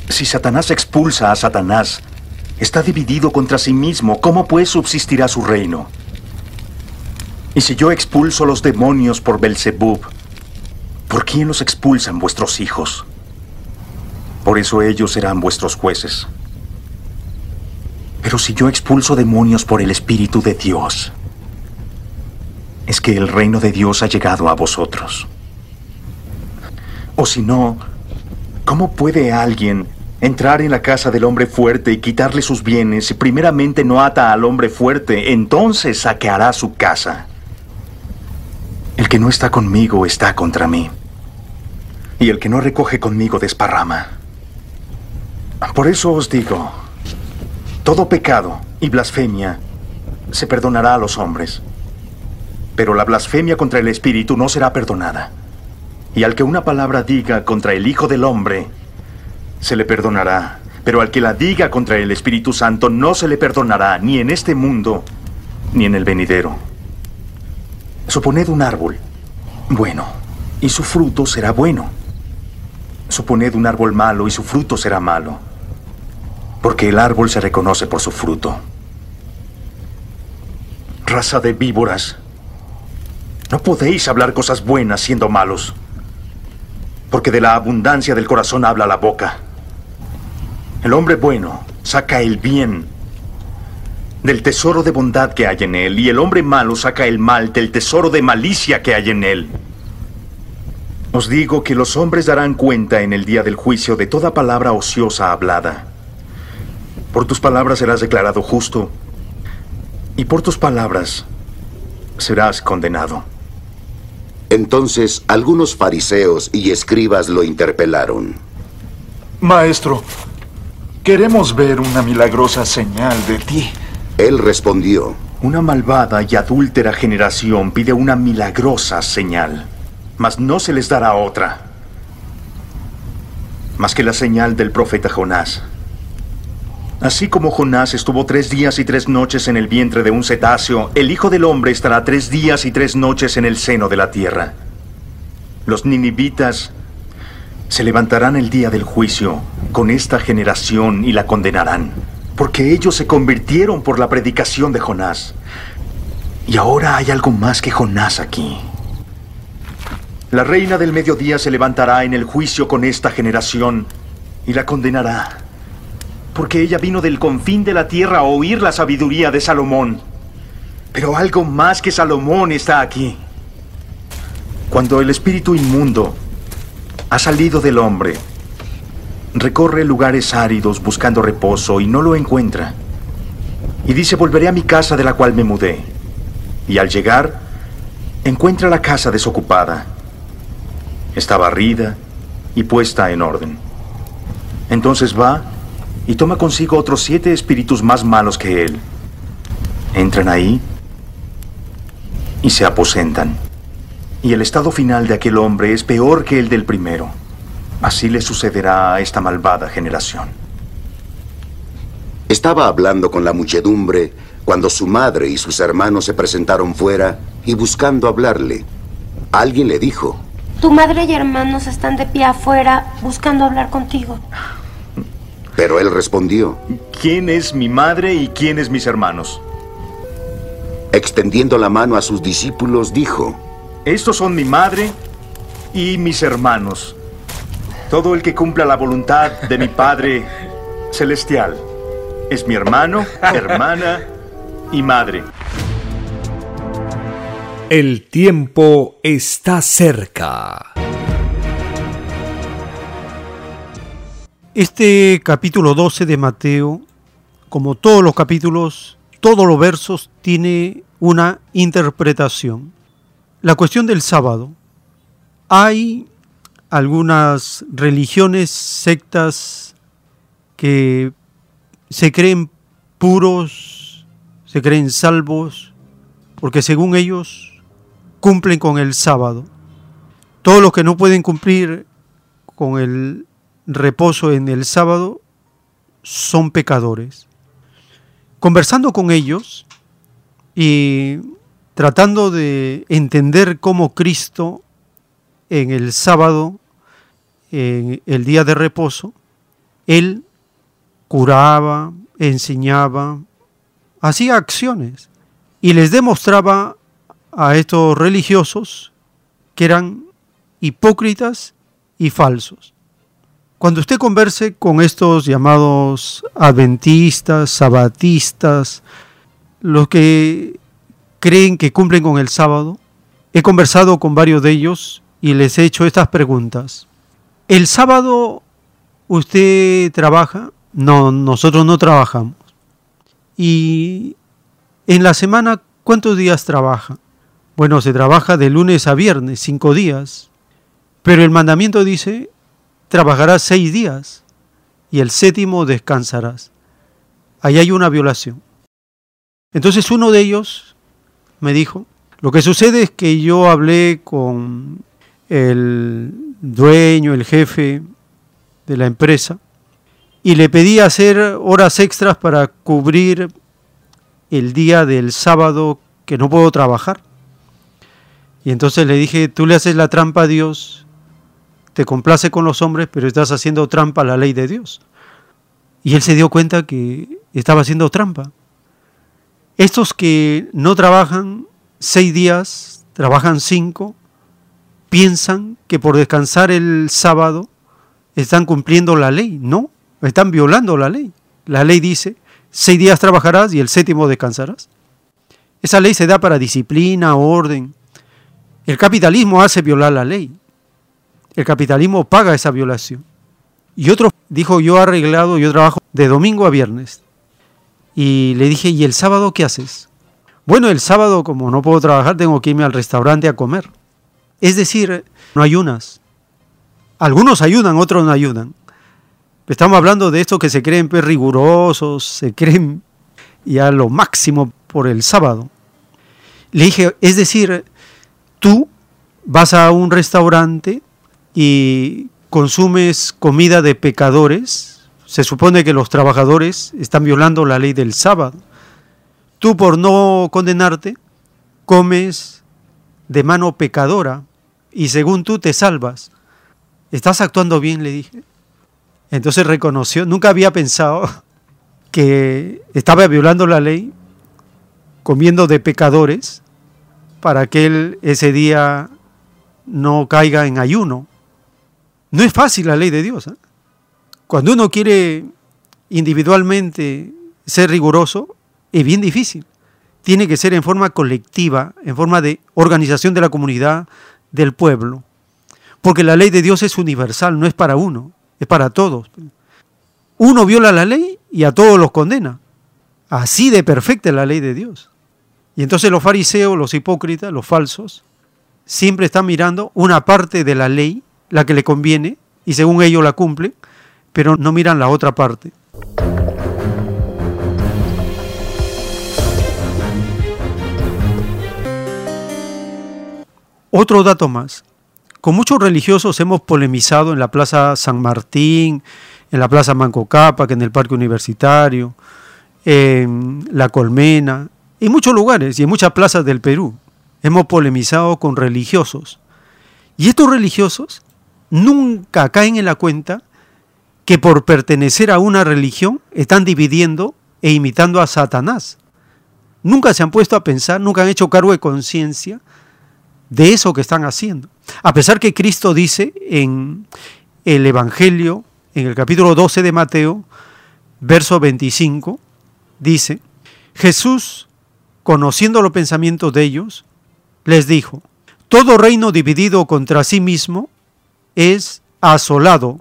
Si Satanás expulsa a Satanás, está dividido contra sí mismo, ¿cómo pues subsistirá su reino? Y si yo expulso los demonios por Belzebub, ¿por quién los expulsan vuestros hijos? Por eso ellos serán vuestros jueces. Pero si yo expulso demonios por el Espíritu de Dios, es que el reino de Dios ha llegado a vosotros. O si no, ¿cómo puede alguien entrar en la casa del hombre fuerte y quitarle sus bienes si primeramente no ata al hombre fuerte, entonces saqueará su casa? El que no está conmigo está contra mí, y el que no recoge conmigo desparrama. Por eso os digo, todo pecado y blasfemia se perdonará a los hombres, pero la blasfemia contra el Espíritu no será perdonada. Y al que una palabra diga contra el Hijo del Hombre, se le perdonará, pero al que la diga contra el Espíritu Santo no se le perdonará, ni en este mundo, ni en el venidero. Suponed un árbol, bueno, y su fruto será bueno. Suponed un árbol malo y su fruto será malo, porque el árbol se reconoce por su fruto. Raza de víboras, no podéis hablar cosas buenas siendo malos, porque de la abundancia del corazón habla la boca. El hombre bueno saca el bien del tesoro de bondad que hay en él, y el hombre malo saca el mal del tesoro de malicia que hay en él. Os digo que los hombres darán cuenta en el día del juicio de toda palabra ociosa hablada. Por tus palabras serás declarado justo, y por tus palabras serás condenado. Entonces algunos fariseos y escribas lo interpelaron. Maestro, queremos ver una milagrosa señal de ti. Él respondió, Una malvada y adúltera generación pide una milagrosa señal, mas no se les dará otra, más que la señal del profeta Jonás. Así como Jonás estuvo tres días y tres noches en el vientre de un cetáceo, el Hijo del Hombre estará tres días y tres noches en el seno de la tierra. Los ninivitas se levantarán el día del juicio con esta generación y la condenarán, porque ellos se convirtieron por la predicación de Jonás. Y ahora hay algo más que Jonás aquí. La reina del mediodía se levantará en el juicio con esta generación y la condenará porque ella vino del confín de la tierra a oír la sabiduría de Salomón. Pero algo más que Salomón está aquí. Cuando el espíritu inmundo ha salido del hombre, recorre lugares áridos buscando reposo y no lo encuentra. Y dice, volveré a mi casa de la cual me mudé. Y al llegar, encuentra la casa desocupada. Está barrida y puesta en orden. Entonces va y toma consigo otros siete espíritus más malos que él. Entran ahí y se aposentan. Y el estado final de aquel hombre es peor que el del primero. Así le sucederá a esta malvada generación. Estaba hablando con la muchedumbre cuando su madre y sus hermanos se presentaron fuera y buscando hablarle. Alguien le dijo, Tu madre y hermanos están de pie afuera buscando hablar contigo. Pero él respondió, ¿quién es mi madre y quién es mis hermanos? Extendiendo la mano a sus discípulos, dijo, Estos son mi madre y mis hermanos. Todo el que cumpla la voluntad de mi Padre Celestial es mi hermano, hermana y madre. El tiempo está cerca. Este capítulo 12 de Mateo, como todos los capítulos, todos los versos, tiene una interpretación. La cuestión del sábado. Hay algunas religiones, sectas que se creen puros, se creen salvos, porque según ellos cumplen con el sábado. Todos los que no pueden cumplir con el reposo en el sábado son pecadores. Conversando con ellos y tratando de entender cómo Cristo en el sábado, en el día de reposo, Él curaba, enseñaba, hacía acciones y les demostraba a estos religiosos que eran hipócritas y falsos. Cuando usted converse con estos llamados adventistas, sabatistas, los que creen que cumplen con el sábado, he conversado con varios de ellos y les he hecho estas preguntas. ¿El sábado usted trabaja? No, nosotros no trabajamos. ¿Y en la semana cuántos días trabaja? Bueno, se trabaja de lunes a viernes, cinco días. Pero el mandamiento dice, trabajarás seis días y el séptimo descansarás. Ahí hay una violación. Entonces uno de ellos me dijo, lo que sucede es que yo hablé con el dueño, el jefe de la empresa, y le pedí hacer horas extras para cubrir el día del sábado que no puedo trabajar. Y entonces le dije, tú le haces la trampa a Dios, te complace con los hombres, pero estás haciendo trampa a la ley de Dios. Y él se dio cuenta que estaba haciendo trampa. Estos que no trabajan seis días, trabajan cinco, piensan que por descansar el sábado están cumpliendo la ley. No, están violando la ley. La ley dice, seis días trabajarás y el séptimo descansarás. Esa ley se da para disciplina, orden. El capitalismo hace violar la ley. El capitalismo paga esa violación. Y otro dijo, yo arreglado, yo trabajo de domingo a viernes. Y le dije, ¿y el sábado qué haces? Bueno, el sábado como no puedo trabajar, tengo que irme al restaurante a comer. Es decir, no ayunas. Algunos ayudan, otros no ayudan. Estamos hablando de estos que se creen pues, rigurosos, se creen ya lo máximo por el sábado. Le dije, es decir, tú vas a un restaurante y consumes comida de pecadores, se supone que los trabajadores están violando la ley del sábado. Tú por no condenarte, comes de mano pecadora y según tú te salvas. ¿Estás actuando bien? le dije. Entonces reconoció, nunca había pensado *laughs* que estaba violando la ley, comiendo de pecadores, para que él ese día no caiga en ayuno. No es fácil la ley de Dios. ¿eh? Cuando uno quiere individualmente ser riguroso, es bien difícil. Tiene que ser en forma colectiva, en forma de organización de la comunidad, del pueblo. Porque la ley de Dios es universal, no es para uno es para todos. Uno viola la ley y a todos los condena. Así de perfecta es la ley de Dios. Y entonces los fariseos, los hipócritas, los falsos, siempre están mirando una parte de la ley, la que le conviene, y según ellos la cumplen, pero no miran la otra parte. Otro dato más. Con muchos religiosos hemos polemizado en la Plaza San Martín, en la Plaza Manco Cápac, en el Parque Universitario, en La Colmena, en muchos lugares y en muchas plazas del Perú. Hemos polemizado con religiosos. Y estos religiosos nunca caen en la cuenta que por pertenecer a una religión están dividiendo e imitando a Satanás. Nunca se han puesto a pensar, nunca han hecho cargo de conciencia de eso que están haciendo. A pesar que Cristo dice en el Evangelio, en el capítulo 12 de Mateo, verso 25, dice, Jesús, conociendo los pensamientos de ellos, les dijo, todo reino dividido contra sí mismo es asolado,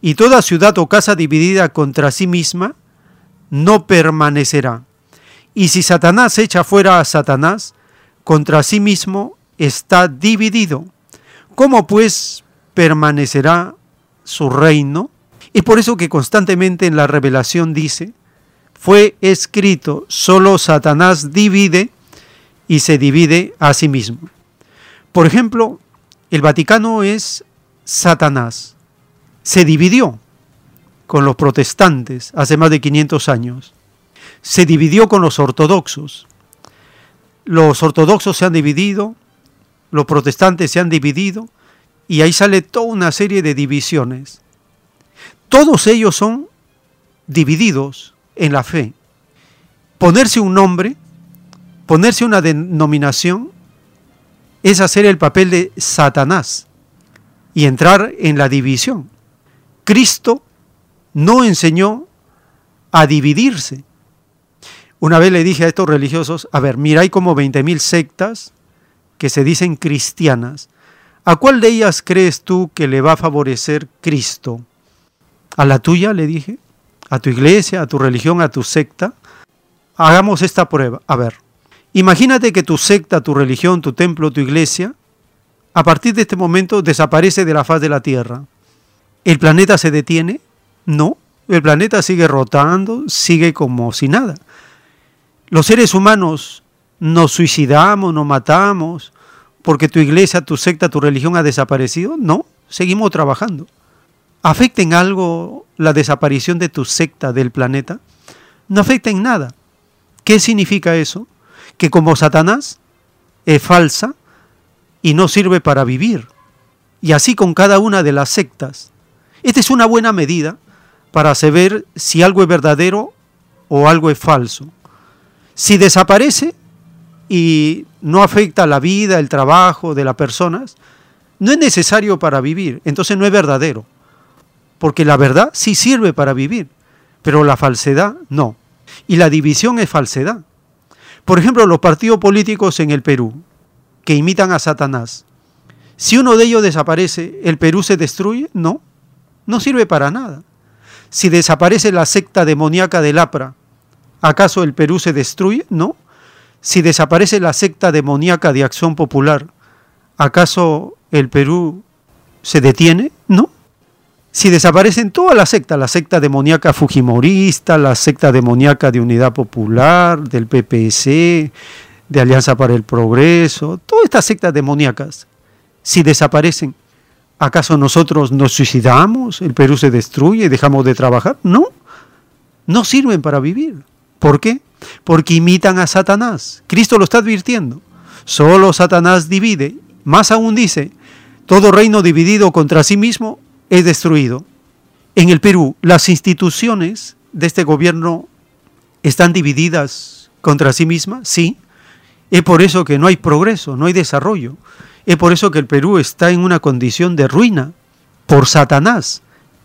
y toda ciudad o casa dividida contra sí misma no permanecerá. Y si Satanás echa fuera a Satanás, contra sí mismo está dividido. ¿Cómo pues permanecerá su reino? Y por eso que constantemente en la revelación dice, fue escrito, solo Satanás divide y se divide a sí mismo. Por ejemplo, el Vaticano es Satanás. Se dividió con los protestantes hace más de 500 años. Se dividió con los ortodoxos. Los ortodoxos se han dividido, los protestantes se han dividido y ahí sale toda una serie de divisiones. Todos ellos son divididos en la fe. Ponerse un nombre, ponerse una denominación, es hacer el papel de Satanás y entrar en la división. Cristo no enseñó a dividirse. Una vez le dije a estos religiosos, a ver, mira, hay como 20.000 sectas que se dicen cristianas. ¿A cuál de ellas crees tú que le va a favorecer Cristo? ¿A la tuya? Le dije a tu iglesia, a tu religión, a tu secta, hagamos esta prueba. A ver, imagínate que tu secta, tu religión, tu templo, tu iglesia, a partir de este momento desaparece de la faz de la Tierra. ¿El planeta se detiene? No, el planeta sigue rotando, sigue como si nada. Los seres humanos nos suicidamos, nos matamos, porque tu iglesia, tu secta, tu religión ha desaparecido. No, seguimos trabajando. ¿Afecta en algo la desaparición de tu secta del planeta? No afecta en nada. ¿Qué significa eso? Que como Satanás es falsa y no sirve para vivir. Y así con cada una de las sectas. Esta es una buena medida para saber si algo es verdadero o algo es falso. Si desaparece y no afecta la vida, el trabajo de las personas, no es necesario para vivir, entonces no es verdadero porque la verdad sí sirve para vivir, pero la falsedad no. Y la división es falsedad. Por ejemplo, los partidos políticos en el Perú, que imitan a Satanás. Si uno de ellos desaparece, ¿el Perú se destruye? No, no sirve para nada. Si desaparece la secta demoníaca del APRA, ¿acaso el Perú se destruye? No. Si desaparece la secta demoníaca de Acción Popular, ¿acaso el Perú se detiene? No si desaparecen todas las sectas, la secta demoníaca fujimorista, la secta demoníaca de Unidad Popular, del PPC, de Alianza para el Progreso, todas estas sectas demoníacas, si desaparecen, ¿acaso nosotros nos suicidamos? ¿El Perú se destruye dejamos de trabajar? No, no sirven para vivir. ¿Por qué? Porque imitan a Satanás. Cristo lo está advirtiendo. Solo Satanás divide. Más aún dice, todo reino dividido contra sí mismo es destruido. En el Perú, las instituciones de este gobierno están divididas contra sí mismas, sí. Es por eso que no hay progreso, no hay desarrollo. Es por eso que el Perú está en una condición de ruina por Satanás,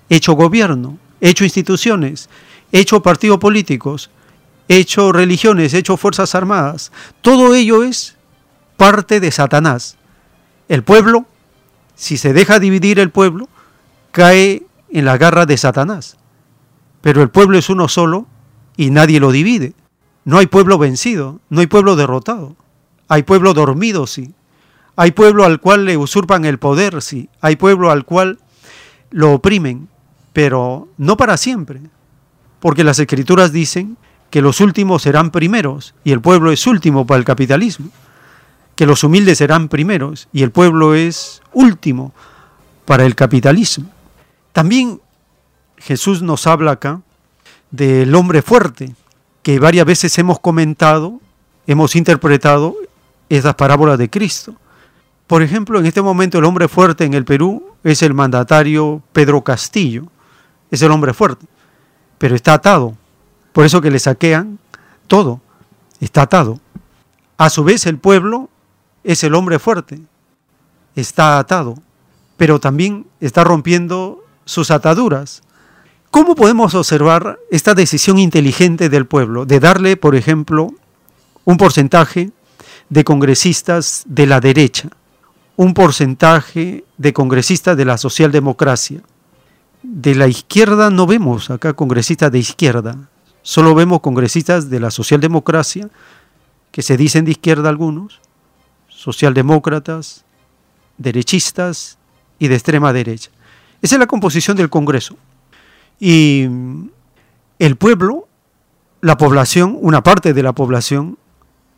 hecho gobierno, hecho instituciones, hecho partidos políticos, hecho religiones, hecho fuerzas armadas. Todo ello es parte de Satanás. El pueblo, si se deja dividir el pueblo, cae en la garra de Satanás. Pero el pueblo es uno solo y nadie lo divide. No hay pueblo vencido, no hay pueblo derrotado. Hay pueblo dormido, sí. Hay pueblo al cual le usurpan el poder, sí. Hay pueblo al cual lo oprimen, pero no para siempre. Porque las escrituras dicen que los últimos serán primeros y el pueblo es último para el capitalismo. Que los humildes serán primeros y el pueblo es último para el capitalismo. También Jesús nos habla acá del hombre fuerte, que varias veces hemos comentado, hemos interpretado esas parábolas de Cristo. Por ejemplo, en este momento el hombre fuerte en el Perú es el mandatario Pedro Castillo, es el hombre fuerte, pero está atado, por eso que le saquean todo, está atado. A su vez el pueblo es el hombre fuerte, está atado, pero también está rompiendo sus ataduras. ¿Cómo podemos observar esta decisión inteligente del pueblo de darle, por ejemplo, un porcentaje de congresistas de la derecha, un porcentaje de congresistas de la socialdemocracia? De la izquierda no vemos acá congresistas de izquierda, solo vemos congresistas de la socialdemocracia, que se dicen de izquierda algunos, socialdemócratas, derechistas y de extrema derecha. Esa es la composición del Congreso. Y el pueblo, la población, una parte de la población,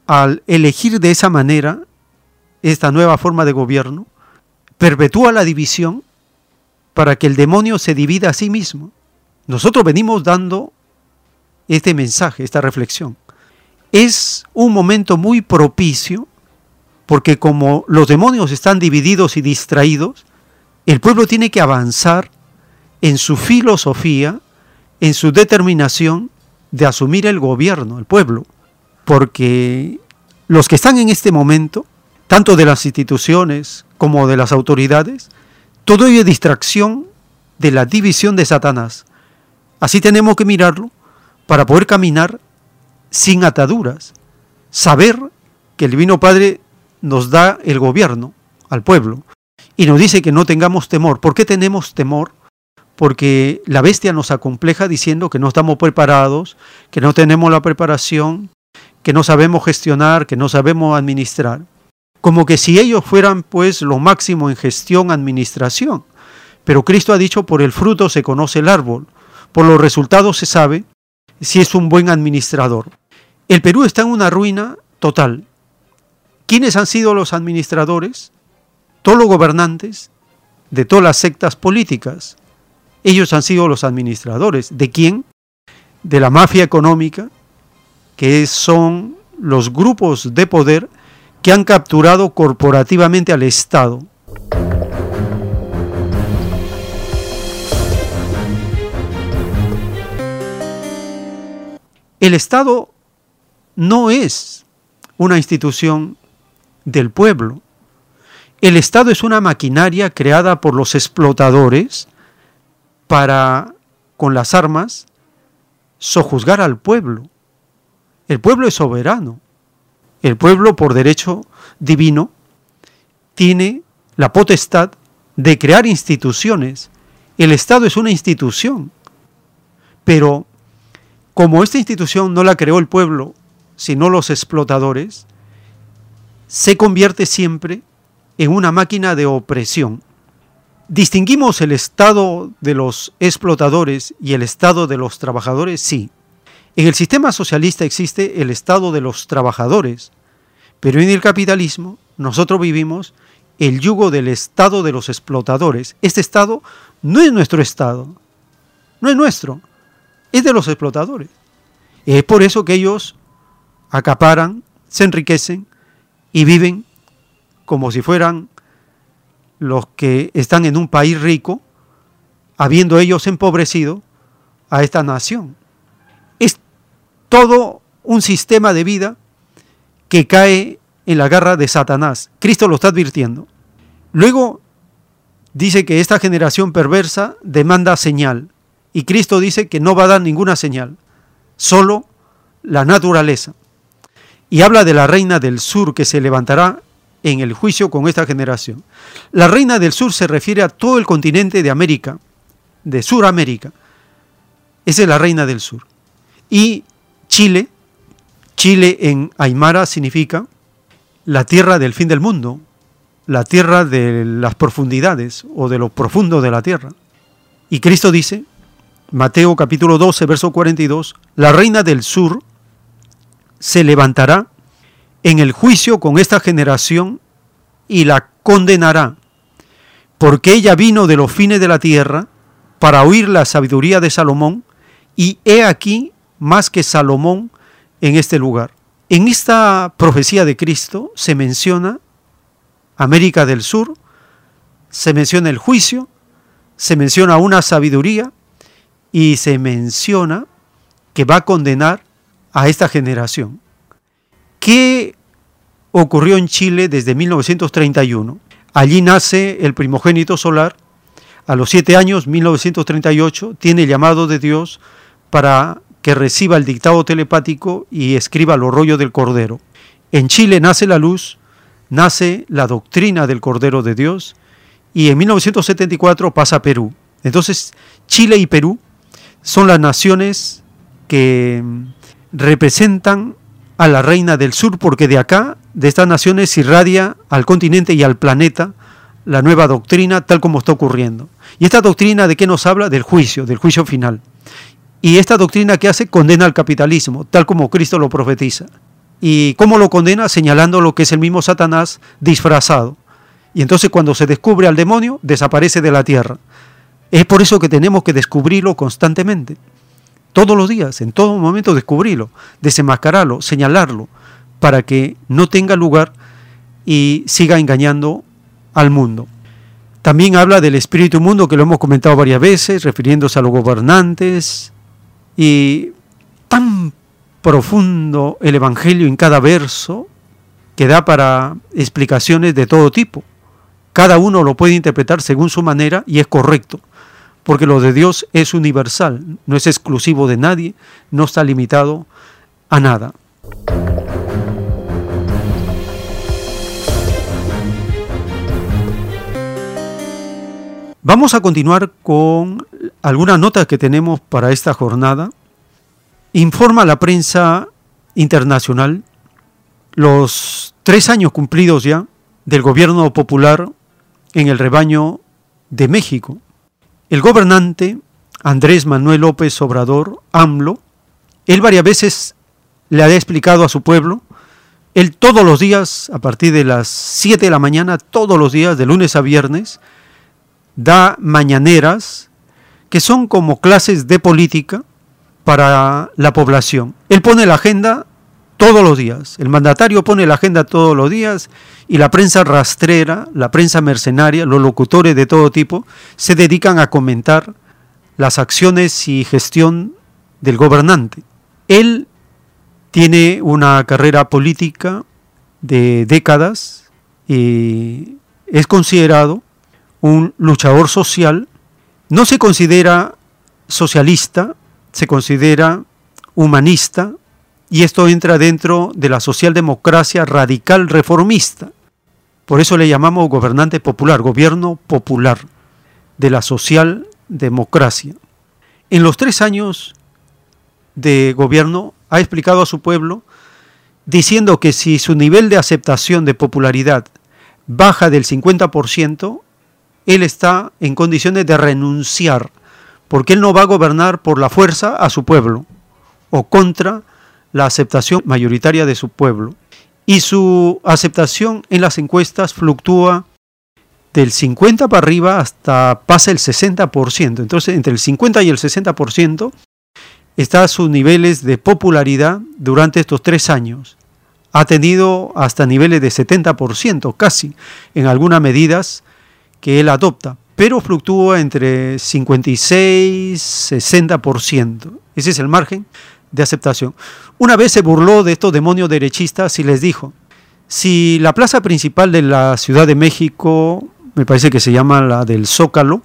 al elegir de esa manera esta nueva forma de gobierno, perpetúa la división para que el demonio se divida a sí mismo. Nosotros venimos dando este mensaje, esta reflexión. Es un momento muy propicio porque como los demonios están divididos y distraídos, el pueblo tiene que avanzar en su filosofía, en su determinación de asumir el gobierno, el pueblo, porque los que están en este momento, tanto de las instituciones como de las autoridades, todo ello es distracción de la división de Satanás. Así tenemos que mirarlo para poder caminar sin ataduras, saber que el Divino Padre nos da el gobierno al pueblo y nos dice que no tengamos temor. ¿Por qué tenemos temor? Porque la bestia nos acompleja diciendo que no estamos preparados, que no tenemos la preparación, que no sabemos gestionar, que no sabemos administrar. Como que si ellos fueran pues lo máximo en gestión, administración. Pero Cristo ha dicho, por el fruto se conoce el árbol, por los resultados se sabe si es un buen administrador. El Perú está en una ruina total. ¿Quiénes han sido los administradores? Todos los gobernantes de todas las sectas políticas. Ellos han sido los administradores. ¿De quién? De la mafia económica, que son los grupos de poder que han capturado corporativamente al Estado. El Estado no es una institución del pueblo. El Estado es una maquinaria creada por los explotadores para, con las armas, sojuzgar al pueblo. El pueblo es soberano. El pueblo, por derecho divino, tiene la potestad de crear instituciones. El Estado es una institución. Pero como esta institución no la creó el pueblo, sino los explotadores, se convierte siempre en una máquina de opresión. ¿Distinguimos el estado de los explotadores y el estado de los trabajadores? Sí. En el sistema socialista existe el estado de los trabajadores, pero en el capitalismo nosotros vivimos el yugo del estado de los explotadores. Este estado no es nuestro estado, no es nuestro, es de los explotadores. Es por eso que ellos acaparan, se enriquecen y viven como si fueran los que están en un país rico, habiendo ellos empobrecido a esta nación. Es todo un sistema de vida que cae en la garra de Satanás. Cristo lo está advirtiendo. Luego dice que esta generación perversa demanda señal y Cristo dice que no va a dar ninguna señal, solo la naturaleza y habla de la reina del sur que se levantará en el juicio con esta generación. La reina del sur se refiere a todo el continente de América, de Suramérica. Esa es la reina del sur. Y Chile, Chile en Aymara significa la tierra del fin del mundo, la tierra de las profundidades o de lo profundo de la tierra. Y Cristo dice, Mateo capítulo 12, verso 42, la reina del sur se levantará en el juicio con esta generación y la condenará, porque ella vino de los fines de la tierra para oír la sabiduría de Salomón, y he aquí más que Salomón en este lugar. En esta profecía de Cristo se menciona América del Sur, se menciona el juicio, se menciona una sabiduría y se menciona que va a condenar a esta generación. ¿Qué ocurrió en Chile desde 1931? Allí nace el primogénito solar. A los siete años, 1938, tiene llamado de Dios para que reciba el dictado telepático y escriba los rollos del Cordero. En Chile nace la luz, nace la doctrina del Cordero de Dios y en 1974 pasa a Perú. Entonces, Chile y Perú son las naciones que representan a la reina del sur porque de acá, de estas naciones, irradia al continente y al planeta la nueva doctrina tal como está ocurriendo. ¿Y esta doctrina de qué nos habla? Del juicio, del juicio final. Y esta doctrina que hace condena al capitalismo, tal como Cristo lo profetiza. ¿Y cómo lo condena? Señalando lo que es el mismo Satanás disfrazado. Y entonces cuando se descubre al demonio, desaparece de la tierra. Es por eso que tenemos que descubrirlo constantemente. Todos los días, en todo momento descubrirlo, desenmascararlo, señalarlo, para que no tenga lugar y siga engañando al mundo. También habla del espíritu mundo, que lo hemos comentado varias veces, refiriéndose a los gobernantes, y tan profundo el Evangelio en cada verso que da para explicaciones de todo tipo. Cada uno lo puede interpretar según su manera y es correcto, porque lo de Dios es universal, no es exclusivo de nadie, no está limitado a nada. Vamos a continuar con algunas notas que tenemos para esta jornada. Informa la prensa internacional los tres años cumplidos ya del gobierno popular en el rebaño de México. El gobernante Andrés Manuel López Obrador, AMLO, él varias veces le ha explicado a su pueblo, él todos los días, a partir de las 7 de la mañana, todos los días, de lunes a viernes, da mañaneras que son como clases de política para la población. Él pone la agenda todos los días. El mandatario pone la agenda todos los días y la prensa rastrera, la prensa mercenaria, los locutores de todo tipo, se dedican a comentar las acciones y gestión del gobernante. Él tiene una carrera política de décadas y es considerado un luchador social. No se considera socialista, se considera humanista, y esto entra dentro de la socialdemocracia radical reformista. Por eso le llamamos gobernante popular, gobierno popular de la socialdemocracia. En los tres años de gobierno ha explicado a su pueblo diciendo que si su nivel de aceptación de popularidad baja del 50%, él está en condiciones de renunciar, porque él no va a gobernar por la fuerza a su pueblo o contra la aceptación mayoritaria de su pueblo. Y su aceptación en las encuestas fluctúa del 50 para arriba hasta pasa el 60%. Entonces, entre el 50 y el 60% está sus niveles de popularidad durante estos tres años. Ha tenido hasta niveles de 70%, casi, en algunas medidas que él adopta, pero fluctúa entre 56 y 60%. Ese es el margen de aceptación. Una vez se burló de estos demonios derechistas y les dijo, si la plaza principal de la Ciudad de México, me parece que se llama la del Zócalo,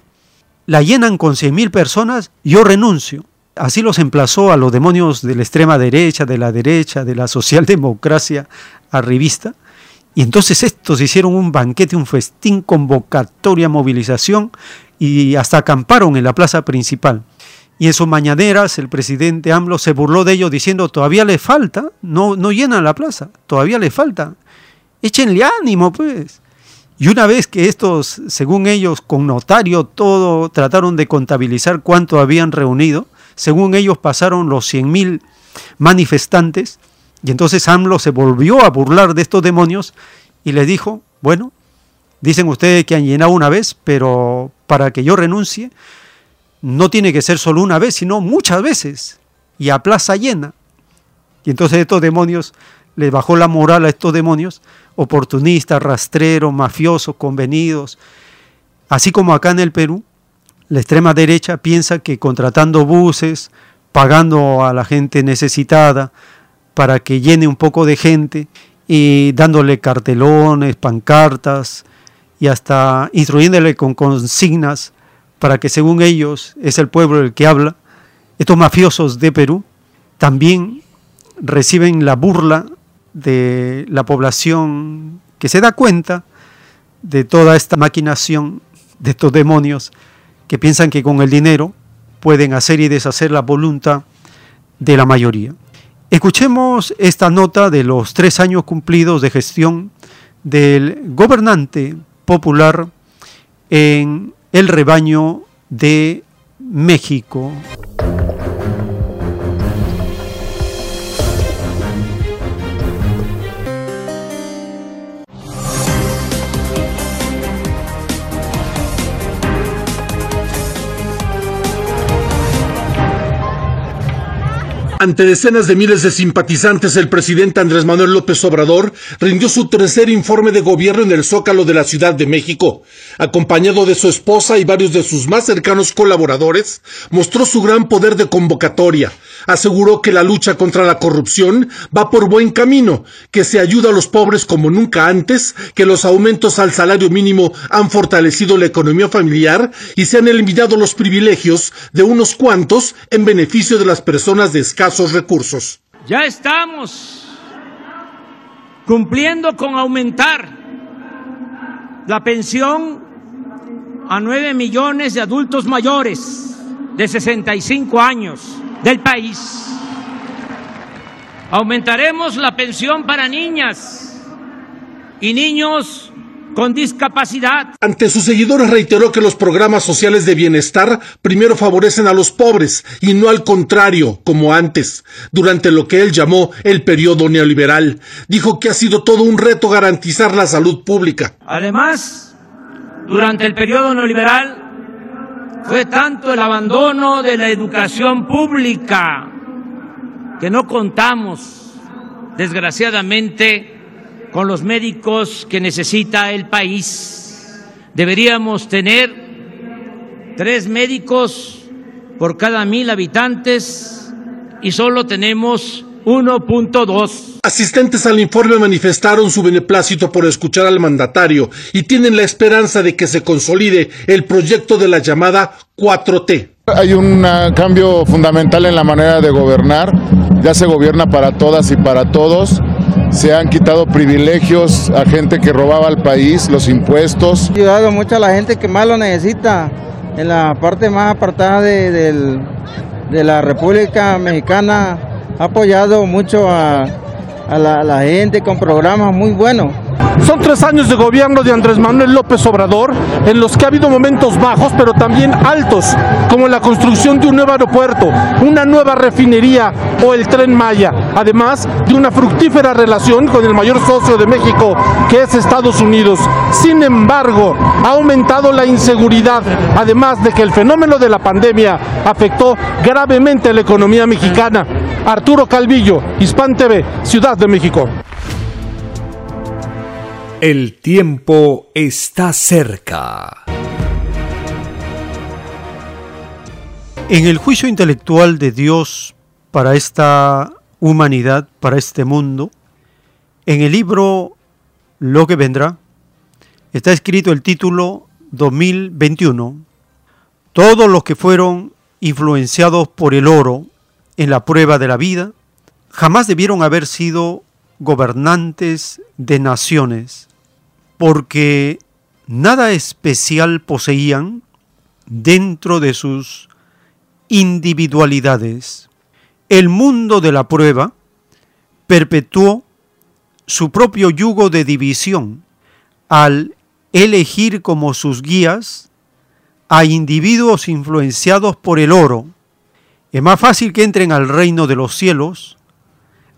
la llenan con 100.000 personas, yo renuncio. Así los emplazó a los demonios de la extrema derecha, de la derecha, de la socialdemocracia arribista. Y entonces estos hicieron un banquete, un festín, convocatoria, movilización y hasta acamparon en la plaza principal. Y en sus mañaneras el presidente AMLO se burló de ellos diciendo, todavía le falta, no, no llenan la plaza, todavía le falta. Échenle ánimo, pues. Y una vez que estos, según ellos, con notario todo, trataron de contabilizar cuánto habían reunido, según ellos pasaron los 100.000 manifestantes, y entonces AMLO se volvió a burlar de estos demonios y le dijo, bueno, dicen ustedes que han llenado una vez, pero para que yo renuncie, no tiene que ser solo una vez, sino muchas veces, y a plaza llena. Y entonces estos demonios, les bajó la moral a estos demonios, oportunistas, rastreros, mafiosos, convenidos. Así como acá en el Perú, la extrema derecha piensa que contratando buses, pagando a la gente necesitada para que llene un poco de gente y dándole cartelones, pancartas y hasta instruyéndole con consignas para que según ellos es el pueblo el que habla, estos mafiosos de Perú también reciben la burla de la población que se da cuenta de toda esta maquinación de estos demonios que piensan que con el dinero pueden hacer y deshacer la voluntad de la mayoría. Escuchemos esta nota de los tres años cumplidos de gestión del gobernante popular en el rebaño de México. Ante decenas de miles de simpatizantes, el presidente Andrés Manuel López Obrador rindió su tercer informe de gobierno en el Zócalo de la Ciudad de México. Acompañado de su esposa y varios de sus más cercanos colaboradores, mostró su gran poder de convocatoria. Aseguró que la lucha contra la corrupción va por buen camino, que se ayuda a los pobres como nunca antes, que los aumentos al salario mínimo han fortalecido la economía familiar y se han eliminado los privilegios de unos cuantos en beneficio de las personas de escaso recursos. Ya estamos cumpliendo con aumentar la pensión a 9 millones de adultos mayores de 65 años del país. Aumentaremos la pensión para niñas y niños con discapacidad. Ante sus seguidores reiteró que los programas sociales de bienestar primero favorecen a los pobres y no al contrario, como antes, durante lo que él llamó el periodo neoliberal. Dijo que ha sido todo un reto garantizar la salud pública. Además, durante el periodo neoliberal fue tanto el abandono de la educación pública que no contamos, desgraciadamente, con los médicos que necesita el país. Deberíamos tener tres médicos por cada mil habitantes y solo tenemos 1.2. Asistentes al informe manifestaron su beneplácito por escuchar al mandatario y tienen la esperanza de que se consolide el proyecto de la llamada 4T. Hay un cambio fundamental en la manera de gobernar, ya se gobierna para todas y para todos se han quitado privilegios a gente que robaba al país, los impuestos. Ha ayudado mucho a la gente que más lo necesita, en la parte más apartada de, la República Mexicana, ha apoyado mucho a la, gente con programas muy buenos. Son tres años de gobierno de Andrés Manuel López Obrador en los que ha habido momentos bajos pero también altos, como la construcción de un nuevo aeropuerto, una nueva refinería o el tren Maya, además de una fructífera relación con el mayor socio de México, que es Estados Unidos. Sin embargo, ha aumentado la inseguridad, además de que el fenómeno de la pandemia afectó gravemente a la economía mexicana. Arturo Calvillo, Hispan TV, Ciudad de México. El tiempo está cerca. En el juicio intelectual de Dios para esta humanidad, para este mundo, en el libro Lo que vendrá, está escrito el título 2021. Todos los que fueron influenciados por el oro en la prueba de la vida, jamás debieron haber sido gobernantes de naciones, porque nada especial poseían dentro de sus individualidades. El mundo de la prueba perpetuó su propio yugo de división al elegir como sus guías a individuos influenciados por el oro, es más fácil que entren al reino de los cielos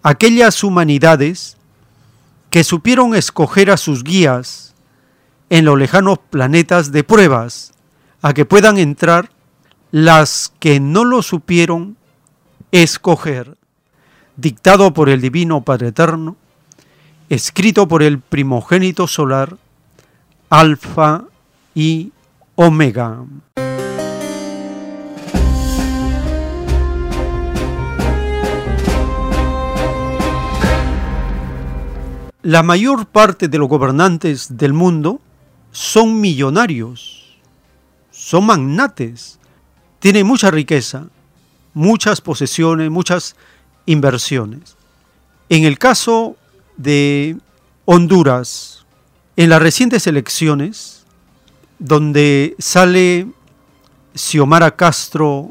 aquellas humanidades que supieron escoger a sus guías en los lejanos planetas de pruebas, a que puedan entrar las que no lo supieron escoger, dictado por el Divino Padre Eterno, escrito por el primogénito solar, Alfa y Omega. La mayor parte de los gobernantes del mundo son millonarios, son magnates, tienen mucha riqueza, muchas posesiones, muchas inversiones. En el caso de Honduras, en las recientes elecciones, donde sale Xiomara Castro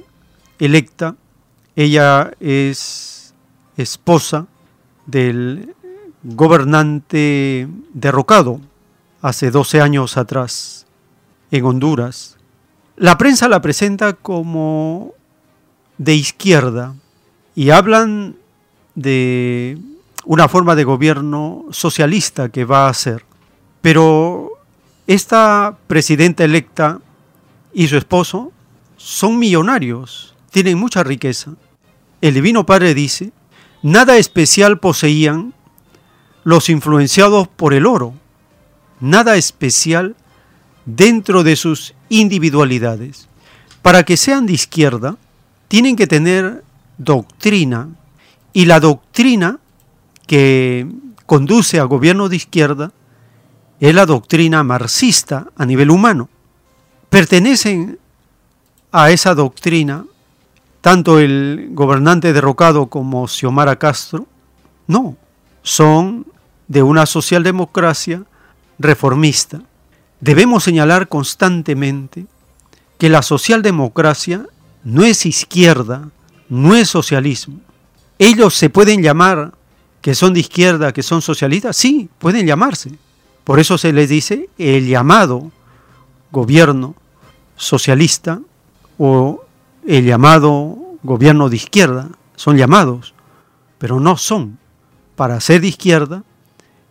electa, ella es esposa del gobernante derrocado hace 12 años atrás en Honduras. La prensa la presenta como de izquierda y hablan de una forma de gobierno socialista que va a ser. Pero esta presidenta electa y su esposo son millonarios, tienen mucha riqueza. El Divino Padre dice, nada especial poseían los influenciados por el oro, nada especial dentro de sus individualidades. Para que sean de izquierda, tienen que tener doctrina, y la doctrina que conduce al gobierno de izquierda es la doctrina marxista a nivel humano. Pertenecen a esa doctrina tanto el gobernante derrocado como Xiomara Castro, no, son de una socialdemocracia reformista. Debemos señalar constantemente que la socialdemocracia no es izquierda, no es socialismo. Ellos se pueden llamar que son de izquierda, que son socialistas, sí, pueden llamarse. Por eso se les dice el llamado gobierno socialista o el llamado gobierno de izquierda. Son llamados, pero no son. Para ser de izquierda,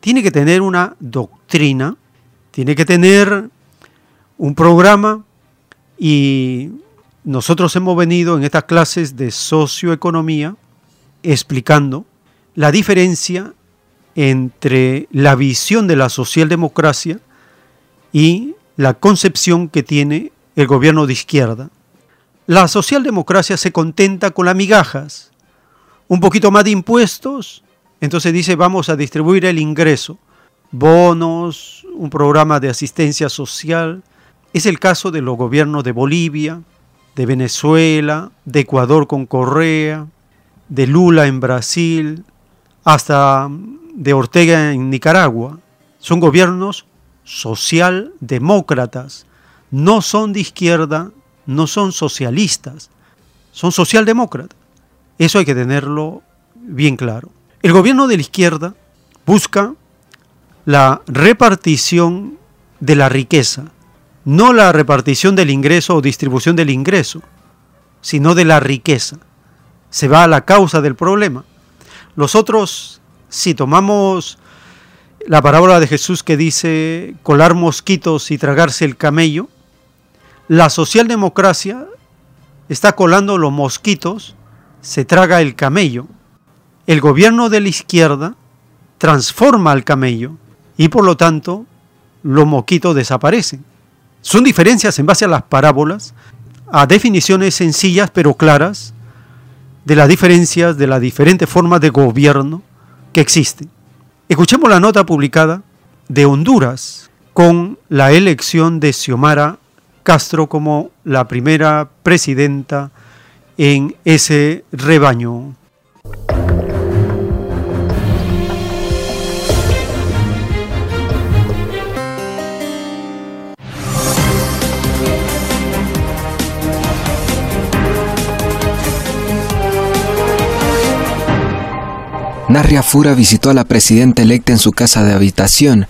tiene que tener una doctrina, tiene que tener un programa y nosotros hemos venido en estas clases de socioeconomía explicando la diferencia entre la visión de la socialdemocracia y la concepción que tiene el gobierno de izquierda. La socialdemocracia se contenta con las migajas, un poquito más de impuestos, entonces dice vamos a distribuir el ingreso, bonos, un programa de asistencia social. Es el caso de los gobiernos de Bolivia, de Venezuela, de Ecuador con Correa, de Lula en Brasil, hasta de Ortega en Nicaragua. Son gobiernos socialdemócratas, no son de izquierda, no son socialistas, son socialdemócratas. Eso hay que tenerlo bien claro. El gobierno de la izquierda busca la repartición de la riqueza, no la repartición del ingreso o distribución del ingreso, sino de la riqueza. Se va a la causa del problema. Los otros, si tomamos la parábola de Jesús que dice colar mosquitos y tragarse el camello, la socialdemocracia está colando los mosquitos, se traga el camello. El gobierno de la izquierda transforma al camello y por lo tanto los mosquitos desaparecen. Son diferencias en base a las parábolas, a definiciones sencillas pero claras de las diferencias de las diferentes formas de gobierno que existen. Escuchemos la nota publicada de Honduras con la elección de Xiomara Castro como la primera presidenta en ese rebaño. Narria Fura visitó a la presidenta electa en su casa de habitación.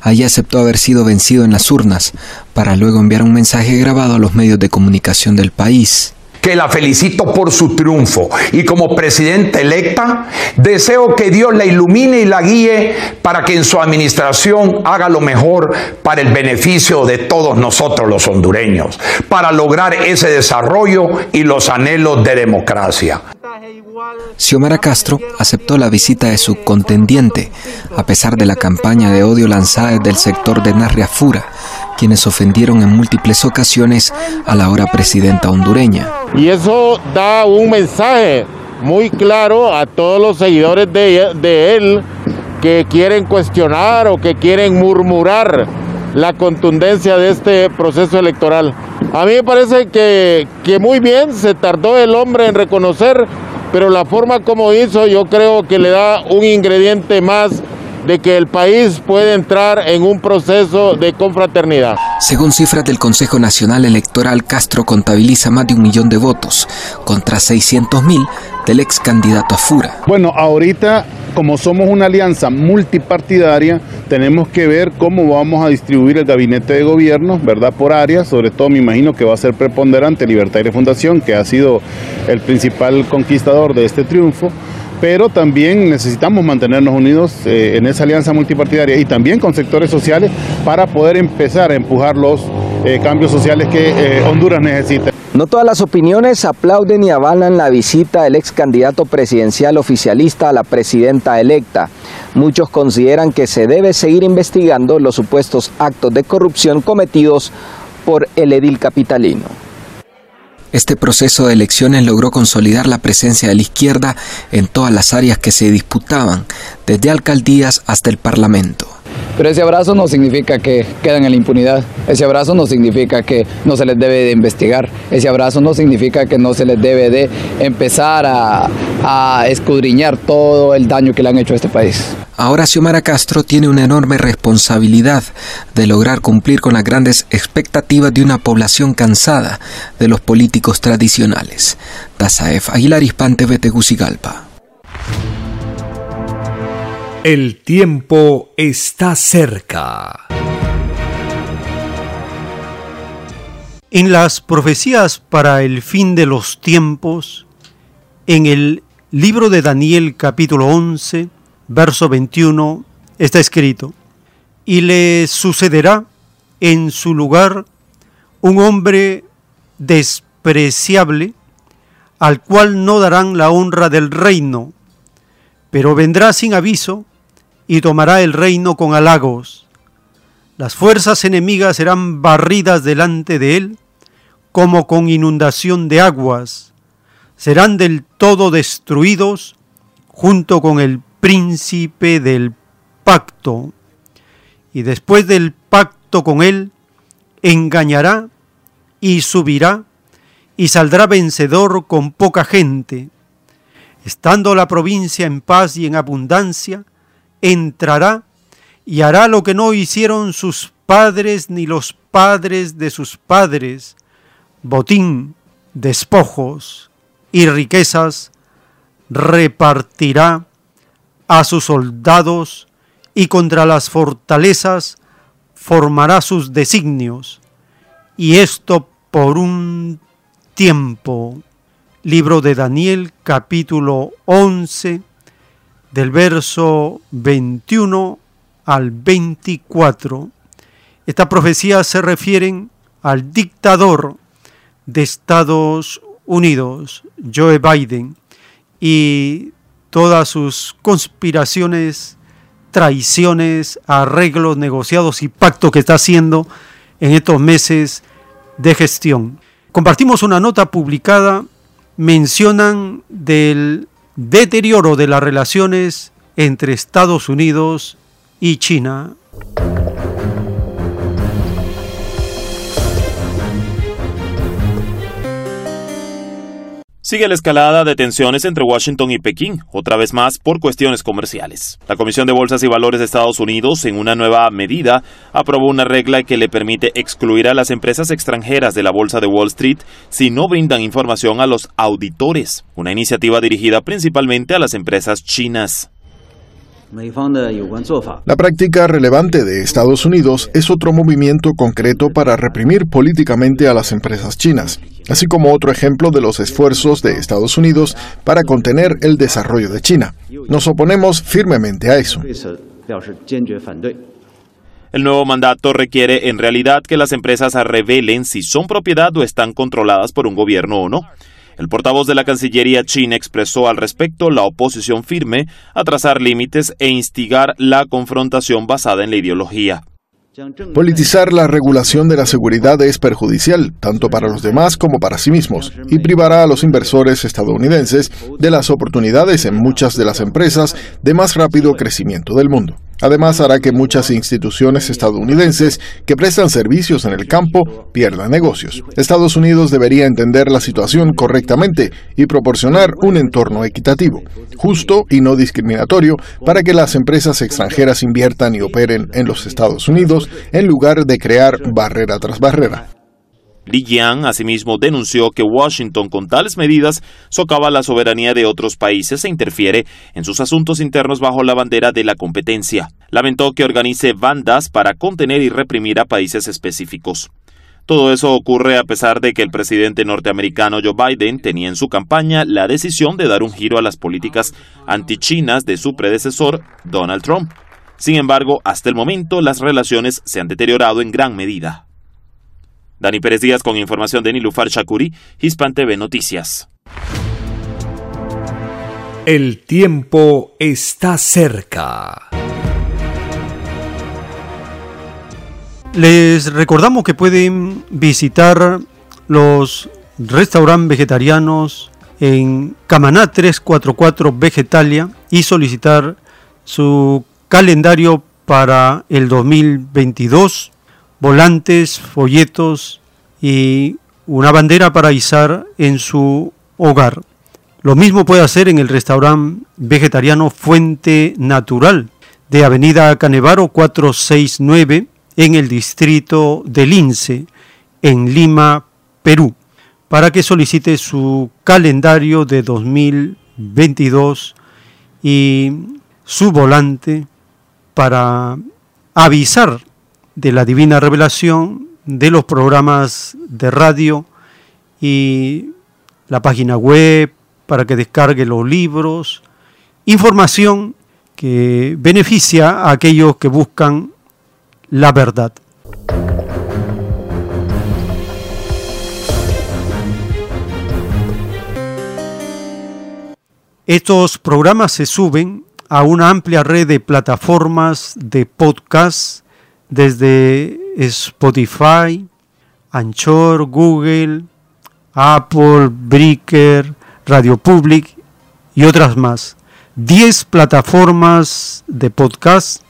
Allí aceptó haber sido vencido en las urnas, para luego enviar un mensaje grabado a los medios de comunicación del país que la felicito por su triunfo y como presidenta electa deseo que Dios la ilumine y la guíe para que en su administración haga lo mejor para el beneficio de todos nosotros los hondureños, para lograr ese desarrollo y los anhelos de democracia. Xiomara Castro aceptó la visita de su contendiente, a pesar de la campaña de odio lanzada desde el sector de Narriafura, quienes ofendieron en múltiples ocasiones a la ahora presidenta hondureña. Y eso da un mensaje muy claro a todos los seguidores de, de él que quieren cuestionar o que quieren murmurar la contundencia de este proceso electoral. A mí me parece que, que muy bien se tardó el hombre en reconocer, pero la forma como hizo yo creo que le da un ingrediente más de que el país puede entrar en un proceso de confraternidad. Según cifras del Consejo Nacional Electoral, Castro contabiliza más de un millón de votos contra 600 mil del ex candidato a Fura. Bueno, ahorita como somos una alianza multipartidaria, tenemos que ver cómo vamos a distribuir el gabinete de gobierno, ¿verdad? Por áreas, sobre todo me imagino que va a ser preponderante Libertaria Fundación, que ha sido el principal conquistador de este triunfo pero también necesitamos mantenernos unidos eh, en esa alianza multipartidaria y también con sectores sociales para poder empezar a empujar los eh, cambios sociales que eh, Honduras necesita. No todas las opiniones aplauden y avalan la visita del ex candidato presidencial oficialista a la presidenta electa. Muchos consideran que se debe seguir investigando los supuestos actos de corrupción cometidos por el edil capitalino. Este proceso de elecciones logró consolidar la presencia de la izquierda en todas las áreas que se disputaban, desde alcaldías hasta el Parlamento. Pero ese abrazo no significa que quedan en la impunidad, ese abrazo no significa que no se les debe de investigar, ese abrazo no significa que no se les debe de empezar a, a escudriñar todo el daño que le han hecho a este país. Ahora Xiomara Castro tiene una enorme responsabilidad de lograr cumplir con las grandes expectativas de una población cansada de los políticos tradicionales. Dazaef Aguilar Hispante Tegucigalpa. El tiempo está cerca. En las profecías para el fin de los tiempos, en el libro de Daniel capítulo 11, verso 21, está escrito, y le sucederá en su lugar un hombre despreciable, al cual no darán la honra del reino, pero vendrá sin aviso y tomará el reino con halagos. Las fuerzas enemigas serán barridas delante de él como con inundación de aguas. Serán del todo destruidos junto con el príncipe del pacto. Y después del pacto con él, engañará y subirá y saldrá vencedor con poca gente. Estando la provincia en paz y en abundancia, entrará y hará lo que no hicieron sus padres ni los padres de sus padres, botín, despojos y riquezas, repartirá a sus soldados y contra las fortalezas formará sus designios, y esto por un tiempo. Libro de Daniel capítulo 11 del verso 21 al 24. Esta profecía se refieren al dictador de Estados Unidos, Joe Biden, y todas sus conspiraciones, traiciones, arreglos negociados y pactos que está haciendo en estos meses de gestión. Compartimos una nota publicada, mencionan del deterioro de las relaciones entre Estados Unidos y China. Sigue la escalada de tensiones entre Washington y Pekín, otra vez más por cuestiones comerciales. La Comisión de Bolsas y Valores de Estados Unidos, en una nueva medida, aprobó una regla que le permite excluir a las empresas extranjeras de la Bolsa de Wall Street si no brindan información a los auditores, una iniciativa dirigida principalmente a las empresas chinas. La práctica relevante de Estados Unidos es otro movimiento concreto para reprimir políticamente a las empresas chinas, así como otro ejemplo de los esfuerzos de Estados Unidos para contener el desarrollo de China. Nos oponemos firmemente a eso. El nuevo mandato requiere en realidad que las empresas revelen si son propiedad o están controladas por un gobierno o no. El portavoz de la Cancillería china expresó al respecto la oposición firme a trazar límites e instigar la confrontación basada en la ideología. Politizar la regulación de la seguridad es perjudicial, tanto para los demás como para sí mismos, y privará a los inversores estadounidenses de las oportunidades en muchas de las empresas de más rápido crecimiento del mundo. Además, hará que muchas instituciones estadounidenses que prestan servicios en el campo pierdan negocios. Estados Unidos debería entender la situación correctamente y proporcionar un entorno equitativo, justo y no discriminatorio para que las empresas extranjeras inviertan y operen en los Estados Unidos en lugar de crear barrera tras barrera. Li Jian asimismo denunció que Washington con tales medidas socava la soberanía de otros países e interfiere en sus asuntos internos bajo la bandera de la competencia. Lamentó que organice bandas para contener y reprimir a países específicos. Todo eso ocurre a pesar de que el presidente norteamericano Joe Biden tenía en su campaña la decisión de dar un giro a las políticas antichinas de su predecesor, Donald Trump. Sin embargo, hasta el momento las relaciones se han deteriorado en gran medida. Dani Pérez Díaz con información de Nilufar Shakuri, Hispan TV Noticias. El tiempo está cerca. Les recordamos que pueden visitar los restaurantes vegetarianos en Camaná 344 Vegetalia y solicitar su calendario para el 2022 volantes, folletos y una bandera para izar en su hogar. Lo mismo puede hacer en el restaurante vegetariano Fuente Natural de Avenida Canevaro 469 en el distrito de Lince, en Lima, Perú, para que solicite su calendario de 2022 y su volante para avisar de la Divina Revelación, de los programas de radio y la página web para que descargue los libros, información que beneficia a aquellos que buscan la verdad. Estos programas se suben a una amplia red de plataformas de podcast desde Spotify, Anchor, Google, Apple, Breaker, Radio Public y otras más. 10 plataformas de podcast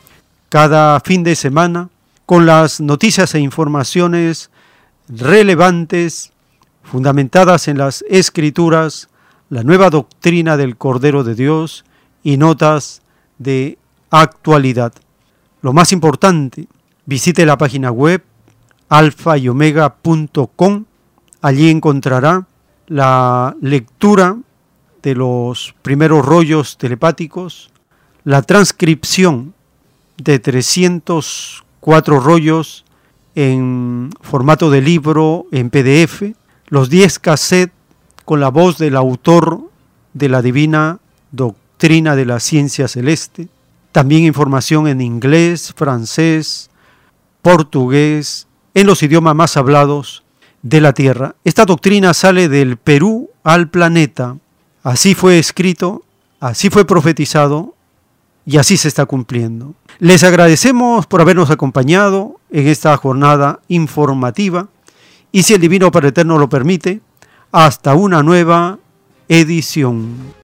cada fin de semana con las noticias e informaciones relevantes fundamentadas en las escrituras, la nueva doctrina del Cordero de Dios y notas de actualidad. Lo más importante, Visite la página web alfa y omega.com. Allí encontrará la lectura de los primeros rollos telepáticos, la transcripción de 304 rollos en formato de libro en PDF, los 10 cassettes con la voz del autor de la divina doctrina de la ciencia celeste, también información en inglés, francés, portugués, en los idiomas más hablados de la Tierra. Esta doctrina sale del Perú al planeta. Así fue escrito, así fue profetizado y así se está cumpliendo. Les agradecemos por habernos acompañado en esta jornada informativa y si el Divino Padre Eterno lo permite, hasta una nueva edición.